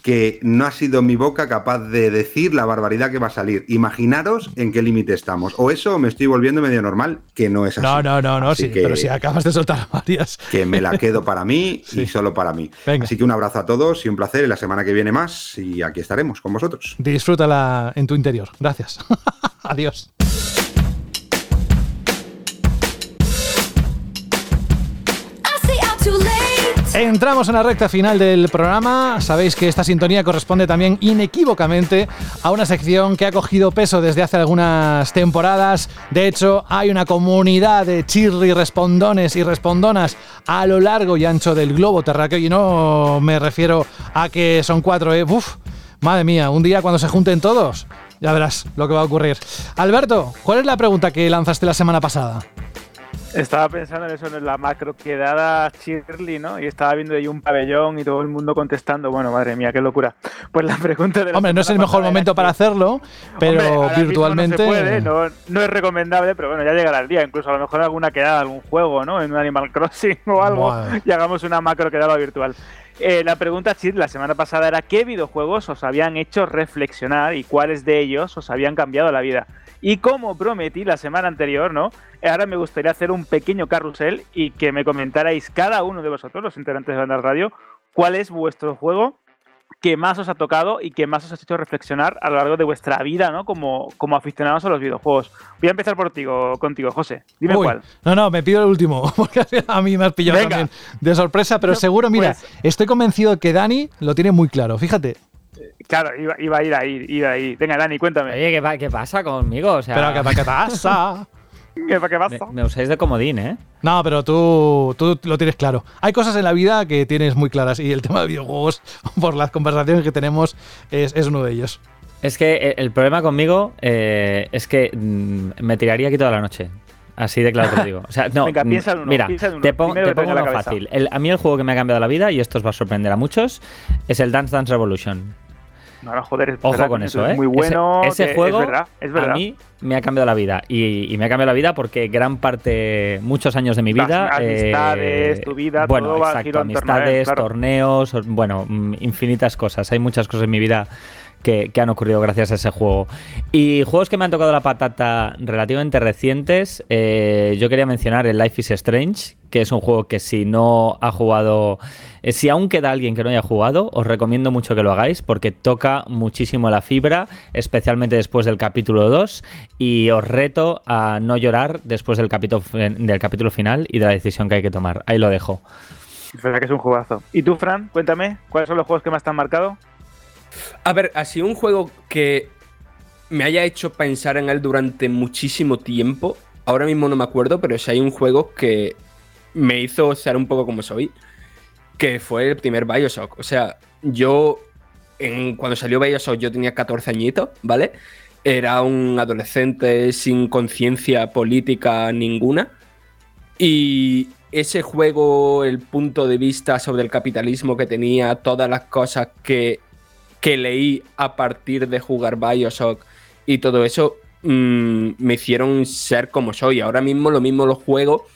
que no ha sido mi boca capaz de decir la barbaridad que va a salir. Imaginaros en qué límite estamos. O eso me estoy volviendo medio normal, que no es así. No, no, no, no, sí, pero si acabas de soltar *laughs* varias. Que me la quedo para mí *laughs* y solo para mí. Así que un abrazo a todos y un placer. Y la semana que viene más y aquí estaremos con vosotros. Disfrútala en tu interior. Gracias. *laughs* Adiós. Entramos en la recta final del programa. Sabéis que esta sintonía corresponde también inequívocamente a una sección que ha cogido peso desde hace algunas temporadas. De hecho, hay una comunidad de chirri respondones y respondonas a lo largo y ancho del globo terráqueo. Y no me refiero a que son cuatro, ¿eh? Uf, madre mía, un día cuando se junten todos, ya verás lo que va a ocurrir. Alberto, ¿cuál es la pregunta que lanzaste la semana pasada? Estaba pensando en eso, en la macro quedada Shirley, ¿no? Y estaba viendo ahí un pabellón y todo el mundo contestando. Bueno, madre mía, qué locura. Pues la pregunta de Hombre, no es el mejor momento para hacerlo, pero virtualmente. No, no, es recomendable, pero bueno, ya llegará el día. Incluso a lo mejor alguna quedada, algún juego, ¿no? En un Animal Crossing *laughs* o algo, y hagamos una macro quedada virtual. Eh, la pregunta, Chid, la semana pasada era: ¿qué videojuegos os habían hecho reflexionar y cuáles de ellos os habían cambiado la vida? Y como prometí la semana anterior, ¿no? Ahora me gustaría hacer un pequeño carrusel y que me comentarais cada uno de vosotros, los integrantes de Banda Radio, cuál es vuestro juego que más os ha tocado y que más os ha hecho reflexionar a lo largo de vuestra vida, ¿no? Como, como aficionados a los videojuegos. Voy a empezar por ti, contigo, José. Dime cuál. No, no, me pido el último, *laughs* porque a mí me has pillado también de sorpresa, pero seguro, mira, pues estoy convencido de que Dani lo tiene muy claro. Fíjate, Claro, iba, a ir ahí, iba ahí. Venga, Dani, cuéntame. Oye, ¿qué, qué pasa conmigo? O sea, pero ¿qué, qué pasa? *laughs* ¿Qué, qué pasa? Me, usáis de comodín, ¿eh? No, pero tú, tú lo tienes claro. Hay cosas en la vida que tienes muy claras y el tema de videojuegos, *laughs* por las conversaciones que tenemos, es, es uno de ellos. Es que el problema conmigo eh, es que mm, me tiraría aquí toda la noche. Así de claro te lo digo. O sea, no, *laughs* Venga, piensa en uno, mira, piensa en uno. te, pongo uno fácil. a mí el juego que me ha cambiado la vida, y esto os va a sorprender a muchos, es el Dance Dance Revolution. No, no, joder, Ojo con eso, ¿eh? muy bueno. Ese, juego a mí me ha cambiado la vida. Y, me ha cambiado la vida porque gran parte, muchos años de mi vida. amistades, tu vida, bueno, todo exacto, amistades, torneos, bueno, mm, infinitas cosas. Hay muchas cosas en mi vida que, han ocurrido gracias a ese juego. Y juegos que me han tocado la patata relativamente recientes, eh, yo quería mencionar el Life is Strange, que es un juego que si no ha jugado, eh, si aún queda alguien que no haya jugado, os recomiendo mucho que lo hagáis porque toca muchísimo la fibra, especialmente después del capítulo 2, y os reto a no llorar después del capítulo, del capítulo final y de la decisión que hay que tomar. Ahí lo dejo. Es verdad que es un jugazo. ¿Y tú, Fran? Cuéntame, ¿cuáles son los juegos que más te han marcado? A ver, ha sido un juego que me haya hecho pensar en él durante muchísimo tiempo. Ahora mismo no me acuerdo, pero si hay un juego que me hizo ser un poco como soy, que fue el primer Bioshock. O sea, yo, cuando salió Bioshock, yo tenía 14 añitos, ¿vale? Era un adolescente sin conciencia política ninguna. Y ese juego, el punto de vista sobre el capitalismo que tenía, todas las cosas que que leí a partir de jugar Bioshock y todo eso mm, me hicieron ser como soy. Ahora mismo lo mismo lo juego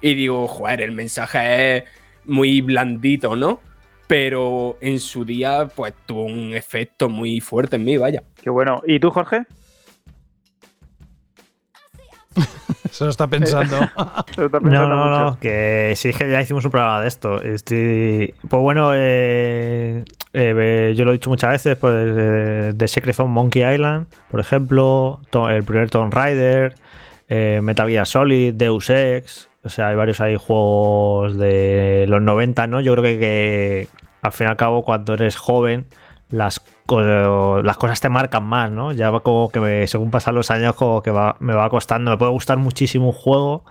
y digo, joder, el mensaje es muy blandito, ¿no? Pero en su día, pues tuvo un efecto muy fuerte en mí, vaya. Qué bueno. ¿Y tú, Jorge? *laughs* Se *laughs* lo está pensando. no, no, no, que sí que ya hicimos un programa de esto. Estoy... Pues bueno, eh, eh, yo lo he dicho muchas veces, pues eh, The Secret of Monkey Island, por ejemplo, el primer Tomb Raider, Metal Gear Solid, Deus Ex, o sea, hay varios ahí juegos de los 90, ¿no? Yo creo que, que al fin y al cabo, cuando eres joven, las, las cosas te marcan más, ¿no? Ya va como que según pasan los años, como que va, me va costando. Me puede gustar muchísimo un juego,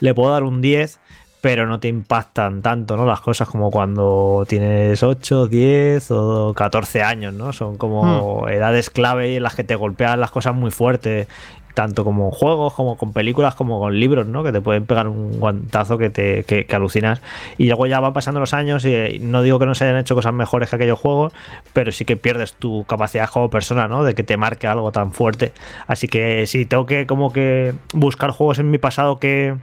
le puedo dar un 10, pero no te impactan tanto, ¿no? Las cosas como cuando tienes 8, 10 o 14 años, ¿no? Son como hmm. edades clave en las que te golpean las cosas muy fuertes tanto como juegos, como con películas, como con libros, ¿no? Que te pueden pegar un guantazo que te que, alucinas. Y luego ya van pasando los años y eh, no digo que no se hayan hecho cosas mejores que aquellos juegos, pero sí que pierdes tu capacidad como persona, ¿no? De que te marque algo tan fuerte. Así que si tengo que como que buscar juegos en mi pasado que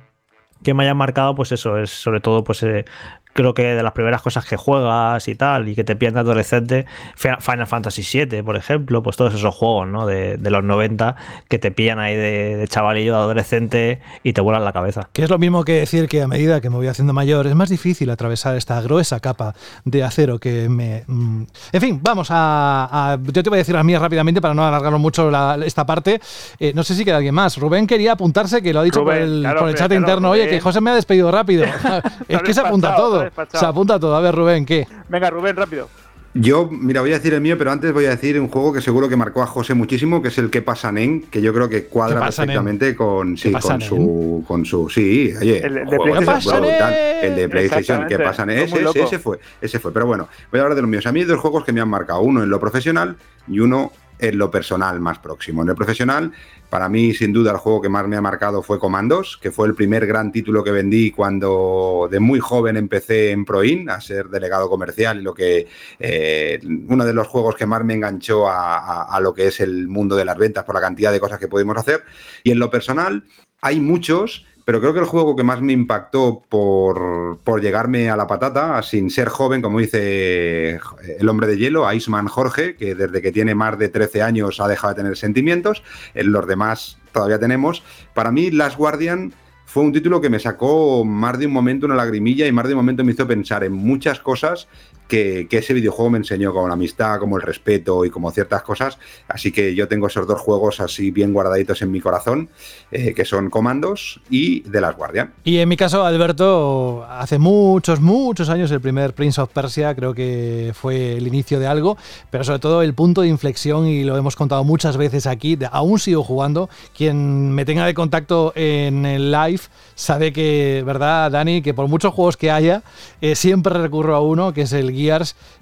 que me hayan marcado, pues eso, es sobre todo pues eh, creo que de las primeras cosas que juegas y tal, y que te de adolescente, Final Fantasy VII, por ejemplo, pues todos esos juegos, ¿no? De, los 90 que te pillan ahí de, chavalillo, de adolescente y te vuelan la cabeza. Que es lo mismo que decir que a medida que me voy haciendo mayor es más difícil atravesar esta gruesa capa de acero que me... Mm. En fin, vamos a, Yo te voy a decir las mías rápidamente para no alargarlo mucho esta parte. Eh, no sé si queda alguien más. Rubén quería apuntarse, que lo ha dicho por el, chat interno. Oye, que José me ha despedido rápido. *laughs* es que se apunta todo. Se apunta todo. A ver, Rubén, ¿qué? Venga, Rubén, rápido. Yo, mira, voy a decir el mío, pero antes voy a decir un juego que seguro que marcó a José muchísimo, que es el que pasa Nen, que yo creo que cuadra perfectamente con, sí, con su, con su, sí, oye, el de, PlayStation, el de PlayStation, que pasa ese, ese, fue, ese fue. Pero bueno, voy a hablar de los míos. A mí hay dos juegos que me han marcado, uno en lo profesional y uno en lo personal más próximo. En el profesional, para mí, sin duda, el juego que más me ha marcado fue Commandos, que fue el primer gran título que vendí cuando de muy joven empecé en Proin a ser delegado comercial y lo que eh, uno de los juegos que más me enganchó a, lo que es el mundo de las ventas por la cantidad de cosas que pudimos hacer. Y en lo personal, hay muchos pero creo que el juego que más me impactó por, por, llegarme a la patata, sin ser joven, como dice el hombre de hielo, Iceman Jorge, que desde que tiene más de 13 años ha dejado de tener sentimientos, en los demás todavía tenemos. Para mí, Last Guardian fue un título que me sacó más de un momento una lagrimilla y más de un momento me hizo pensar en muchas cosas que, ese videojuego me enseñó, como la amistad, como el respeto y como ciertas cosas. Así que yo tengo esos dos juegos así bien guardaditos en mi corazón, eh, que son Comandos y The Last Guardian. Y en mi caso, Alberto, hace muchos, muchos años, el primer Prince of Persia creo que fue el inicio de algo, pero sobre todo el punto de inflexión, y lo hemos contado muchas veces aquí, aún sigo jugando. Quien me tenga de contacto en el live sabe que, ¿verdad, Dani? Que por muchos juegos que haya, eh, siempre recurro a uno, que es el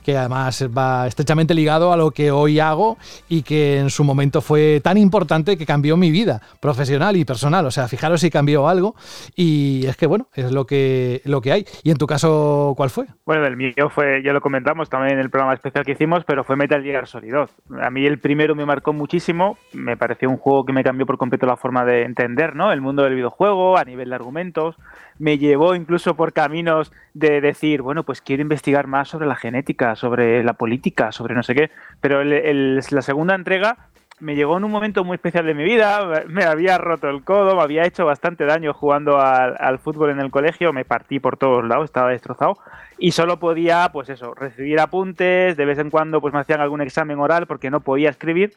Que además va estrechamente ligado a lo que hoy hago y que en su momento fue tan importante que cambió mi vida profesional y personal. O sea, fijaros si cambió algo y es que, bueno, es lo que, lo que hay. ¿Y en tu caso cuál fue? Bueno, el mío fue, ya lo comentamos también en el programa especial que hicimos, pero fue Metal Gear Solid 2. A mí el primero me marcó muchísimo, me pareció un juego que me cambió por completo la forma de entender ¿no? el mundo del videojuego a nivel de argumentos me llevó incluso por caminos de decir, bueno, pues quiero investigar más sobre la genética, sobre la política, sobre no sé qué. Pero la segunda entrega me llegó en un momento muy especial de mi vida, me había roto el codo, me había hecho bastante daño jugando al, fútbol en el colegio, me partí por todos lados, estaba destrozado y solo podía, pues eso, recibir apuntes, de vez en cuando pues me hacían algún examen oral porque no podía escribir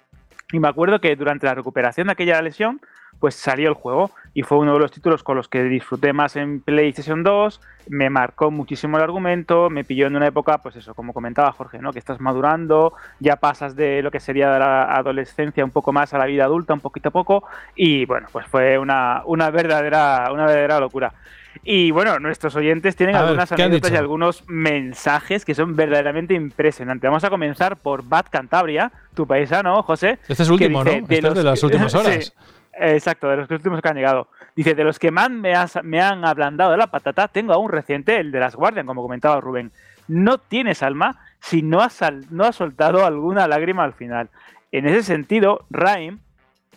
y me acuerdo que durante la recuperación de aquella lesión pues salió el juego y fue uno de los títulos con los que disfruté más en PlayStation 2, me marcó muchísimo el argumento, me pilló en una época, pues eso, como comentaba Jorge, ¿no? que estás madurando, ya pasas de lo que sería la adolescencia un poco más a la vida adulta, un poquito a poco, y bueno, pues fue una, una, verdadera, una verdadera locura. Y bueno, nuestros oyentes tienen algunas anécdotas y algunos mensajes que son verdaderamente impresionantes. Vamos a comenzar por Bad Cantabria, tu paisano, José. Este es el último, ¿no? Este es de las últimas *laughs* horas. Exacto, de los últimos que han llegado. Dice, de los que más me, han ablandado la patata, tengo aún reciente, el de las Guardian, como comentaba Rubén. No tienes alma si no has, no has soltado alguna lágrima al final. En ese sentido, Rhyme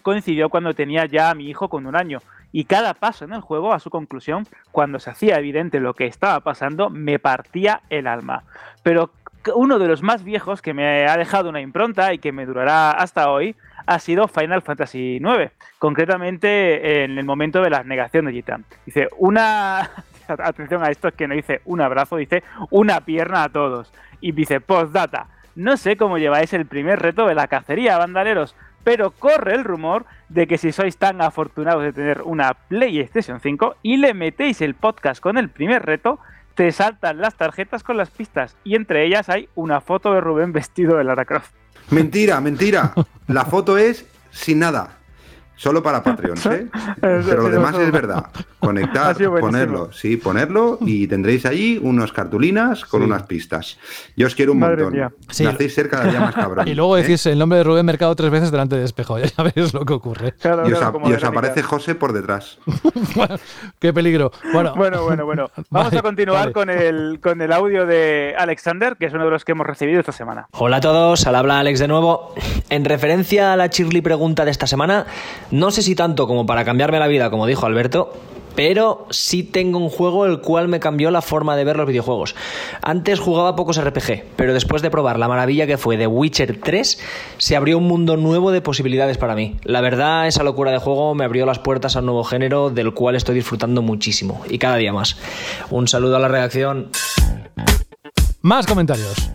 coincidió cuando tenía ya a mi hijo con un año. Y cada paso en el juego, a su conclusión, cuando se hacía evidente lo que estaba pasando, me partía el alma. Pero uno de los más viejos que me ha dejado una impronta y que me durará hasta hoy ha sido Final Fantasy IX, concretamente en el momento de la negación de Gitan. Dice, una... *laughs* Atención a esto, es que no dice un abrazo, dice una pierna a todos. Y dice, postdata, no sé cómo lleváis el primer reto de la cacería, bandaleros, pero corre el rumor de que si sois tan afortunados de tener una PlayStation 5 y le metéis el podcast con el primer reto, te saltan las tarjetas con las pistas y entre ellas hay una foto de Rubén vestido de Lara Croft. Mentira, mentira. La foto es sin nada. Solo para Patreon, ¿eh? *laughs* Pero lo demás es verdad. Conectar, *laughs* ponerlo, sí, ponerlo y tendréis ahí unos cartulinas con unas pistas. Yo os quiero un montón. Hacéis ser cada día más *laughs* cabrón. Y luego ¿eh? decís el nombre de Rubén Mercado tres veces delante de espejo. Ya sabéis lo que ocurre. y os, aparece José por detrás. qué peligro. Bueno, bueno, bueno. bueno. Vamos a continuar con, el, con el audio de Alexander, que es uno de los que hemos recibido esta semana. Hola a todos, al habla Alex de nuevo. En referencia a la Chirly pregunta de esta semana, no sé si tanto como para cambiarme la vida, como dijo Alberto, pero sí tengo un juego el cual me cambió la forma de ver los videojuegos. Antes jugaba pocos RPG, pero después de probar la maravilla que fue The Witcher 3, se abrió un mundo nuevo de posibilidades para mí. La verdad, esa locura de juego me abrió las puertas a un nuevo género del cual estoy disfrutando muchísimo y cada día más. Un saludo a la redacción. Más comentarios.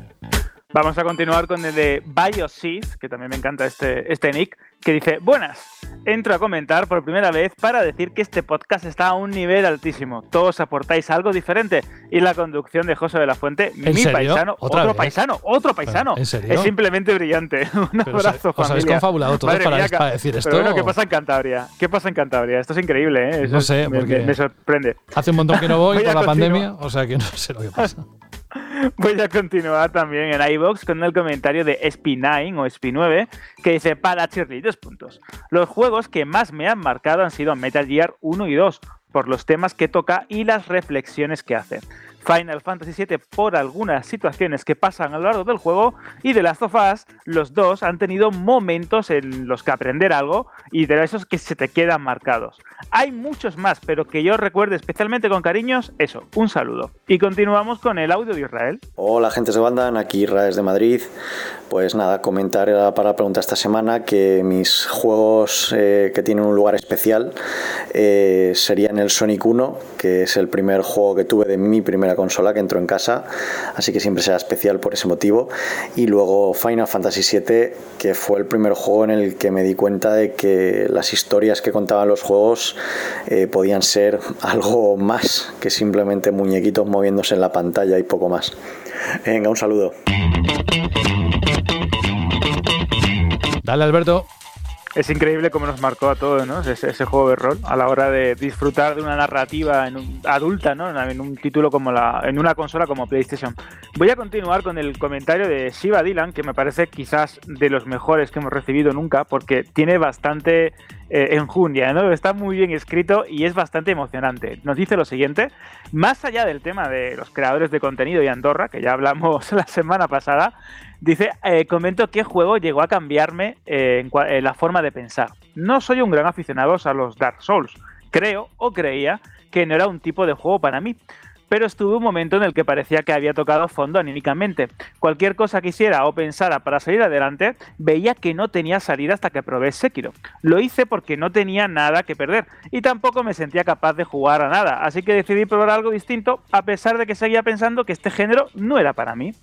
Vamos a continuar con el de BioSys, que también me encanta este, este nick, que dice, buenas, entro a comentar por primera vez para decir que este podcast está a un nivel altísimo. Todos aportáis algo diferente y la conducción de José de la Fuente, mi paisano, otro paisano, otro paisano, es simplemente brillante. *laughs* Un abrazo, os, habéis confabulado todos para, decir esto. Bueno, ¿qué pasa en Cantabria? ¿Qué pasa en Cantabria? Esto es increíble, ¿eh? no sé, me, me, sorprende. Hace un montón que no voy, *laughs* por la pandemia, o sea que no sé lo que pasa. Voy a continuar también en iBox con el comentario de SP9 o SP9 que dice para Shirley, dos puntos. Los juegos que más me han marcado han sido Metal Gear 1 y 2 por los temas que toca y las reflexiones que hace. Final Fantasy VII por algunas situaciones que pasan a lo largo del juego y de Last of Us, los dos han tenido momentos en los que aprender algo y de esos que se te quedan marcados. Hay muchos más, pero que yo recuerde especialmente con cariños, eso, un saludo. Y continuamos con el audio de Israel. Hola, gente de banda, aquí Israel de Madrid. Pues nada, comentar para la pregunta esta semana que mis juegos eh, que tienen un lugar especial eh, serían el Sonic 1, que es el primer juego que tuve de mi primera consola que entró en casa, así que siempre será especial por ese motivo. Y luego Final Fantasy VII, que fue el primer juego en el que me di cuenta de que las historias que contaban los juegos eh, podían ser algo más que simplemente muñequitos moviéndose en la pantalla y poco más. Venga, un saludo. Dale, Alberto. Es increíble cómo nos marcó a todos, ¿no? Ese, juego de rol a la hora de disfrutar de una narrativa en adulta, ¿no? En un título como la, en una consola como PlayStation. Voy a continuar con el comentario de Shiva Dylan, que me parece quizás de los mejores que hemos recibido nunca, porque tiene bastante eh, enjundia, ¿no? Está muy bien escrito y es bastante emocionante. Nos dice lo siguiente: más allá del tema de los creadores de contenido y Andorra, que ya hablamos *laughs* la semana pasada. Dice, eh, comento qué juego llegó a cambiarme eh, en, la forma de pensar. No soy un gran aficionado a los Dark Souls. Creo o creía que no era un tipo de juego para mí. Pero estuve un momento en el que parecía que había tocado fondo anímicamente. Cualquier cosa que hiciera o pensara para salir adelante, veía que no tenía salida hasta que probé Sekiro. Lo hice porque no tenía nada que perder y tampoco me sentía capaz de jugar a nada, así que decidí probar algo distinto a pesar de que seguía pensando que este género no era para mí.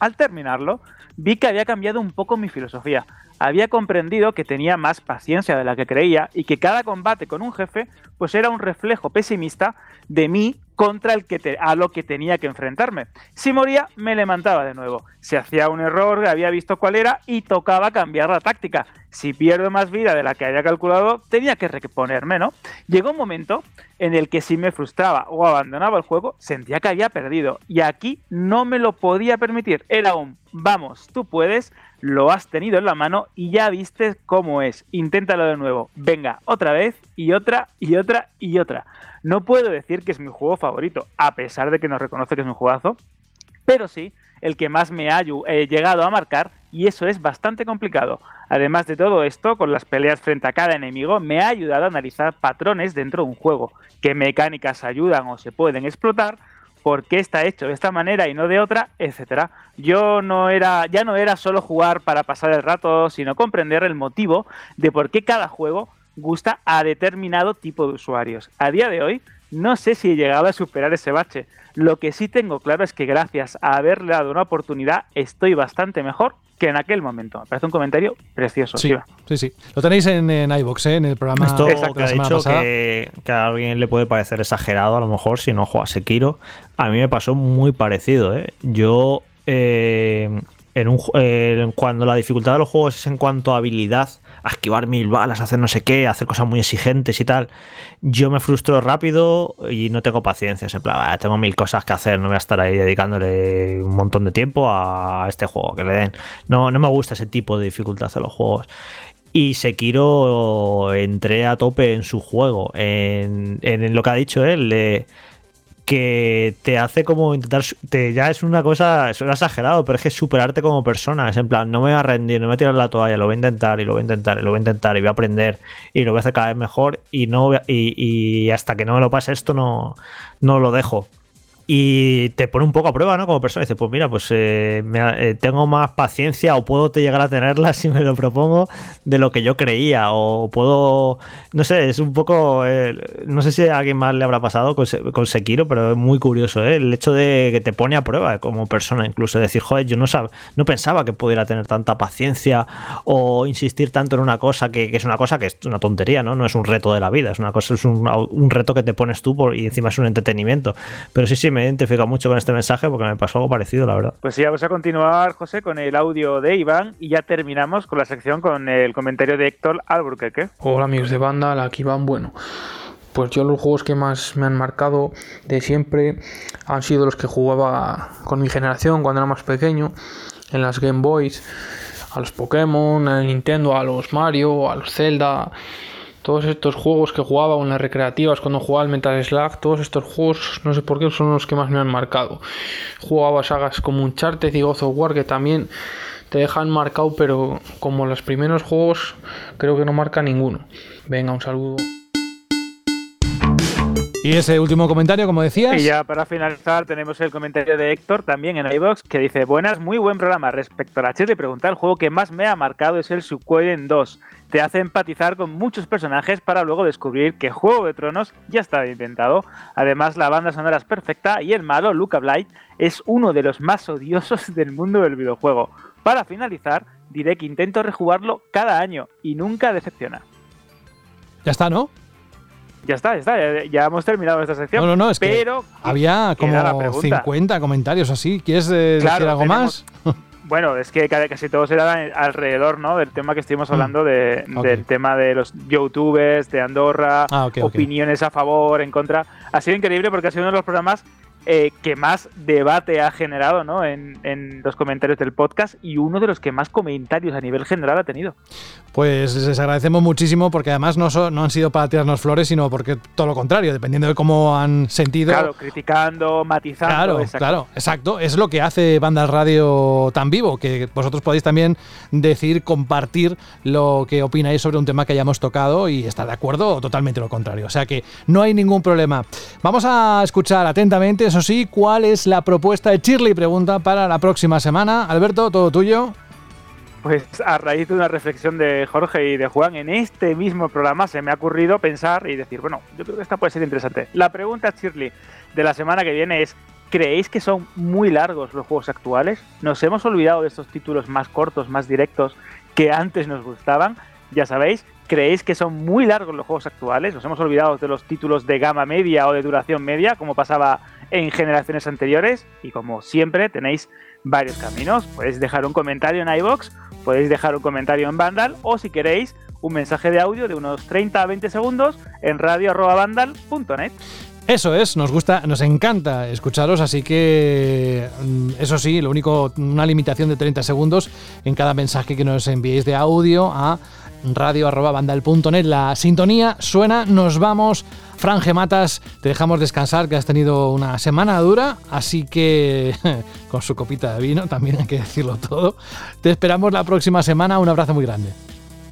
Al terminarlo, vi que había cambiado un poco mi filosofía. Había comprendido que tenía más paciencia de la que creía y que cada combate con un jefe pues era un reflejo pesimista de mí contra el que a lo que tenía que enfrentarme. Si moría, me levantaba de nuevo. Si hacía un error, había visto cuál era y tocaba cambiar la táctica. Si pierdo más vida de la que había calculado, tenía que reponerme, ¿no? Llegó un momento en el que si me frustraba o abandonaba el juego, sentía que había perdido. Y aquí no me lo podía permitir. Era un, vamos, tú puedes, lo has tenido en la mano y ya viste cómo es. Inténtalo de nuevo. Venga, otra vez y otra y otra y otra. No puedo decir que es mi juego favorito, a pesar de que nos reconoce que es un jugazo, pero sí el que más me ha eh, llegado a marcar y eso es bastante complicado. Además de todo esto, con las peleas frente a cada enemigo, me ha ayudado a analizar patrones dentro de un juego, qué mecánicas ayudan o se pueden explotar, por qué está hecho de esta manera y no de otra, etcétera. Yo no era, ya no era solo jugar para pasar el rato, sino comprender el motivo de por qué cada juego gusta a determinado tipo de usuarios. A día de hoy, no sé si he llegado a superar ese bache. Lo que sí tengo claro es que gracias a haberle dado una oportunidad, estoy bastante mejor que en aquel momento. Me parece un comentario precioso. Sí, sí, sí. Lo tenéis en, en iVox, ¿eh? en el programa. Esto que ha dicho que, a alguien le puede parecer exagerado, a lo mejor, si no juega Sekiro. A mí me pasó muy parecido. ¿eh? Yo, eh, en un, eh, cuando la dificultad de los juegos es en cuanto a habilidad, esquivar mil balas, hacer no sé qué, hacer cosas muy exigentes y tal. Yo me frustro rápido y no tengo paciencia. En plan, tengo mil cosas que hacer, no voy a estar ahí dedicándole un montón de tiempo a este juego que le den. No, no me gusta ese tipo de dificultad de los juegos. Y Sekiro entré a tope en su juego, en, en lo que ha dicho él. Que te hace como intentar, te, ya es una cosa, es exagerado, pero es que superarte como persona, es en plan, no me voy a rendir, no me voy a tirar la toalla, lo voy a intentar y lo voy a intentar y lo voy a intentar y voy a aprender y lo voy a hacer cada vez mejor y no y, y hasta que no me lo pase esto no, no lo dejo y te pone un poco a prueba, ¿no? Como persona, dice, pues mira, pues eh, eh, tengo más paciencia o puedo llegar a tenerla *laughs* si me lo propongo de lo que yo creía o puedo, no sé, es un poco, eh, no sé si a alguien más le habrá pasado con, con, Sekiro, pero es muy curioso, El hecho de que te pone a prueba como persona, incluso decir, joder, yo no, sab no pensaba que pudiera tener tanta paciencia o insistir tanto en una cosa que, es una cosa que es una tontería, ¿no? No es un reto de la vida, es una cosa, es un, un reto que te pones tú por, y encima es un entretenimiento. Pero sí, sí, me identifico mucho con este mensaje porque me pasó algo parecido, la verdad. Pues sí, vamos a continuar, José, con el audio de Iván y ya terminamos con la sección con el comentario de Héctor Alburquerque. Hola amigos de banda, aquí Iván. Bueno, pues yo los juegos que más me han marcado de siempre han sido los que jugaba con mi generación cuando era más pequeño, en las Game Boys, a los Pokémon, a Nintendo, a los Mario, a los Zelda todos estos juegos que jugaba en las recreativas cuando jugaba al Metal Slug, todos estos juegos, no sé por qué, son los que más me han marcado. Jugaba sagas como Uncharted y God of War que también te dejan marcado, pero como los primeros juegos, creo que no marca ninguno. Venga, un saludo. Y ese último comentario, como decías. Y ya para finalizar, tenemos el comentario de Héctor también en iBox que dice: Buenas, muy buen programa. Respecto a la chat de preguntar, el juego que más me ha marcado es el Suikoden 2. Te hace empatizar con muchos personajes para luego descubrir que Juego de Tronos ya está inventado. Además, la banda sonora es perfecta y el malo, Luca Blight, es uno de los más odiosos del mundo del videojuego. Para finalizar, diré que intento rejugarlo cada año y nunca decepciona. Ya está, ¿no? Ya está, ya está, ya, hemos terminado esta sección. No, no, no, es pero que había como 50 comentarios así. ¿Quieres eh, decir algo más? Bueno, es que casi todos eran alrededor, ¿no? Del tema que estuvimos mm. hablando, de, del tema de los youtubers, de Andorra, ah, opiniones a favor, en contra. Ha sido increíble porque ha sido uno de los programas eh, que más debate ha generado ¿no? en, los comentarios del podcast y uno de los que más comentarios a nivel general ha tenido. Pues les agradecemos muchísimo porque además no, no han sido para tirarnos flores, sino porque todo lo contrario, dependiendo de cómo han sentido. Claro, criticando, matizando. Claro, exacto. claro, exacto. Es lo que hace Banda Radio tan vivo, que vosotros podéis también decir, compartir lo que opináis sobre un tema que hayamos tocado y estar de acuerdo o totalmente lo contrario. O sea que no hay ningún problema. Vamos a escuchar atentamente eso sí, ¿cuál es la propuesta de Shirley? Pregunta para la próxima semana. Alberto, todo tuyo. Pues a raíz de una reflexión de Jorge y de Juan, en este mismo programa se me ha ocurrido pensar y decir, bueno, yo creo que esta puede ser interesante. La pregunta, Shirley, de la semana que viene es, ¿creéis que son muy largos los juegos actuales? ¿Nos hemos olvidado de estos títulos más cortos, más directos que antes nos gustaban? Ya sabéis, ¿creéis que son muy largos los juegos actuales? ¿Nos hemos olvidado de los títulos de gama media o de duración media, como pasaba en generaciones anteriores y como siempre tenéis varios caminos. Podéis dejar un comentario en iBox, podéis dejar un comentario en Vandal o si queréis un mensaje de audio de unos 30 a 20 segundos en radio@vandal.net. Eso es, nos gusta, nos encanta escucharos, así que mm, eso sí, lo único, una limitación de 30 segundos en cada mensaje que nos enviéis de audio a radio.bandal.net. La sintonía suena, nos vamos. Franje Matas, te dejamos descansar, que has tenido una semana dura, así que *laughs* con su copita de vino, también hay que decirlo todo. Te esperamos la próxima semana, un abrazo muy grande.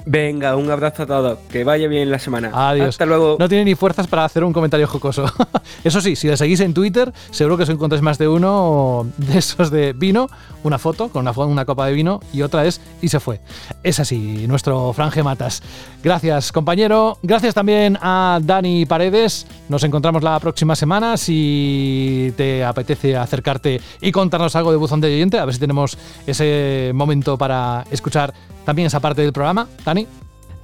Venga, un abrazo a todos. Que vaya bien la semana. Adiós. Hasta luego. No tiene ni fuerzas para hacer un comentario jocoso. *laughs* Eso sí, si le seguís en Twitter, seguro que os encontráis más de uno de esos de vino, una foto con una, una copa de vino y otra es y se fue. Es así, nuestro Franje Matas. Gracias, compañero. Gracias también a Dani Paredes. Nos encontramos la próxima semana. Si te apetece acercarte y contarnos algo de Buzón de Oyente, a ver si tenemos ese momento para escuchar también esa parte del programa. Dani.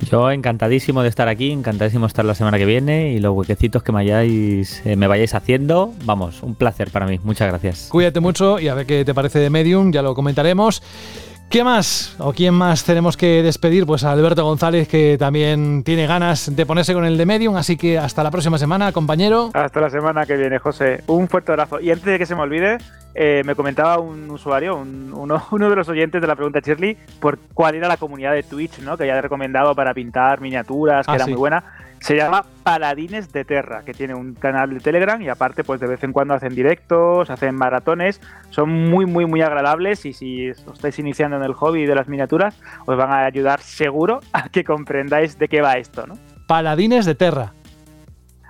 Yo encantadísimo de estar aquí, encantadísimo de estar la semana que viene y los huequecitos que me, hayáis, eh, me vayáis haciendo, vamos, un placer para mí. Muchas gracias. Cuídate mucho y a ver qué te parece de Medium, ya lo comentaremos. ¿Qué más? ¿O quién más tenemos que despedir? Pues a Alberto González, que también tiene ganas de ponerse con el de Medium. Así que hasta la próxima semana, compañero. Hasta la semana que viene, José. Un fuerte abrazo. Y antes de que se me olvide, eh, me comentaba un usuario, uno, *laughs* uno, de los oyentes de la pregunta Shirley, por cuál era la comunidad de Twitch, ¿no? Que había recomendado para pintar miniaturas, que ah, era muy buena. Se llama Paladines de Terra, que tiene un canal de Telegram y aparte, pues de vez en cuando hacen directos, hacen maratones. Son muy, muy, muy agradables y si os estáis iniciando en el hobby de las miniaturas, os van a ayudar seguro a que comprendáis de qué va esto, ¿no? Paladines de Terra.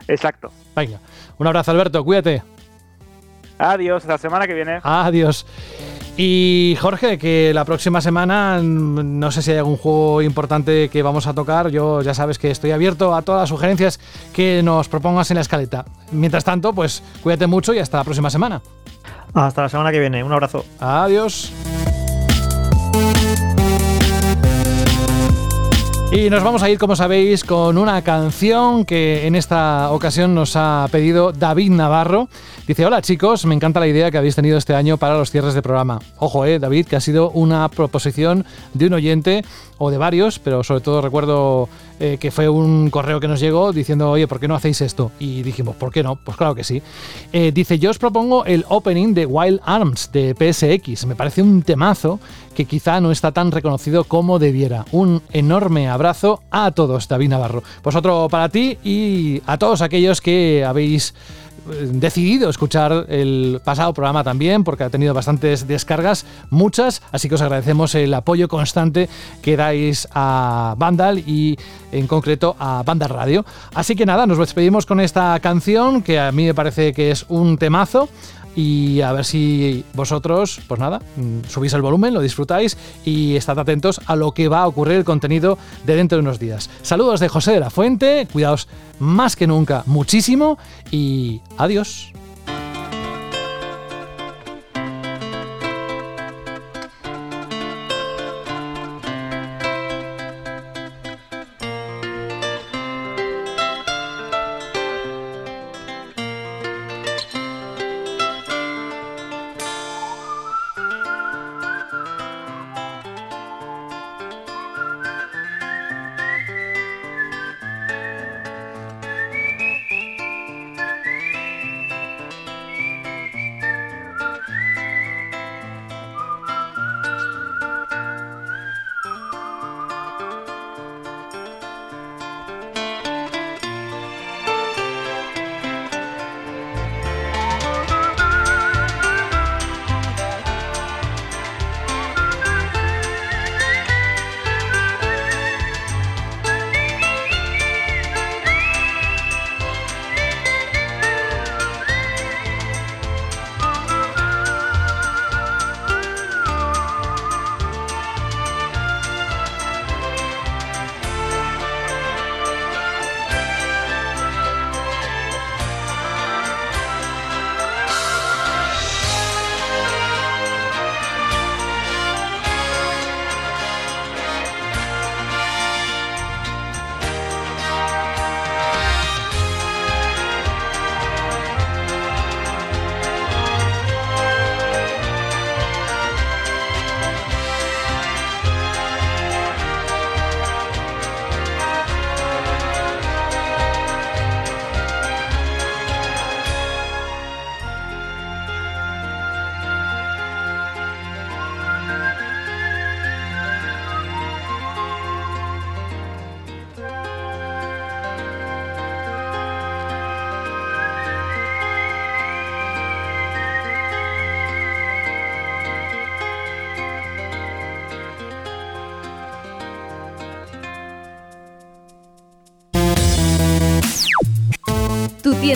Exacto. Venga, un abrazo Alberto, cuídate. Adiós, hasta la semana que viene. Adiós. Y Jorge, que la próxima semana mm, no sé si hay algún juego importante que vamos a tocar. Yo ya sabes que estoy abierto a todas las sugerencias que nos propongas en la escaleta. Mientras tanto, pues cuídate mucho y hasta la próxima semana. Hasta la semana que viene. Un abrazo. Adiós. Y nos vamos a ir, como sabéis, con una canción que en esta ocasión nos ha pedido David Navarro. Dice, hola chicos, me encanta la idea que habéis tenido este año para los cierres de programa. Ojo, eh, David, que ha sido una proposición de un oyente o de varios, pero sobre todo recuerdo eh, que fue un correo que nos llegó diciendo, oye, ¿por qué no hacéis esto? Y dijimos, ¿por qué no? Pues claro que sí. Eh, dice, yo os propongo el opening de Wild Arms de PSX. Me parece un temazo que quizá no está tan reconocido como debiera. Un enorme abrazo a todos, David Navarro. Pues otro para ti y a todos aquellos que habéis eh, decidido escuchar el pasado programa también, porque ha tenido bastantes descargas, muchas, así que os agradecemos el apoyo constante que dais a Vandal y en concreto a Vandal Radio. Así que nada, nos despedimos con esta canción que a mí me parece que es un temazo y a ver si vosotros, pues nada, mm, subís el volumen, lo disfrutáis y estad atentos a lo que va a ocurrir el contenido de dentro de unos días. Saludos de José de la Fuente, cuidaos más que nunca muchísimo y adiós.